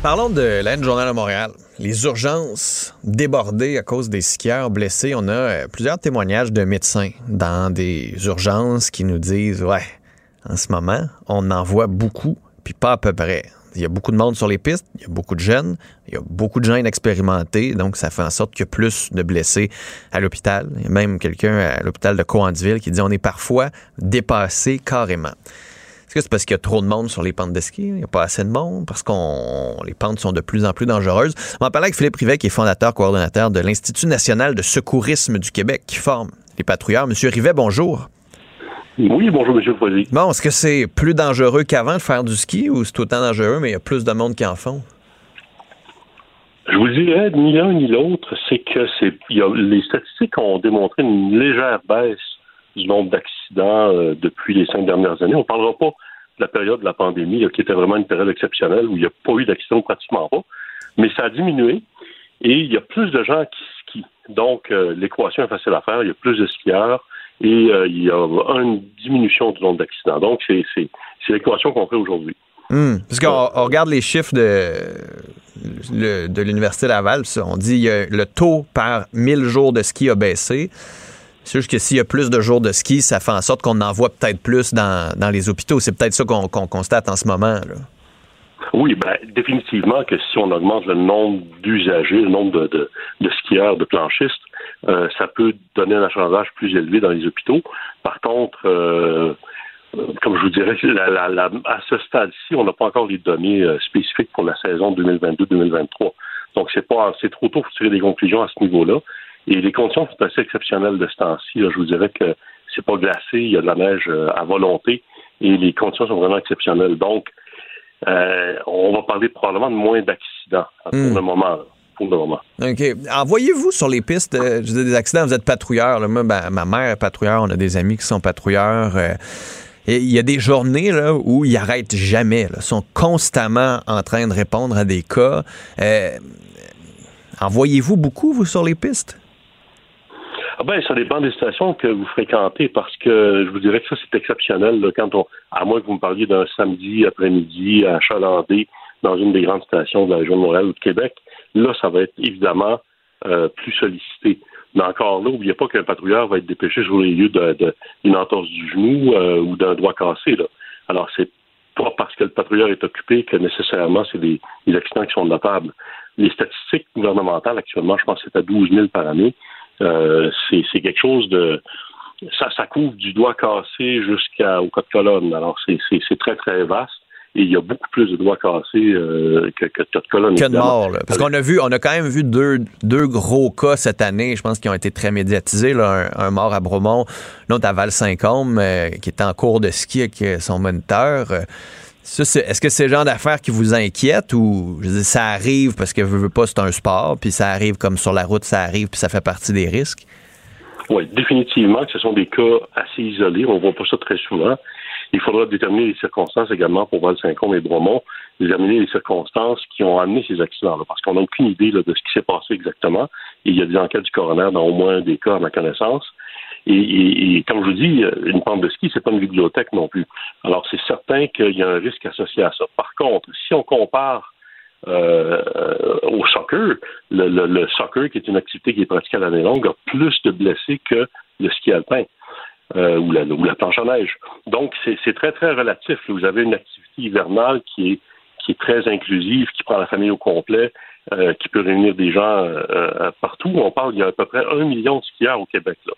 Parlons de l'Aide Journal de Montréal. Les urgences débordées à cause des skieurs blessés. On a euh, plusieurs témoignages de médecins dans des urgences qui nous disent Ouais, en ce moment, on en voit beaucoup, puis pas à peu près. Il y a beaucoup de monde sur les pistes, il y a beaucoup de jeunes, il y a beaucoup de gens inexpérimentés, donc ça fait en sorte qu'il y a plus de blessés à l'hôpital. Il y a même quelqu'un à l'hôpital de Coandville qui dit on est parfois dépassé carrément. Est-ce que c'est parce qu'il y a trop de monde sur les pentes de ski? Il n'y a pas assez de monde? Parce que les pentes sont de plus en plus dangereuses. On va parler avec Philippe Rivet, qui est fondateur, coordonnateur de l'Institut national de secourisme du Québec, qui forme les patrouilleurs. Monsieur Rivet, bonjour. Oui, bonjour, M. Foisy. Bon, est-ce que c'est plus dangereux qu'avant de faire du ski ou c'est autant dangereux, mais il y a plus de monde qui en font? Je vous dirais, ni l'un ni l'autre, c'est que c'est, les statistiques ont démontré une légère baisse du nombre d'accidents euh, depuis les cinq dernières années. On ne parlera pas de la période de la pandémie, qui était vraiment une période exceptionnelle où il n'y a pas eu d'accidents pratiquement pas, mais ça a diminué et il y a plus de gens qui skient. Donc, euh, l'équation est facile à faire. Il y a plus de skieurs et euh, il y a une diminution du nombre d'accidents. Donc, c'est l'équation qu'on fait aujourd'hui. Hmm. parce qu'on regarde les chiffres de, de l'Université Laval, on dit que le taux par 1000 jours de ski a baissé. C'est juste que s'il y a plus de jours de ski, ça fait en sorte qu'on en voit peut-être plus dans, les hôpitaux. C'est peut-être ça qu'on constate en ce moment. Oui, ben, définitivement que si on augmente le nombre d'usagers, le nombre de, skieurs, de planchistes, euh, ça peut donner un achalandage plus élevé dans les hôpitaux. Par contre, euh, comme je vous dirais, à ce stade-ci, on n'a pas encore les données euh, spécifiques pour la saison 2022-2023. Donc, c'est pas, c'est trop tôt pour tirer des conclusions à ce niveau-là. Et les conditions sont assez exceptionnelles de ce temps-ci. Je vous dirais que c'est pas glacé, il y a de la neige euh, à volonté et les conditions sont vraiment exceptionnelles. Donc, euh, on va parler probablement de moins d'accidents pour hmm. le moment. Pour le moment. OK. Envoyez-vous sur les pistes euh, des accidents, vous êtes patrouilleur. Moi, ben, ma mère est patrouilleur, on a des amis qui sont patrouilleurs. et il y a des journées là, où ils n'arrêtent jamais. Ils sont constamment en train de répondre à des cas. Envoyez-vous beaucoup, vous, sur les pistes? Ah ben, ça dépend des stations que vous fréquentez parce que je vous dirais que ça, c'est exceptionnel quand on, à moins que vous me parliez d'un samedi après-midi à Chalandé, dans une des grandes stations de la région de Montréal ou de Québec. Là, ça va être évidemment euh, plus sollicité. Mais encore là, n'oubliez pas qu'un patrouilleur va être dépêché sur les lieux d'une entorse du genou euh, ou d'un doigt cassé. Là. Alors, c'est pas parce que le patrouilleur est occupé que nécessairement c'est des, des accidents qui sont notables. Les statistiques gouvernementales actuellement, je pense que c'est à 12 000 par année. Euh, c'est quelque chose de ça, ça couvre du doigt cassé jusqu'au cas de colonne. Alors, c'est très, très vaste. Et il y a beaucoup plus de doigts cassés euh, que, que, de colonne. Que de morts. Parce qu'on a vu, on a quand même vu deux, deux gros cas cette année, je pense, qui ont été très médiatisés. Là. Un, mort à Bromont, l'autre à Val-Saint-Côme, euh, qui est en cours de ski avec son moniteur. Est-ce que c'est le genre d'affaires qui vous inquiète ou je ça arrive parce que vous veux pas, c'est un sport, puis ça arrive comme sur la route, ça arrive, puis ça fait partie des risques? Oui, définitivement que ce sont des cas assez isolés. On ne voit pas ça très souvent. Il faudra déterminer les circonstances également pour Val-Saint-Côme et Bromont, déterminer les circonstances qui ont amené ces accidents-là, parce qu'on n'a aucune idée de ce qui s'est passé exactement. il y a des enquêtes du coroner dans au moins des cas à ma connaissance. Et, comme je vous dis, une pente de ski, c'est pas une bibliothèque non plus. Alors, c'est certain qu'il y a un risque associé à ça. Par contre, si on compare euh, au soccer, le, soccer, qui est une activité qui est pratiquée à l'année longue, a plus de blessés que le ski alpin euh, ou, la, planche à neige. Donc, c'est très, très relatif. Vous avez une activité hivernale qui est, qui est très inclusive, qui prend la famille au complet, euh, qui peut réunir des gens partout. On parle, il y a à peu près un million de skieurs au Québec. Là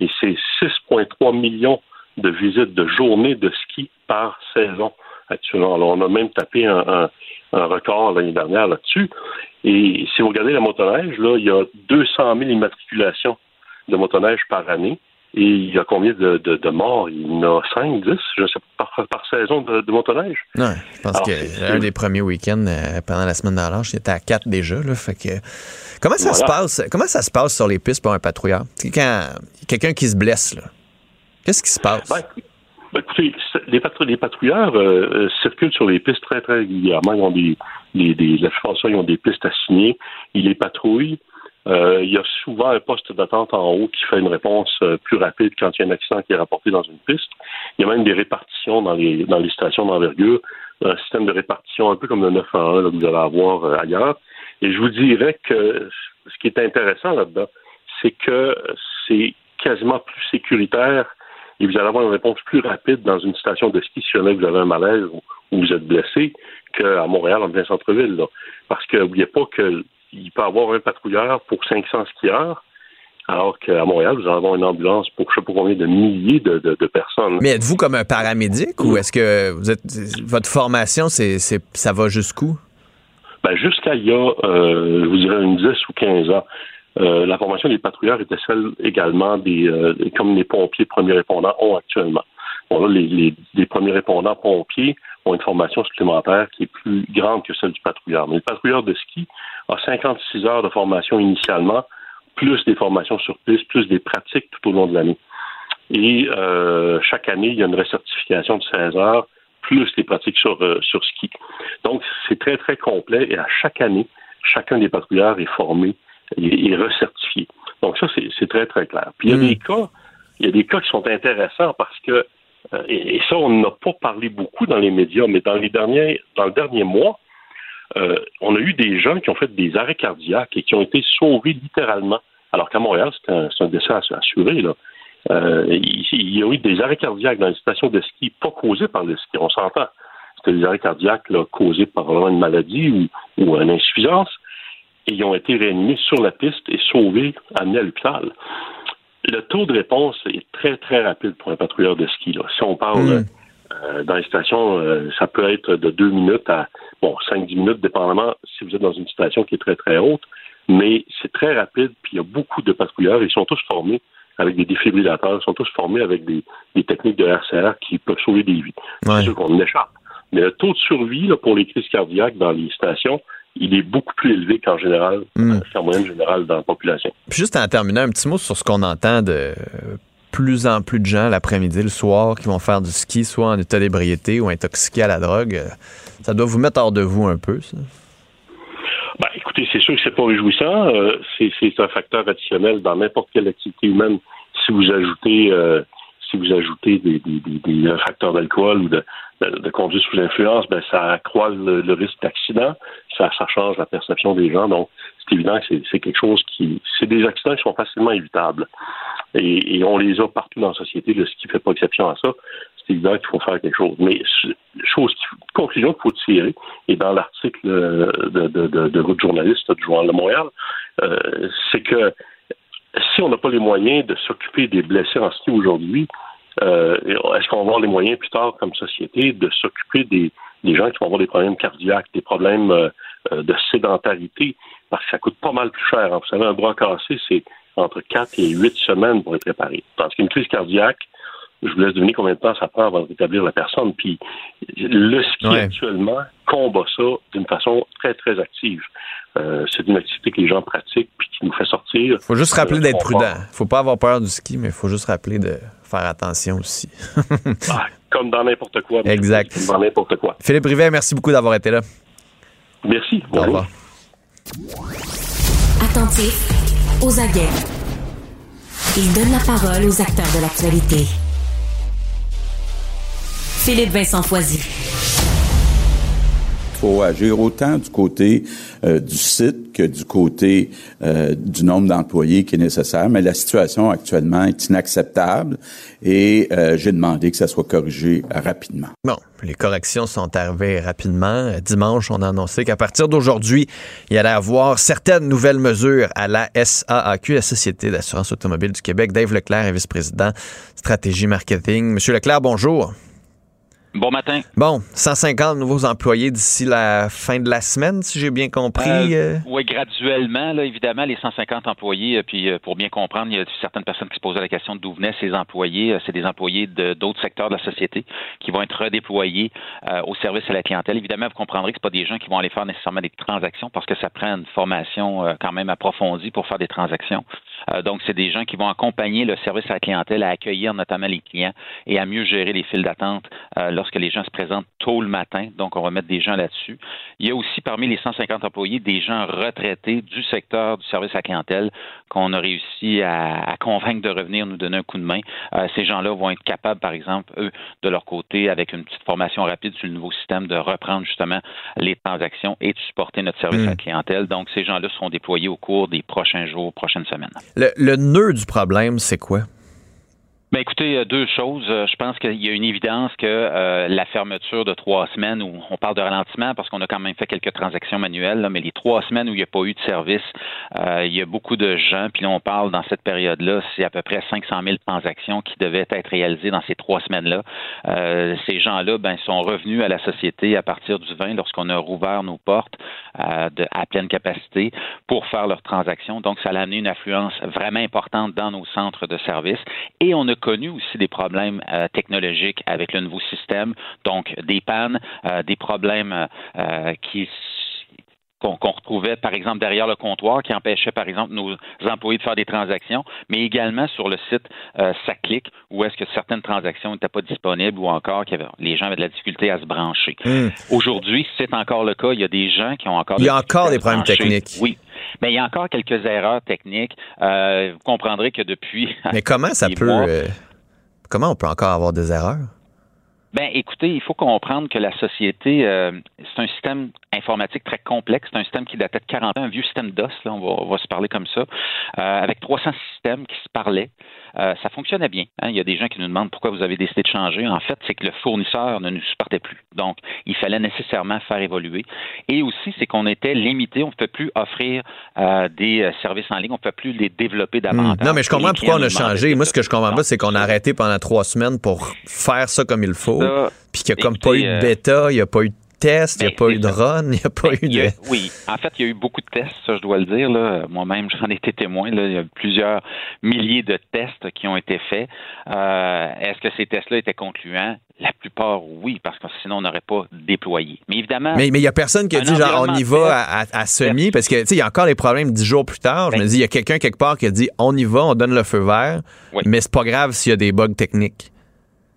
et c'est 6,3 millions de visites de journées de ski par saison actuellement. Alors, on a même tapé un, record l'année dernière là-dessus. Et si vous regardez la motoneige, là, il y a 200 000 immatriculations de motoneige par année. Et il y a combien de, morts? Il y en a 5, 10, je sais pas, par, saison de, motoneige. Non, je pense que un des premiers week-ends euh, pendant la semaine d'Allange, j'étais à quatre déjà. Là, fait que, comment ça se passe? Comment ça se passe sur les pistes pour un patrouilleur? Quand quelqu'un qui se blesse, là, qu'est-ce qui se passe? Ben, ben, écoutez, les, les patrouilleurs euh, euh, circulent sur les pistes très, très régulièrement. Ils ont des, des, des, la ils ont des pistes assignées. Ils les patrouillent. Euh, il y a souvent un poste d'attente en haut qui fait une réponse euh, plus rapide quand il y a un accident qui est rapporté dans une piste. Il y a même des répartitions dans les, stations d'envergure, un système de répartition un peu comme le 911 que vous allez avoir euh, ailleurs. Et je vous dirais que ce qui est intéressant là-dedans, c'est que c'est quasiment plus sécuritaire et vous allez avoir une réponse plus rapide dans une station de ski si jamais vous avez un malaise ou, vous êtes blessé qu'à Montréal, en plein centre-ville. Parce que n'oubliez pas que il peut avoir un patrouilleur pour 500 skieurs, alors qu'à Montréal, vous allez avoir une ambulance pour je sais pas combien de milliers de, personnes. Mais êtes-vous comme un paramédic ou est-ce que vous êtes votre formation, c'est, ça va jusqu'où? Ben, jusqu'à il y a, euh, je vous dirais, une 10 ou 15 ans. Euh, la formation des patrouilleurs était celle également des euh, comme les pompiers premiers répondants ont actuellement. Bon, là, les, les premiers répondants pompiers ont une formation supplémentaire qui est plus grande que celle du patrouilleur. Mais le patrouilleur de ski a 56 heures de formation initialement, plus des formations sur piste, plus des pratiques tout au long de l'année. Et euh, chaque année, il y a une recertification de 16 heures, plus des pratiques sur, euh, sur ski. Donc, c'est très, très complet et à chaque année, chacun des patrouilleurs est formé et, recertifié. Donc, ça, c'est très, très clair. Puis, il y a hmm. des cas, il y a des cas qui sont intéressants parce que euh, et, ça, on n'a pas parlé beaucoup dans les médias, mais dans les derniers, dans le dernier mois, euh, on a eu des gens qui ont fait des arrêts cardiaques et qui ont été sauvés littéralement. Alors qu'à Montréal, c'est un, décès assuré. Là. Euh, il, y a eu des arrêts cardiaques dans les stations de ski, pas causés par le ski, on s'entend. C'était des arrêts cardiaques causés par une maladie ou, ou une insuffisance. Et ils ont été réanimés sur la piste et sauvés, amenés à l'hôpital le taux de réponse est très, très rapide pour un patrouilleur de ski. Là. Si on parle hmm. euh, dans les stations, euh, ça peut être de deux minutes à bon cinq, dix minutes, dépendamment si vous êtes dans une station qui est très, très haute. Mais c'est très rapide, puis il y a beaucoup de patrouilleurs. Ils sont tous formés avec des défibrillateurs, ils sont tous formés avec des, techniques de RCR qui peuvent sauver des vies. C'est sûr qu'on échappe. Mais le taux de survie là, pour les crises cardiaques dans les stations, il est beaucoup plus élevé qu'en général, mm. qu'en moyenne générale dans la population. juste en terminant, un petit mot sur ce qu'on entend de plus en plus de gens l'après-midi, le soir, qui vont faire du ski, soit en état d'ébriété ou intoxiqués à la drogue. Ça doit vous mettre hors de vous un peu, ça? Ben, écoutez, c'est sûr que c'est pas réjouissant. Euh, c'est un facteur additionnel dans n'importe quelle activité humaine. Si vous ajoutez euh, si vous ajoutez des, des, facteurs d'alcool ou de, de, conduite sous influence, ben ça accroît le, risque d'accident, ça, ça change la perception des gens. Donc, c'est évident que c'est quelque chose qui. C'est des accidents qui sont facilement évitables. Et, on les a partout dans la société, ce qui ne fait pas exception à ça. C'est évident qu'il faut faire quelque chose. Mais chose conclusion qu'il faut tirer, et dans l'article de, de, de, de votre journaliste du Journal de Montréal, euh, c'est que si on n'a pas les moyens de s'occuper des blessés en ski aujourd'hui, euh, est-ce qu'on va avoir les moyens plus tard comme société de s'occuper des, gens qui vont avoir des problèmes cardiaques, des problèmes euh, euh, de sédentarité, parce que ça coûte pas mal plus cher. Vous savez, un bras cassé, c'est entre 4 et 8 semaines pour être réparé. Parce qu'une crise cardiaque, je vous laisse deviner combien de temps ça prend avant de rétablir la personne. Puis le ski actuellement combat ça d'une façon très, très active. Euh, c'est une activité que les gens pratiquent puis qui nous fait sortir. Il faut juste rappeler d'être prudent. Il faut pas avoir peur du ski, mais il faut juste rappeler de faire attention aussi. Ah, comme dans n'importe quoi. Exact. Comme dans n'importe quoi. Philippe Rivet, merci beaucoup d'avoir été là. Merci. Au revoir. Attentif aux aguets. Il donne la parole aux acteurs de l'actualité. Philippe Vincent Foisy faut agir autant du côté euh, du site que du côté euh, du nombre d'employés qui est nécessaire. Mais la situation actuellement est inacceptable et euh, j'ai demandé que ça soit corrigé rapidement. Bon, les corrections sont arrivées rapidement. Dimanche, on a annoncé qu'à partir d'aujourd'hui, il y allait avoir certaines nouvelles mesures à la SAAQ, la Société d'assurance automobile du Québec. Dave Leclerc est vice-président stratégie marketing. Monsieur Leclerc, bonjour. Bon matin. Bon, 150 nouveaux employés d'ici la fin de la semaine, si j'ai bien compris. Euh, oui, graduellement, là, évidemment, les 150 employés, euh, puis euh, pour bien comprendre, il y a certaines personnes qui se posaient la question d'où venaient ces employés. C'est des employés d'autres secteurs de la société qui vont être redéployés au service à la clientèle. Évidemment, vous comprendrez que ce pas des gens qui vont aller faire nécessairement des transactions parce que ça prend une formation quand même approfondie pour faire des transactions. Donc, c'est des gens qui vont accompagner le service à la clientèle à accueillir notamment les clients et à mieux gérer les files d'attente lorsque les gens se présentent tôt le matin. Donc, on va mettre des gens là-dessus. Il y a aussi parmi les 150 employés des gens retraités du secteur du service à la clientèle qu'on a réussi à, convaincre de revenir nous donner un coup de main. Euh, ces gens-là vont être capables, par exemple, eux, de leur côté, avec une petite formation rapide sur le nouveau système, de reprendre justement les transactions et de supporter notre service à la clientèle. Donc, ces gens-là seront déployés au cours des prochains jours, prochaines semaines. Le, le nœud du problème, c'est quoi? Ben écoutez, deux choses. Euh, je pense qu'il y a une évidence que euh, la fermeture de trois semaines, où on parle de ralentissement parce qu'on a quand même fait quelques transactions manuelles, mais les trois semaines où il n'y a pas eu de service, euh, il y a beaucoup de gens, puis là on parle dans cette période-là, c'est à peu près 500 000 transactions qui devaient être réalisées dans ces trois semaines-là. ces gens-là ben, sont revenus à la société à partir du 20 lorsqu'on a rouvert nos portes de, à pleine capacité pour faire leurs transactions. Donc ça a amené une affluence vraiment importante dans nos centres de service et on a connu aussi des problèmes euh, technologiques avec le nouveau système, donc des pannes, euh, des problèmes euh, qui qu'on retrouvait, par exemple, derrière le comptoir, qui empêchait, par exemple, nos employés de faire des transactions, mais également sur le site euh, où est-ce que certaines transactions n'étaient pas disponibles ou encore que les gens avaient de la difficulté à se brancher. Hmm. Aujourd'hui, c'est encore le cas. Il y a des gens qui ont encore... Il y a encore des problèmes techniques. Oui. Mais il y a encore quelques erreurs techniques. Euh, vous comprendrez que depuis. Mais comment ça peut. Euh, comment on peut encore avoir des erreurs? Ben, écoutez, il faut comprendre que la société, euh, c'est un système informatique très complexe. C'est un système qui datait de 40 ans, un vieux système DOS, là, on va, se parler comme ça, avec 300 systèmes qui se parlaient. Euh, ça fonctionnait bien. Hein. Il y a des gens qui nous demandent pourquoi vous avez décidé de changer. En fait, c'est que le fournisseur ne nous supportait plus. Donc, il fallait nécessairement faire évoluer. Et aussi, c'est qu'on était limité. On ne peut plus offrir euh, des euh, services en ligne. On ne peut plus les développer hmm. davantage. Non, mais je comprends pourquoi on a changé. Moi, ce que je comprends pas, c'est qu'on a arrêté pendant trois semaines pour faire ça comme il faut. Puis qu'il n'y a comme pas eu de bêta, il n'y a pas eu de tests, il n'y a pas eu de run, il n'y a pas eu de... oui, en fait, il y a eu beaucoup de tests, ça, je dois le dire. Moi-même, j'en ai été témoin. Là. Il y a plusieurs milliers de tests qui ont été faits. Euh, est-ce que ces tests-là étaient concluants? La plupart, oui, parce que sinon, on n'aurait pas déployé. Mais évidemment. Mais il n'y a personne qui a dit, genre, on y va à, semi, parce que, tu sais, il y a encore des problèmes dix jours plus tard. je me ben dis, il y a quelqu'un quelque part qui a dit, on y va, on donne le feu vert, mais c'est pas grave s'il y a des bugs techniques.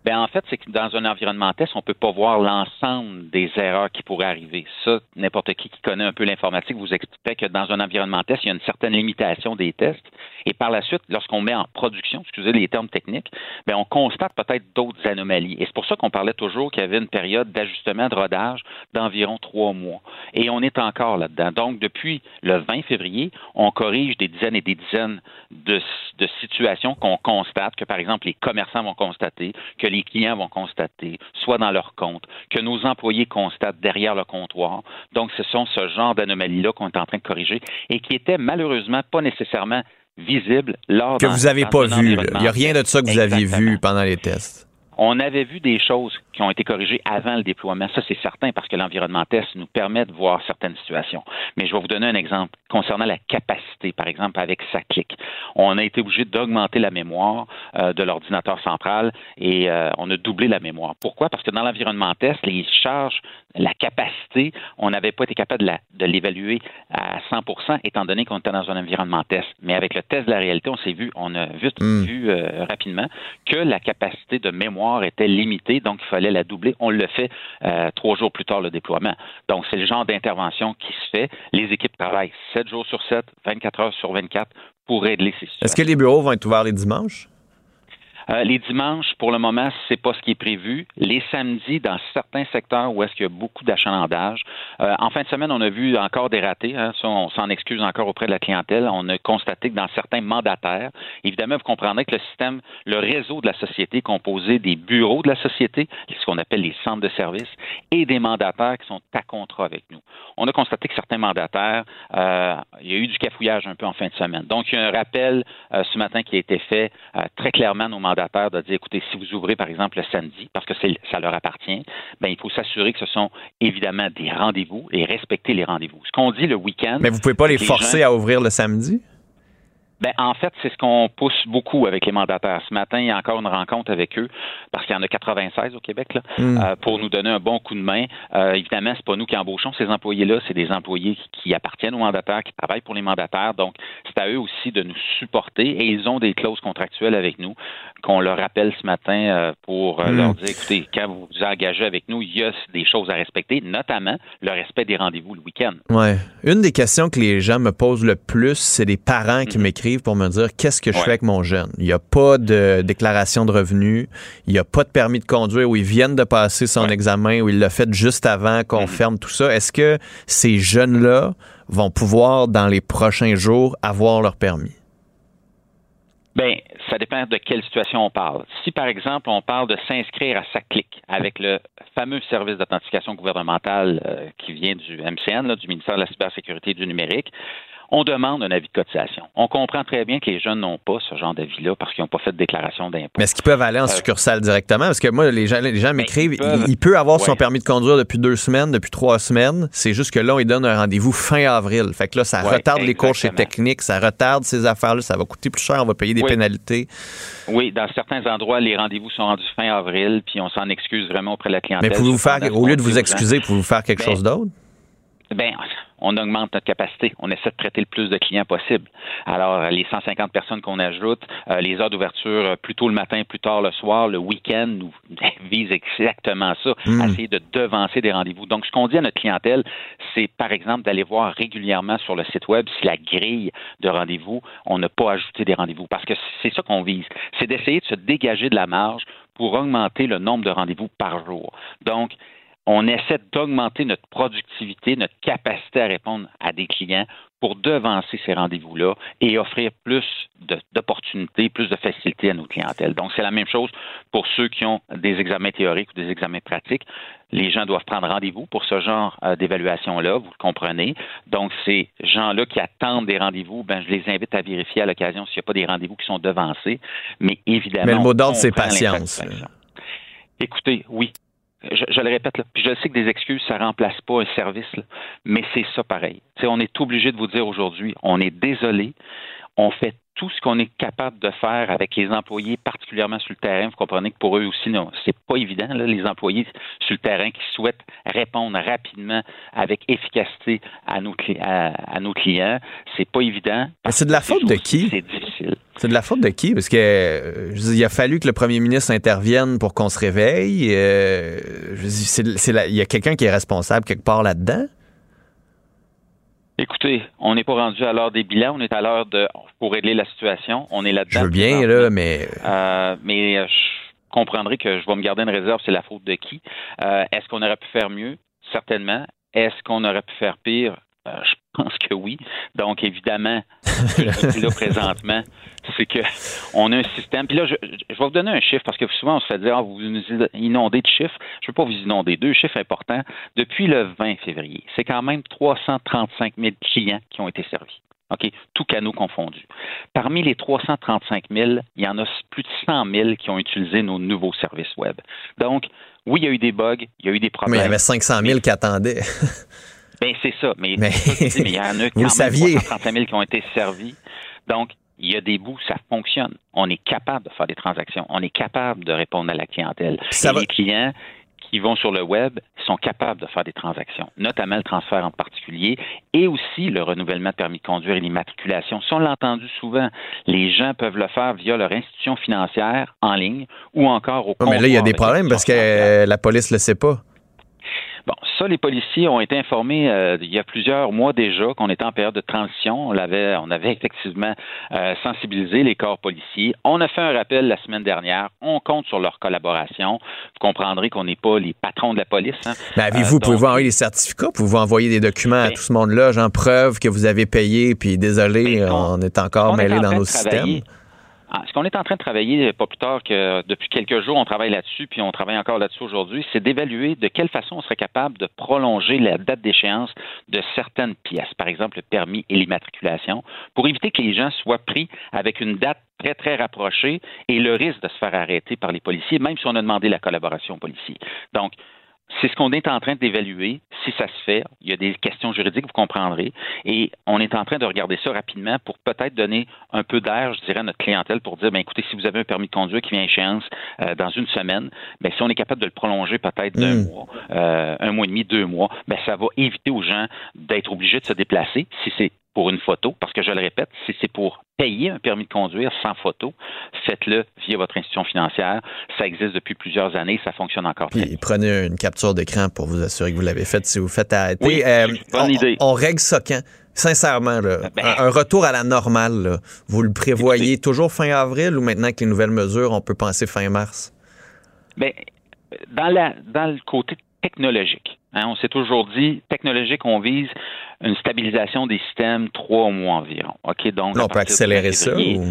Ben en fait, c'est que dans un environnement test, on peut pas voir l'ensemble des erreurs qui pourraient arriver. Ça, n'importe qui qui connaît un peu l'informatique vous expliquerait que dans un environnement test, il y a une certaine limitation des tests. Et par la suite, lorsqu'on met en production, excusez les termes techniques, ben on constate peut-être d'autres anomalies. Et c'est pour ça qu'on parlait toujours qu'il y avait une période d'ajustement de rodage d'environ trois mois. Et on est encore là-dedans. Donc, depuis le 20 février, on corrige des dizaines et des dizaines de, de situations qu'on constate, que par exemple les commerçants vont constater, que les clients vont constater, soit dans leur compte, que nos employés constatent derrière le comptoir. Donc, ce sont ce genre d'anomalies-là qu'on est en train de corriger et qui étaient malheureusement pas nécessairement visibles lors que vous n'avez pas vu. Il n'y a rien de ça que vous aviez vu pendant les tests. On avait vu des choses qui ont été corrigées avant le déploiement. Ça, c'est certain parce que l'environnement test nous permet de voir certaines situations. Mais je vais vous donner un exemple concernant la capacité, par exemple avec SACLIC. On a été obligé d'augmenter la mémoire euh, de l'ordinateur central et euh, on a doublé la mémoire. Pourquoi? Parce que dans l'environnement test, les charges, la capacité, on n'avait pas été capable de l'évaluer à 100% étant donné qu'on était dans un environnement test. Mais avec le test de la réalité, on s'est vu, on a vite hmm. vu euh, rapidement que la capacité de mémoire était limitée, donc il fallait la doubler. On le fait trois jours plus tard, le déploiement. Donc, c'est le genre d'intervention qui se fait. Les équipes travaillent 7 jours sur 7, 24 heures sur 24 pour régler ces situations. Est-ce que les bureaux vont être ouverts les dimanches? Euh, les dimanches, pour le moment, c'est pas ce qui est prévu. Les samedis, dans certains secteurs où est-ce qu'il y a beaucoup d'achalandage. Euh, en fin de semaine, on a vu encore des ratés. Hein. on s'en excuse encore auprès de la clientèle. On a constaté que dans certains mandataires, évidemment, vous comprendrez que le système, le réseau de la société est composé des bureaux de la société, ce qu'on appelle les centres de services, et des mandataires qui sont à contrat avec nous. On a constaté que certains mandataires, euh, il y a eu du cafouillage un peu en fin de semaine. Donc, il y a un rappel ce matin qui a été fait très clairement nos mandataires mandataires de dire, écoutez, si vous ouvrez par exemple le samedi, parce que ça leur appartient, ben il faut s'assurer que ce sont évidemment des rendez-vous et respecter les rendez-vous. Ce qu'on dit le week-end. Mais vous pouvez pas les forcer à ouvrir le samedi? Ben, en fait, c'est ce qu'on pousse beaucoup avec les mandataires. Ce matin, il y a encore une rencontre avec eux, parce qu'il y en a 96 au Québec, là, hmm. euh, pour nous donner un bon coup de main. Euh, évidemment, c'est pas nous qui embauchons ces employés-là, c'est des employés qui appartiennent aux mandataires, qui travaillent pour les mandataires. Donc, c'est à eux aussi de nous supporter et ils ont des clauses contractuelles avec nous qu'on leur rappelle ce matin euh, pour hmm. leur dire, écoutez, quand vous vous engagez avec nous, il y a des choses à respecter, notamment le respect des rendez-vous le week-end. Ouais. Une des questions que les gens me posent le plus, c'est des parents qui hmm. M'écrivent pour me dire qu'est-ce que je fais avec mon jeune. Il n'y a pas de déclaration de revenus, il n'y a pas de permis de conduire où ils viennent de passer son examen, où il l'a fait juste avant qu'on mhm. ferme tout ça. Est-ce que ces jeunes-là vont pouvoir, dans les prochains jours, avoir leur permis? Bien, ça dépend de quelle situation on parle. Si, par exemple, on parle de s'inscrire à sa clique avec le fameux service d'authentification gouvernementale euh, qui vient du MCN, du ministère de la Cybersécurité et du Numérique, on demande un avis de cotisation. On comprend très bien que les jeunes n'ont pas ce genre d'avis-là parce qu'ils n'ont pas fait de déclaration d'impôt. Mais est-ce qu'ils peuvent aller en euh, succursale directement? Parce que moi, les gens, les gens ben, m'écrivent, il, peut avoir son permis de conduire depuis deux semaines, depuis trois semaines. C'est juste que là, on lui donne un rendez-vous fin avril. Fait que là, ça retarde les cours chez Technique, ça retarde ces affaires-là, ça va coûter plus cher, on va payer des pénalités. Oui, dans certains endroits, les rendez-vous sont rendus fin avril, puis on s'en excuse vraiment auprès de la clientèle. Mais pouvez-vous faire, au lieu de vous excuser, pouvez-vous faire quelque ben, chose d'autre? Ben, on augmente notre capacité. On essaie de traiter le plus de clients possible. Alors, les 150 personnes qu'on ajoute, euh, les heures d'ouverture euh, plus tôt le matin, plus tard le soir, le week-end, nous vise exactement ça, hmm. essayer de devancer des rendez-vous. Donc, ce qu'on dit à notre clientèle, c'est par exemple d'aller voir régulièrement sur le site web si la grille de rendez-vous, on n'a pas ajouté des rendez-vous. Parce que c'est ça qu'on vise. C'est d'essayer de se dégager de la marge pour augmenter le nombre de rendez-vous par jour. Donc, on essaie d'augmenter notre productivité, notre capacité à répondre à des clients pour devancer ces rendez-vous-là et offrir plus d'opportunités, plus de facilité à nos clientèles. Donc, c'est la même chose pour ceux qui ont des examens théoriques ou des examens pratiques. Les gens doivent prendre rendez-vous pour ce genre euh, d'évaluation-là, vous le comprenez. Donc, ces gens-là qui attendent des rendez-vous, ben, je les invite à vérifier à l'occasion s'il n'y a pas des rendez-vous qui sont devancés. Mais évidemment. Mais le mot d'ordre, c'est patience. Écoutez, oui, je, le répète, là, je sais que des excuses, ça remplace pas un service, mais c'est ça pareil. on est obligé de vous dire aujourd'hui, on est désolé, on fait tout ce qu'on est capable de faire avec les employés, particulièrement sur le terrain. Vous comprenez que pour eux aussi, non, c'est pas évident, là, les employés sur le terrain qui souhaitent répondre rapidement avec efficacité à nos, à, nos clients. C'est pas évident. C'est de la faute de qui? C'est difficile. C'est de la faute de qui? Parce que il a fallu que le premier ministre intervienne pour qu'on se réveille. Euh, il y a quelqu'un qui est responsable quelque part là-dedans? Écoutez, on n'est pas rendu à l'heure des bilans, on est à l'heure de pour régler la situation. On est là-dedans. Je veux bien, là, mais. Euh, mais euh, je comprendrai que je vais me garder une réserve, c'est la faute de qui. Euh, est-ce qu'on aurait pu faire mieux? Certainement. Est-ce qu'on aurait pu faire pire? Euh, je pense que oui. Donc, évidemment, ce que je dis là présentement, c'est que on a un système. Puis là, je, vais vous donner un chiffre parce que souvent, on se fait dire, ah, vous nous inondez de chiffres. Je ne veux pas vous inonder. Deux chiffres importants. Depuis le 20 février, c'est quand même 335 000 clients qui ont été servis. OK, tous canaux confondus. Parmi les 335 000, il y en a plus de 100 000 qui ont utilisé nos nouveaux services Web. Donc, oui, il y a eu des bugs, il y a eu des problèmes. Mais il y avait 500 000 qui attendaient. Ben c'est ça. Mais, il y en a quand même 335 000 qui ont été servis. Donc, il y a des bouts, ça fonctionne. On est capable de faire des transactions. On est capable de répondre à la clientèle. Et les clients qui vont sur le web sont capables de faire des transactions, notamment le transfert en particulier, et aussi le renouvellement de permis de conduire et l'immatriculation. Si on l'a entendu souvent, les gens peuvent le faire via leur institution financière en ligne ou encore au Mais là, il y a des problèmes parce que la police ne le sait pas. Bon, ça, les policiers ont été informés euh, il y a plusieurs mois déjà qu'on était en période de transition. On avait, on avait effectivement euh, sensibilisé les corps policiers. On a fait un rappel la semaine dernière. On compte sur leur collaboration. Vous comprendrez qu'on n'est pas les patrons de la police. Hein. Ben, avez-vous, euh, pouvez-vous envoyer des certificats? Pouvez-vous envoyer des documents à tout ce monde-là, genre preuve que vous avez payé, puis désolé, ben, on, est encore mêlé dans nos systèmes? Ah, ce qu'on est en train de travailler, pas plus tard que depuis quelques jours, on travaille là-dessus, puis on travaille encore là-dessus aujourd'hui, c'est d'évaluer de quelle façon on serait capable de prolonger la date d'échéance de certaines pièces, par exemple le permis et l'immatriculation, pour éviter que les gens soient pris avec une date très, très rapprochée et le risque de se faire arrêter par les policiers, même si on a demandé la collaboration aux policiers. Donc, c'est ce qu'on est en train d'évaluer, si ça se fait. Il y a des questions juridiques, vous comprendrez. Et on est en train de regarder ça rapidement pour peut-être donner un peu d'air, je dirais, à notre clientèle pour dire, ben écoutez, si vous avez un permis de conduire qui vient à échéance euh, dans une semaine, ben si on est capable de le prolonger peut-être d'un Hmm. mois, euh, un mois et demi, deux mois, ben ça va éviter aux gens d'être obligés de se déplacer si c'est pour une photo, parce que je le répète, si c'est pour payer un permis de conduire sans photo, faites-le via votre institution financière. Ça existe depuis plusieurs années, ça fonctionne encore Puis prenez une capture d'écran pour vous assurer que vous l'avez fait si vous faites arrêter. Oui, Euh, bonne on, idée. on règle ça quand? Sincèrement, là, Ben, un, un retour à la normale, là, vous le prévoyez toujours fin avril ou maintenant avec les nouvelles mesures, on peut penser fin mars? Bien, dans, la, dans le côté technologique, hein, on s'est toujours dit, technologique, on vise une stabilisation des systèmes trois mois environ. OK, donc. On peut accélérer ça ou-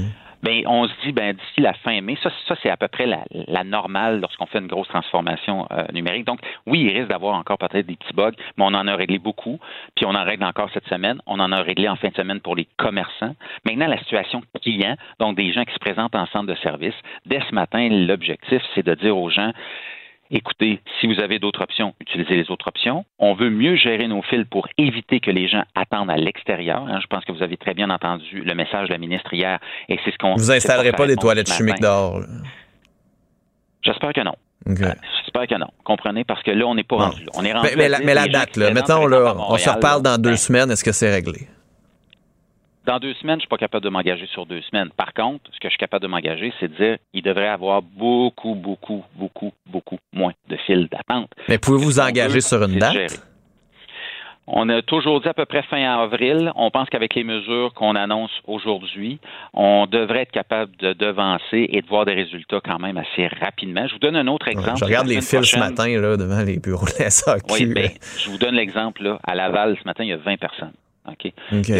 Ben, on se dit, ben, d'ici la fin mai, ça, ça c'est à peu près la, la normale lorsqu'on fait une grosse transformation euh, numérique. Donc, oui, il risque d'avoir encore peut-être des petits bugs, mais on en a réglé beaucoup. Puis on en règle encore cette semaine. On en a réglé en fin de semaine pour les commerçants. Maintenant, la situation client, donc des gens qui se présentent en centre de service, dès ce matin, l'objectif, c'est de dire aux gens, Écoutez, si vous avez d'autres options, utilisez les autres options. On veut mieux gérer nos fils pour éviter que les gens attendent à l'extérieur. hein. Je pense que vous avez très bien entendu le message de la ministre hier et c'est ce qu'on. Vous installerez pas des toilettes chimiques dehors. J'espère que non. OK. J'espère que non. Comprenez, parce que là, on n'est pas rendu. On est rendu Mais, la, mais la date, là, exemple, à on se reparle dans deux semaines, est-ce que c'est réglé? Dans deux semaines, je suis pas capable de m'engager sur deux semaines. Par contre, ce que je suis capable de m'engager, c'est de dire il devrait avoir beaucoup, beaucoup, beaucoup, beaucoup moins de files d'attente. Mais pouvez-vous vous engager sur une date? gérer. On a toujours dit à peu près fin avril. On pense qu'avec les mesures qu'on annonce aujourd'hui, on devrait être capable de devancer et de voir des résultats quand même assez rapidement. Je vous donne un autre exemple. Je regarde les fils ce matin là, devant les bureaux de la SAQ. oui, ben, je vous donne l'exemple. là. À Laval, ce matin, il y a 20 personnes.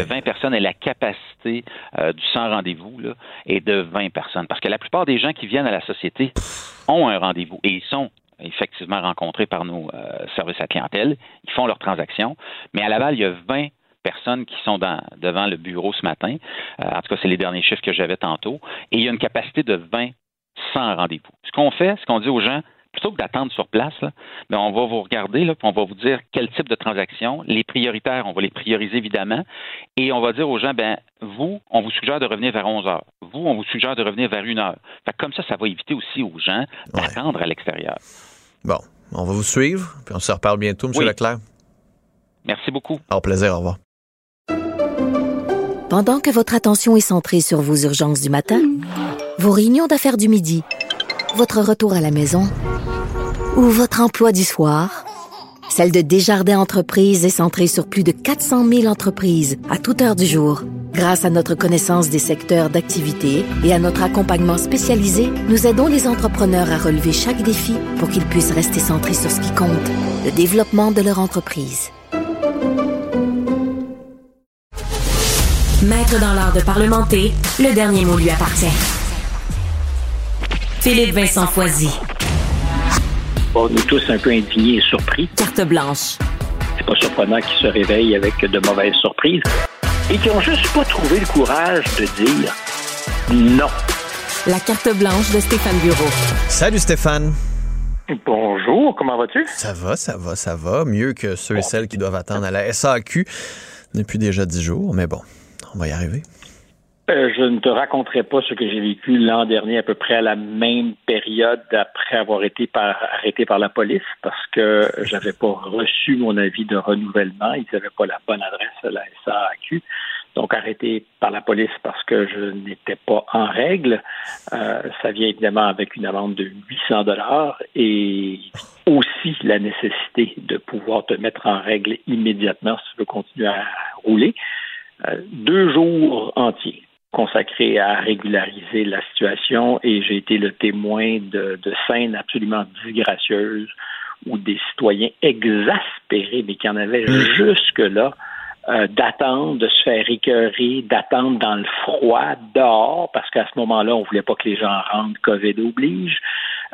A 20 personnes et la capacité euh, du sans rendez-vous est de 20 personnes. Parce que la plupart des gens qui viennent à la société ont un rendez-vous et ils sont effectivement rencontrés par nos euh, services à clientèle. Ils font leurs transactions. Mais à Laval, il y a 20 personnes qui sont dans- devant le bureau ce matin. Euh, en tout cas, c'est les derniers chiffres que j'avais tantôt. Et il y a une capacité de 20 sans rendez-vous. Ce qu'on fait, ce qu'on dit aux gens, plutôt que d'attendre sur place, là, ben, on va vous regarder, là, puis on va vous dire quel type de transaction. Les prioritaires, on va les prioriser évidemment. Et on va dire aux gens, ben, vous, on vous suggère de revenir vers 11 heures. Vous, on vous suggère de revenir vers 1 heure. Fait que comme ça, ça va éviter aussi aux gens d'attendre à l'extérieur. Bon, on va vous suivre, puis on se reparle bientôt, M. Oui. Leclerc. Merci beaucoup. Au plaisir, au revoir. Pendant que votre attention est centrée sur vos urgences du matin, vos réunions d'affaires du midi, votre retour à la maison ou votre emploi du soir, celle de Desjardins Entreprises est centrée sur plus de 400 000 entreprises à toute heure du jour. Grâce à notre connaissance des secteurs d'activité et à notre accompagnement spécialisé, nous aidons les entrepreneurs à relever chaque défi pour qu'ils puissent rester centrés sur ce qui compte, le développement de leur entreprise. Maître dans l'art de parlementer, le dernier mot lui appartient. Philippe Vincent Foisy. On est tous un peu indignés et surpris. Carte blanche. C'est pas surprenant qu'ils se réveillent avec de mauvaises surprises et qui ont juste pas trouvé le courage de dire non. La carte blanche de Stéphane Bureau. Salut Stéphane. Bonjour, comment vas-tu? Ça va, ça va, ça va. Mieux que ceux et celles qui doivent attendre à la SAQ depuis déjà dix jours, mais bon, on va y arriver. Euh, je ne te raconterai pas ce que j'ai vécu l'an dernier à peu près à la même période après avoir été arrêté par la police parce que j'avais pas reçu mon avis de renouvellement. Ils n'avaient pas la bonne adresse à la SAQ. Donc arrêté par la police parce que je n'étais pas en règle. Euh, ça vient évidemment avec une amende de 800 dollars et aussi la nécessité de pouvoir te mettre en règle immédiatement si tu veux continuer à rouler. Euh, deux jours entiers consacrés à régulariser la situation et j'ai été le témoin de, de scènes absolument disgracieuses où des citoyens exaspérés, mais qui en avaient jusque-là, euh, d'attendre, de se faire écœurer, d'attendre dans le froid, dehors, parce qu'à ce moment-là, on voulait pas que les gens rentrent, COVID oblige.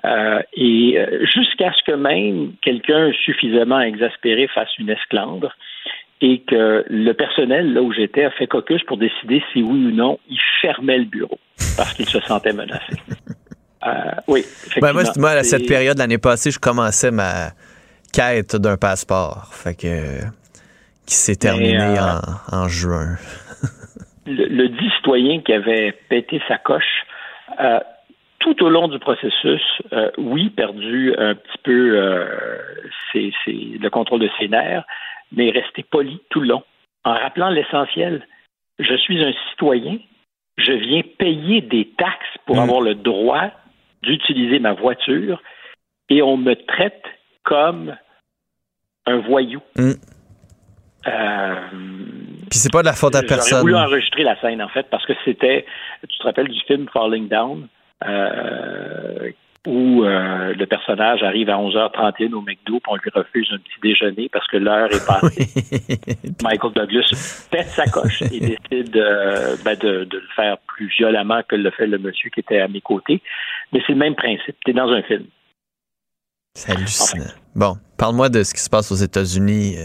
Euh, et euh, jusqu'à ce que même quelqu'un suffisamment exaspéré fasse une esclandre et que le personnel, là où j'étais, a fait caucus pour décider si oui ou non il fermait le bureau parce qu'il se sentait menacé. Euh, oui. Ben moi, moi, à cette période l'année passée, je commençais ma quête d'un passeport. Fait que qui s'est terminé en, en, juin. le, le dit citoyen qui avait pété sa coche tout au long du processus, euh, oui, perdu un petit peu euh, le contrôle de ses nerfs, mais resté poli tout le long, en rappelant l'essentiel. Je suis un citoyen, je viens payer des taxes pour mm. avoir le droit d'utiliser ma voiture et on me traite comme un voyou. Mm. Euh, Puis c'est pas de la faute à personne. J'ai voulu enregistrer la scène en fait parce que c'était, tu te rappelles du film Falling Down euh, où euh, le personnage arrive à 11h31 au McDo, puis on lui refuse un petit déjeuner parce que l'heure est passée. Michael Douglas pète sa coche et décide euh, ben de, de, le faire plus violemment que le fait le monsieur qui était à mes côtés. Mais c'est le même principe. Tu es dans un film. C'est hallucinant. Bon, parle-moi de ce qui se passe aux États-Unis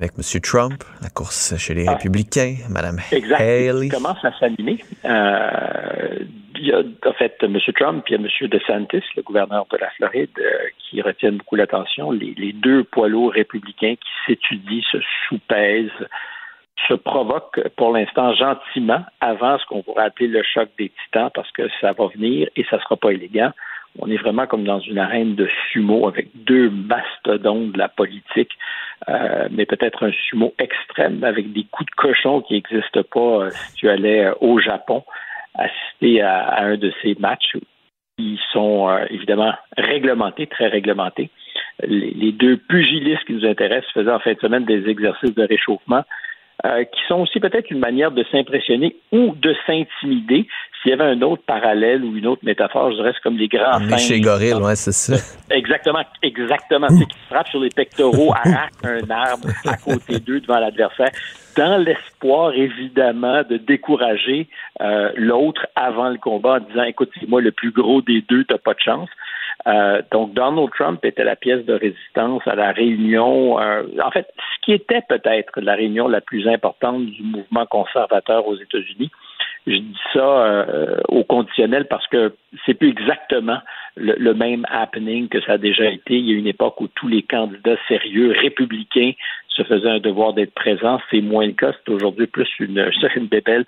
avec M. Trump, la course chez les ah. républicains, Mme Haley. Il commence à s'animer. Euh, il y a en fait M. Trump et M. DeSantis, le gouverneur de la Floride, euh, qui retiennent beaucoup l'attention. Les, les, deux poids lourds républicains qui s'étudient, se soupèsent, se provoquent pour l'instant gentiment avant ce qu'on pourrait appeler le choc des titans parce que ça va venir et ça sera pas élégant. On est vraiment comme dans une arène de sumo avec deux mastodontes de la politique, euh, mais peut-être un sumo extrême avec des coups de cochon qui n'existent pas euh, si tu allais euh, au Japon assister à, un de ces matchs qui sont évidemment réglementés, très réglementés. Les, les, deux pugilistes qui nous intéressent faisaient en fin de semaine des exercices de réchauffement qui sont aussi peut-être une manière de s'impressionner ou de s'intimider. S'il y avait un autre parallèle ou une autre métaphore, je dirais c'est comme les grands singes. chez gorille, ouais, c'est ça. Exactement, exactement. C'est qui frappent sur les pectoraux, arrachent un arbre à côté d'eux devant l'adversaire, dans l'espoir évidemment de décourager euh, l'autre avant le combat en disant écoute, c'est moi le plus gros des deux, t'as pas de chance. Euh, donc, Donald Trump était la pièce de résistance à la réunion, euh, en fait, ce qui était peut-être la réunion la plus importante du mouvement conservateur aux États-Unis. Je dis ça euh, au conditionnel parce que c'est plus exactement le, même happening que ça a déjà été. Il y a une époque où tous les candidats sérieux républicains se faisaient un devoir d'être présents. C'est moins le cas. C'est aujourd'hui plus une, une bébelle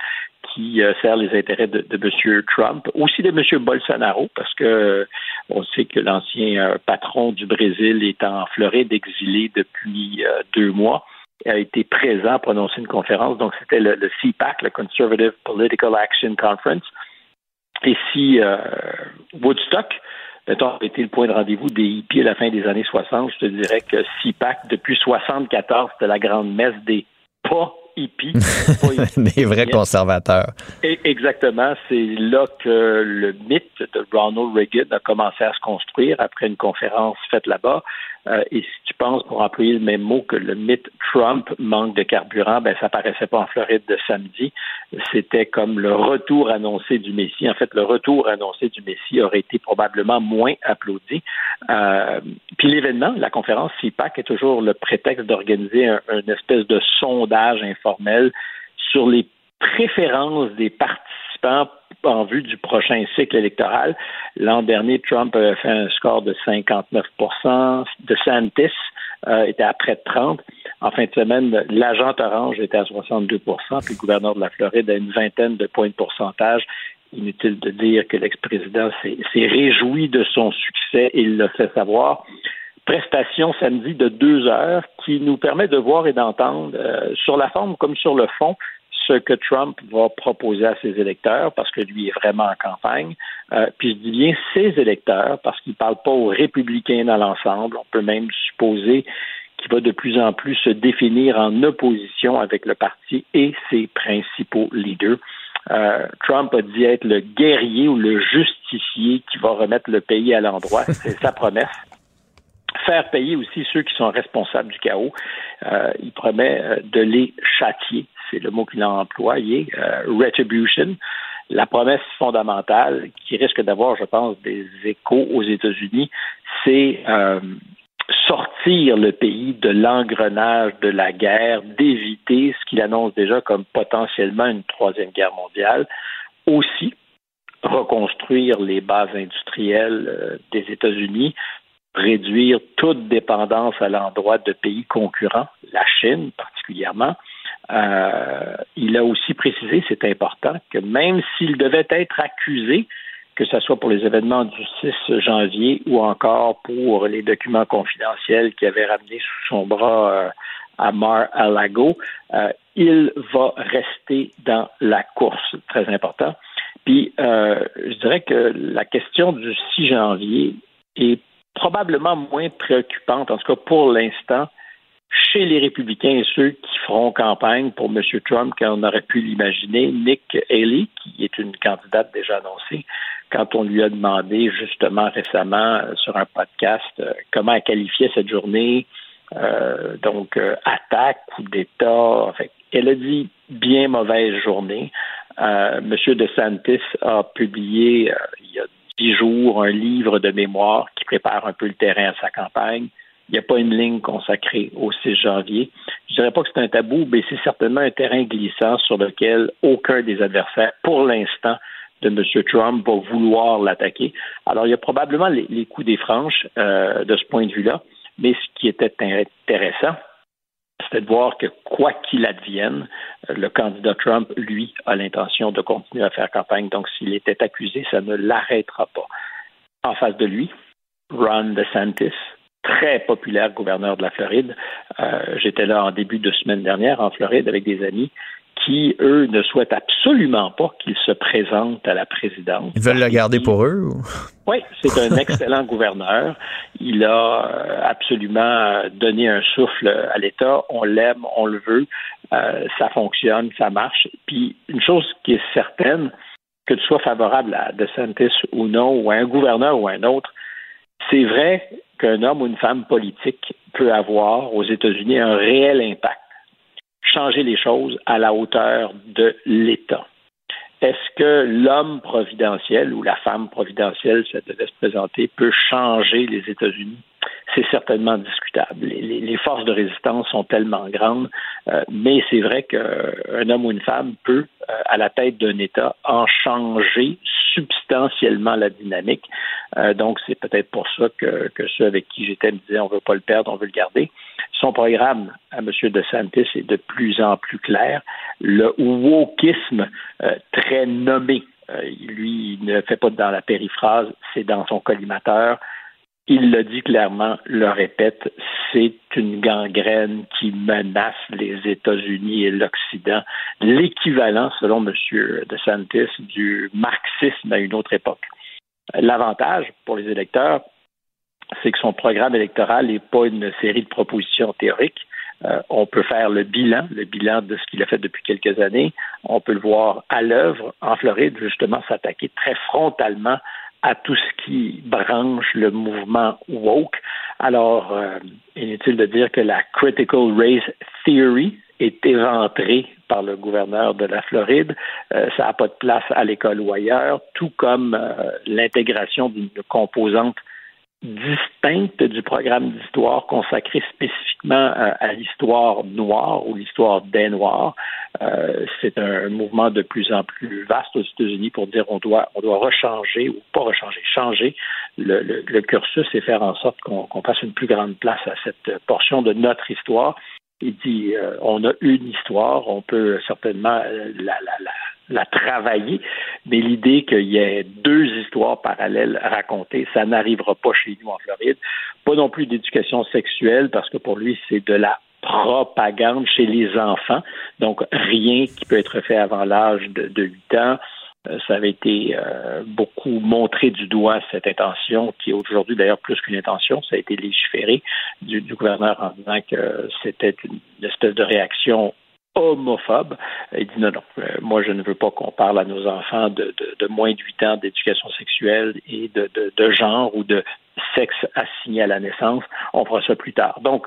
qui euh, sert les intérêts de, de M. Trump, aussi de M. Bolsonaro, parce que euh, on sait que l'ancien euh, patron du Brésil est en Floride, exilé depuis deux mois a été présent prononcer une conférence. Donc, c'était le, CPAC, le Conservative Political Action Conference. Et si Woodstock, mettons, a été le point de rendez-vous des hippies à la fin des années 60, je te dirais que CPAC, depuis 74, c'était la grande messe des pas hippies. Des vrais conservateurs. exactement. C'est là que le mythe de Ronald Reagan a commencé à se construire après une conférence faite là-bas. Euh, et si tu penses, pour employer le même mot, que le mythe Trump manque de carburant, ben ça paraissait pas en Floride de samedi. C'était comme le retour annoncé du Messie. En fait, le retour annoncé du Messie aurait été probablement moins applaudi. Euh, puis l'événement, la conférence CIPAC, est toujours le prétexte d'organiser un, une espèce de sondage informel sur les préférences des participants en vue du prochain cycle électoral. L'an dernier, Trump avait fait un score de 59% de Santis euh, était à près de 30 En fin de semaine, l'agent orange était à 62 puis le gouverneur de la Floride a une vingtaine de points de pourcentage. Inutile de dire que l'ex-président s'est réjoui de son succès. Et il l'a fait savoir prestation samedi de deux heures qui nous permet de voir et d'entendre euh, sur la forme comme sur le fond ce que Trump va proposer à ses électeurs, parce que lui est vraiment en campagne. Euh, puis je dis bien ses électeurs, parce qu'il ne parle pas aux républicains dans l'ensemble. On peut même supposer qu'il va de plus en plus se définir en opposition avec le parti et ses principaux leaders. Euh, Trump a dit être le guerrier ou le justicier qui va remettre le pays à l'endroit. C'est sa promesse faire payer aussi ceux qui sont responsables du chaos. il promet de les châtier. C'est le mot qu'il a employé, retribution. La promesse fondamentale qui risque d'avoir, je pense, des échos aux États-Unis, c'est sortir le pays de l'engrenage de la guerre, d'éviter ce qu'il annonce déjà comme potentiellement une troisième guerre mondiale, aussi reconstruire les bases industrielles euh, des États-Unis, réduire toute dépendance à l'endroit de pays concurrents, la Chine particulièrement. Euh, il a aussi précisé, c'est important, que même s'il devait être accusé que ce soit pour les événements du 6 janvier ou encore pour les documents confidentiels qui avaient ramené sous son bras euh, à Mar-a-Lago, euh, il va rester dans la course. Très important. Puis, euh, je dirais que la question du 6 janvier est probablement moins préoccupante, en tout cas pour l'instant, chez les républicains et ceux qui feront campagne pour M. Trump, qu'on aurait pu l'imaginer, Nick Haley, qui est une candidate déjà annoncée, quand on lui a demandé justement récemment euh, sur un podcast euh, comment elle qualifiait cette journée, euh, donc attaque, coup d'État, elle a dit bien mauvaise journée. Monsieur DeSantis a publié il y a dix jours un livre de mémoire qui prépare un peu le terrain à sa campagne. Il n'y a pas une ligne consacrée au 6 janvier. Je ne dirais pas que c'est un tabou, mais c'est certainement un terrain glissant sur lequel aucun des adversaires, pour l'instant, de M. Trump va vouloir l'attaquer. Alors, il y a probablement les, coups des franches euh, de ce point de vue-là, mais ce qui était intéressant, c'était de voir que quoi qu'il advienne, euh, le candidat Trump, lui, a l'intention de continuer à faire campagne. Donc, s'il était accusé, ça ne l'arrêtera pas. En face de lui, Ron DeSantis, très populaire gouverneur de la Floride. Euh, j'étais là en début de semaine dernière en Floride avec des amis qui, eux, ne souhaitent absolument pas qu'il se présente à la présidence. Ils veulent le garder pour eux? Ou? Oui, c'est un excellent gouverneur. Il a euh, absolument donné un souffle à l'État. On l'aime, on le veut. Euh, ça fonctionne, ça marche. Puis, une chose qui est certaine, que tu sois favorable à DeSantis ou non, ou à un gouverneur ou à un autre, c'est vrai qu'un homme ou une femme politique peut avoir aux États-Unis un réel impact changer les choses à la hauteur de l'État. Est-ce que l'homme providentiel ou la femme providentielle, ça devait se présenter, peut changer les États-Unis? C'est certainement discutable. Les, forces de résistance sont tellement grandes, euh, mais c'est vrai qu'un homme ou une femme peut, euh, à la tête d'un État, en changer substantiellement la dynamique. Euh, donc, c'est peut-être pour ça que, ceux avec qui j'étais me disaient on ne veut pas le perdre, on veut le garder. Son programme à M. DeSantis est de plus en plus clair. Le wokisme euh, très nommé, euh, lui, il ne fait pas dans la périphrase, c'est dans son collimateur. Il le dit clairement, le répète, c'est une gangrène qui menace les États-Unis et l'Occident, l'équivalent, selon M. DeSantis, du marxisme à une autre époque. L'avantage pour les électeurs, c'est que son programme électoral n'est pas une série de propositions théoriques. Euh, on peut faire le bilan, le bilan de ce qu'il a fait depuis quelques années. On peut le voir à l'œuvre en Floride, justement, s'attaquer très frontalement à tout ce qui branche le mouvement woke. Alors, euh, inutile de dire que la critical race theory est éventrée par le gouverneur de la Floride. Euh, ça n'a pas de place à l'école ou ailleurs, tout comme euh, l'intégration d'une composante distincte du programme d'histoire consacré spécifiquement euh, à, l'histoire noire ou l'histoire des Noirs. Euh, c'est un, mouvement de plus en plus vaste aux États-Unis pour dire on doit on doit rechanger ou pas rechanger, changer le, le, cursus et faire en sorte qu'on fasse une plus grande place à cette portion de notre histoire. Il dit euh, on a une histoire, on peut certainement la, la, la la travailler, mais l'idée qu'il y ait deux histoires parallèles racontées, ça n'arrivera pas chez nous en Floride. Pas non plus d'éducation sexuelle, parce que pour lui, c'est de la propagande chez les enfants, donc rien qui peut être fait avant l'âge de, de 8 ans. Euh, ça avait été euh, beaucoup montré du doigt, cette intention, qui est aujourd'hui d'ailleurs plus qu'une intention, ça a été légiféré du, du gouverneur en disant que c'était une espèce de réaction homophobe. Il dit non, non, euh, moi je ne veux pas qu'on parle à nos enfants de, moins de 8 ans d'éducation sexuelle et de, genre ou de sexe assigné à la naissance. On fera ça plus tard. Donc,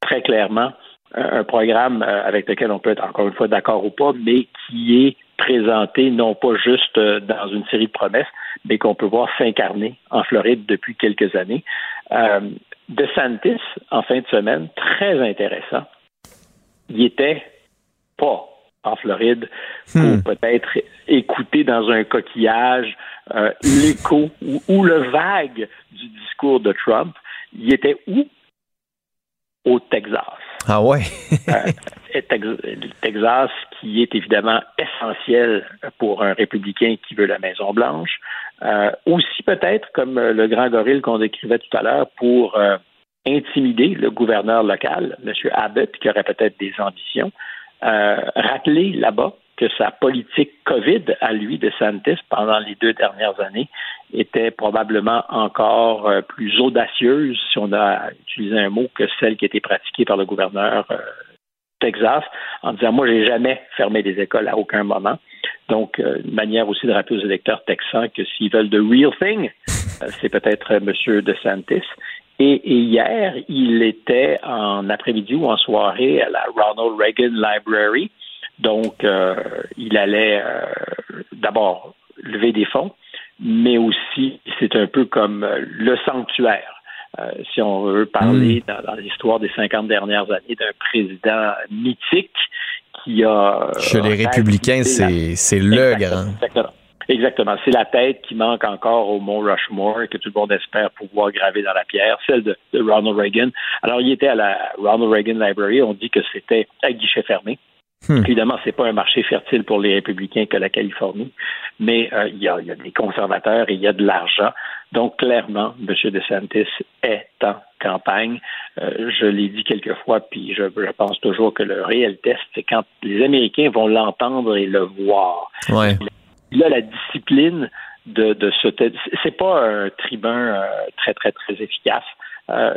très clairement, un programme avec lequel on peut être encore une fois d'accord ou pas, mais qui est présenté non pas juste dans une série de promesses, mais qu'on peut voir s'incarner en Floride depuis quelques années. Euh, DeSantis, en fin de semaine, très intéressant. Il était pas en Floride pour hmm. peut-être écouter dans un coquillage euh, l'écho ou, le vague du discours de Trump. Il était où? Au Texas. Ah ouais. euh, Texas, qui est évidemment essentiel pour un républicain qui veut la Maison Blanche, euh, aussi peut-être comme le grand gorille qu'on décrivait tout à l'heure pour euh, intimider le gouverneur local, M. Abbott, qui aurait peut-être des ambitions. Rappeler là-bas que sa politique COVID à lui de Santis pendant les deux dernières années était probablement encore plus audacieuse, si on a utilisé un mot, que celle qui été pratiquée par le gouverneur Texas, en disant moi j'ai jamais fermé des écoles à aucun moment. Donc, euh, une manière aussi de rappeler aux électeurs texans que s'ils veulent the real thing, euh, c'est peut-être M. DeSantis. Et, et, hier, il était en après-midi ou en soirée à la Ronald Reagan Library. Donc, euh, il allait d'abord lever des fonds, mais aussi c'est un peu comme le sanctuaire. si on veut parler hmm. dans, dans l'histoire des 50 dernières années d'un président mythique chez les républicains, c'est le grand. Exactement. C'est la tête qui manque encore au Mont Rushmore et que tout le monde espère pouvoir graver dans la pierre, celle de, Ronald Reagan. Alors, il était à la Ronald Reagan Library. On dit que c'était à guichet fermé. Hmm. Évidemment, c'est pas un marché fertile pour les républicains que la Californie, mais euh, il, y a, des conservateurs et il y a de l'argent. Donc, clairement, M. DeSantis est en campagne. Euh, je l'ai dit quelquefois, puis je, pense toujours que le réel test, c'est quand les Américains vont l'entendre et le voir. Il a la discipline de, de ce... C'est pas un tribun euh, très, très, très efficace. Euh,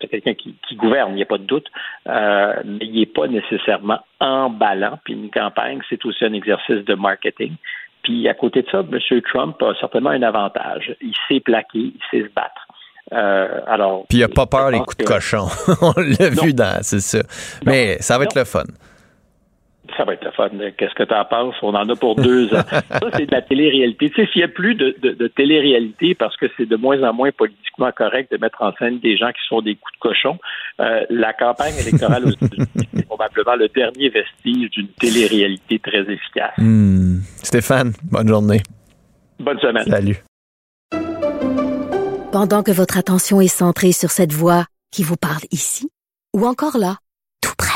c'est quelqu'un qui, gouverne, il n'y a pas de doute, euh, mais il n'est pas nécessairement emballant. Puis une campagne, c'est aussi un exercice de marketing. Puis à côté de ça, M. Trump a certainement un avantage. Il sait plaquer, il sait se battre. Euh, alors, Puis il n'a pas peur des coups de cochon. On l'a vu dans, c'est ça. Mais ça va être le fun ça va être le fun. Qu'est-ce que tu en penses? On en a pour deux ans. ça, c'est de la télé-réalité. Tu sais, s'il n'y a plus de, de, télé-réalité parce que c'est de moins en moins politiquement correct de mettre en scène des gens qui sont des coups de cochon, euh, la campagne électorale aux États-Unis, c'est probablement le dernier vestige d'une télé-réalité très efficace. Hmm. Stéphane, bonne journée. Bonne semaine. Salut. Pendant que votre attention est centrée sur cette voix qui vous parle ici, ou encore là, tout près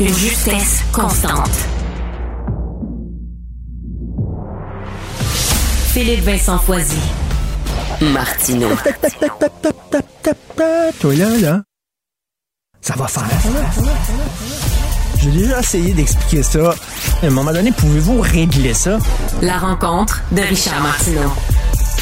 une justesse constante. Philippe Vincent Foisy. Martino. Toi là, là. Ça va faire. J'ai déjà essayé d'expliquer ça. À un moment donné, pouvez-vous régler ça? La rencontre de Richard Martineau.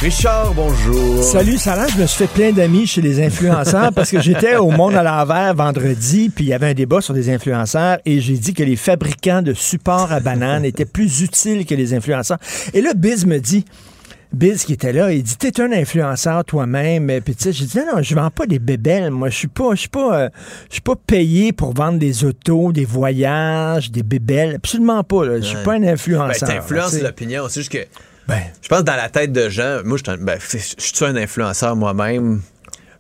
Richard, bonjour. Salut, Sarah. Je me suis fait plein d'amis chez les influenceurs parce que j'étais au Monde à l'envers vendredi, puis il y avait un débat sur des influenceurs et j'ai dit que les fabricants de supports à bananes étaient plus utiles que les influenceurs. Et là, Biz me dit, Biz qui était là, il dit T'es un influenceur toi-même. Puis tu sais, j'ai dit Non, non, je vends pas des bébelles. Moi, je suis pas, je suis pas, euh, je suis pas payé pour vendre des autos, des voyages, des bébelles. Absolument pas. Je suis pas un influenceur. Ben, t'influences l'opinion. C'est juste que ben, je pense dans la tête de gens, moi, je, ben, je suis un influenceur moi-même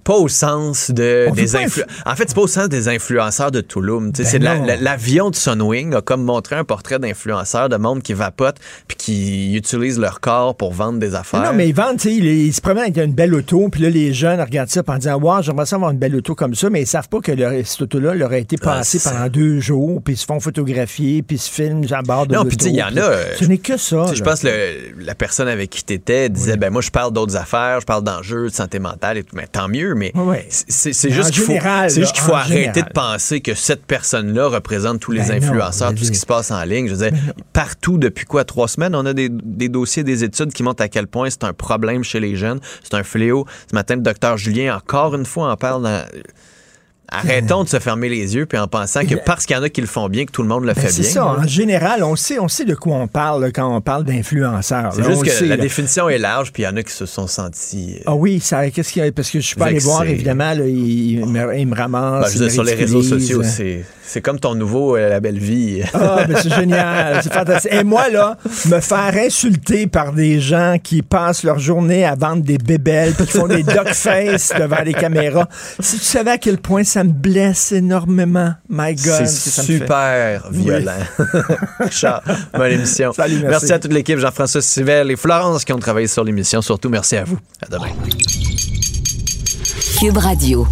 pas au sens de des influenceurs. En fait, c'est pas au sens des influenceurs de Toulouse. Ben c'est l'avion de Sunwing a comme montré un portrait d'influenceurs de monde qui vapote puis qui utilisent leur corps pour vendre des affaires. Non, mais ils vendent, tu sais, ils, se promènent avec une belle auto, puis là les jeunes regardent ça en disant "Wow, j'aimerais ça avoir une belle auto comme ça", mais ils savent pas que leur, cette auto-là leur a été ah, passée pendant deux jours, puis ils se font photographier, puis ils se filment à bord de Non, puis il y en a. Ce n'est que ça. Je pense que la personne avec qui tu étais disait "Ben moi je parle d'autres affaires, je parle d'enjeux de santé mentale et tout", mais tant mieux mais c'est juste qu'il faut, juste qu'il faut arrêter de penser que cette personne-là représente tous les ben influenceurs, tout ce qui se passe en ligne. Je veux dire, ben partout depuis quoi? Trois semaines, on a des, des, dossiers, des études qui montrent à quel point c'est un problème chez les jeunes, c'est un fléau. Ce matin, le docteur Julien encore une fois en parle dans Arrêtons de se fermer les yeux puis en pensant que parce qu'il y en a qui le font bien, que tout le monde le ben, fait bien. C'est ça. En général, on sait, on sait de quoi on parle quand on parle d'influenceurs. C'est juste que la définition est large, puis il y en a qui se sont sentis. Euh, ah oui, ça, qu'est-ce qu'il y a? Parce que je suis pas allé voir, évidemment, là, il, me, ramasse. Ben, sur les réseaux sociaux, c'est c'est comme ton nouveau euh, La Belle Vie. Ah, ben c'est génial. C'est fantastique. Et moi, là, me faire insulter par des gens qui passent leur journée à vendre des bébelles puis qui font des face devant les caméras. Si tu savais à quel point ça me blesse énormément, my God. C'est super violent. Richard, bonne émission. Salut, merci. merci à toute l'équipe, Jean-François Sivelle et Florence qui ont travaillé sur l'émission. Surtout, merci à vous. À demain. Cube Radio.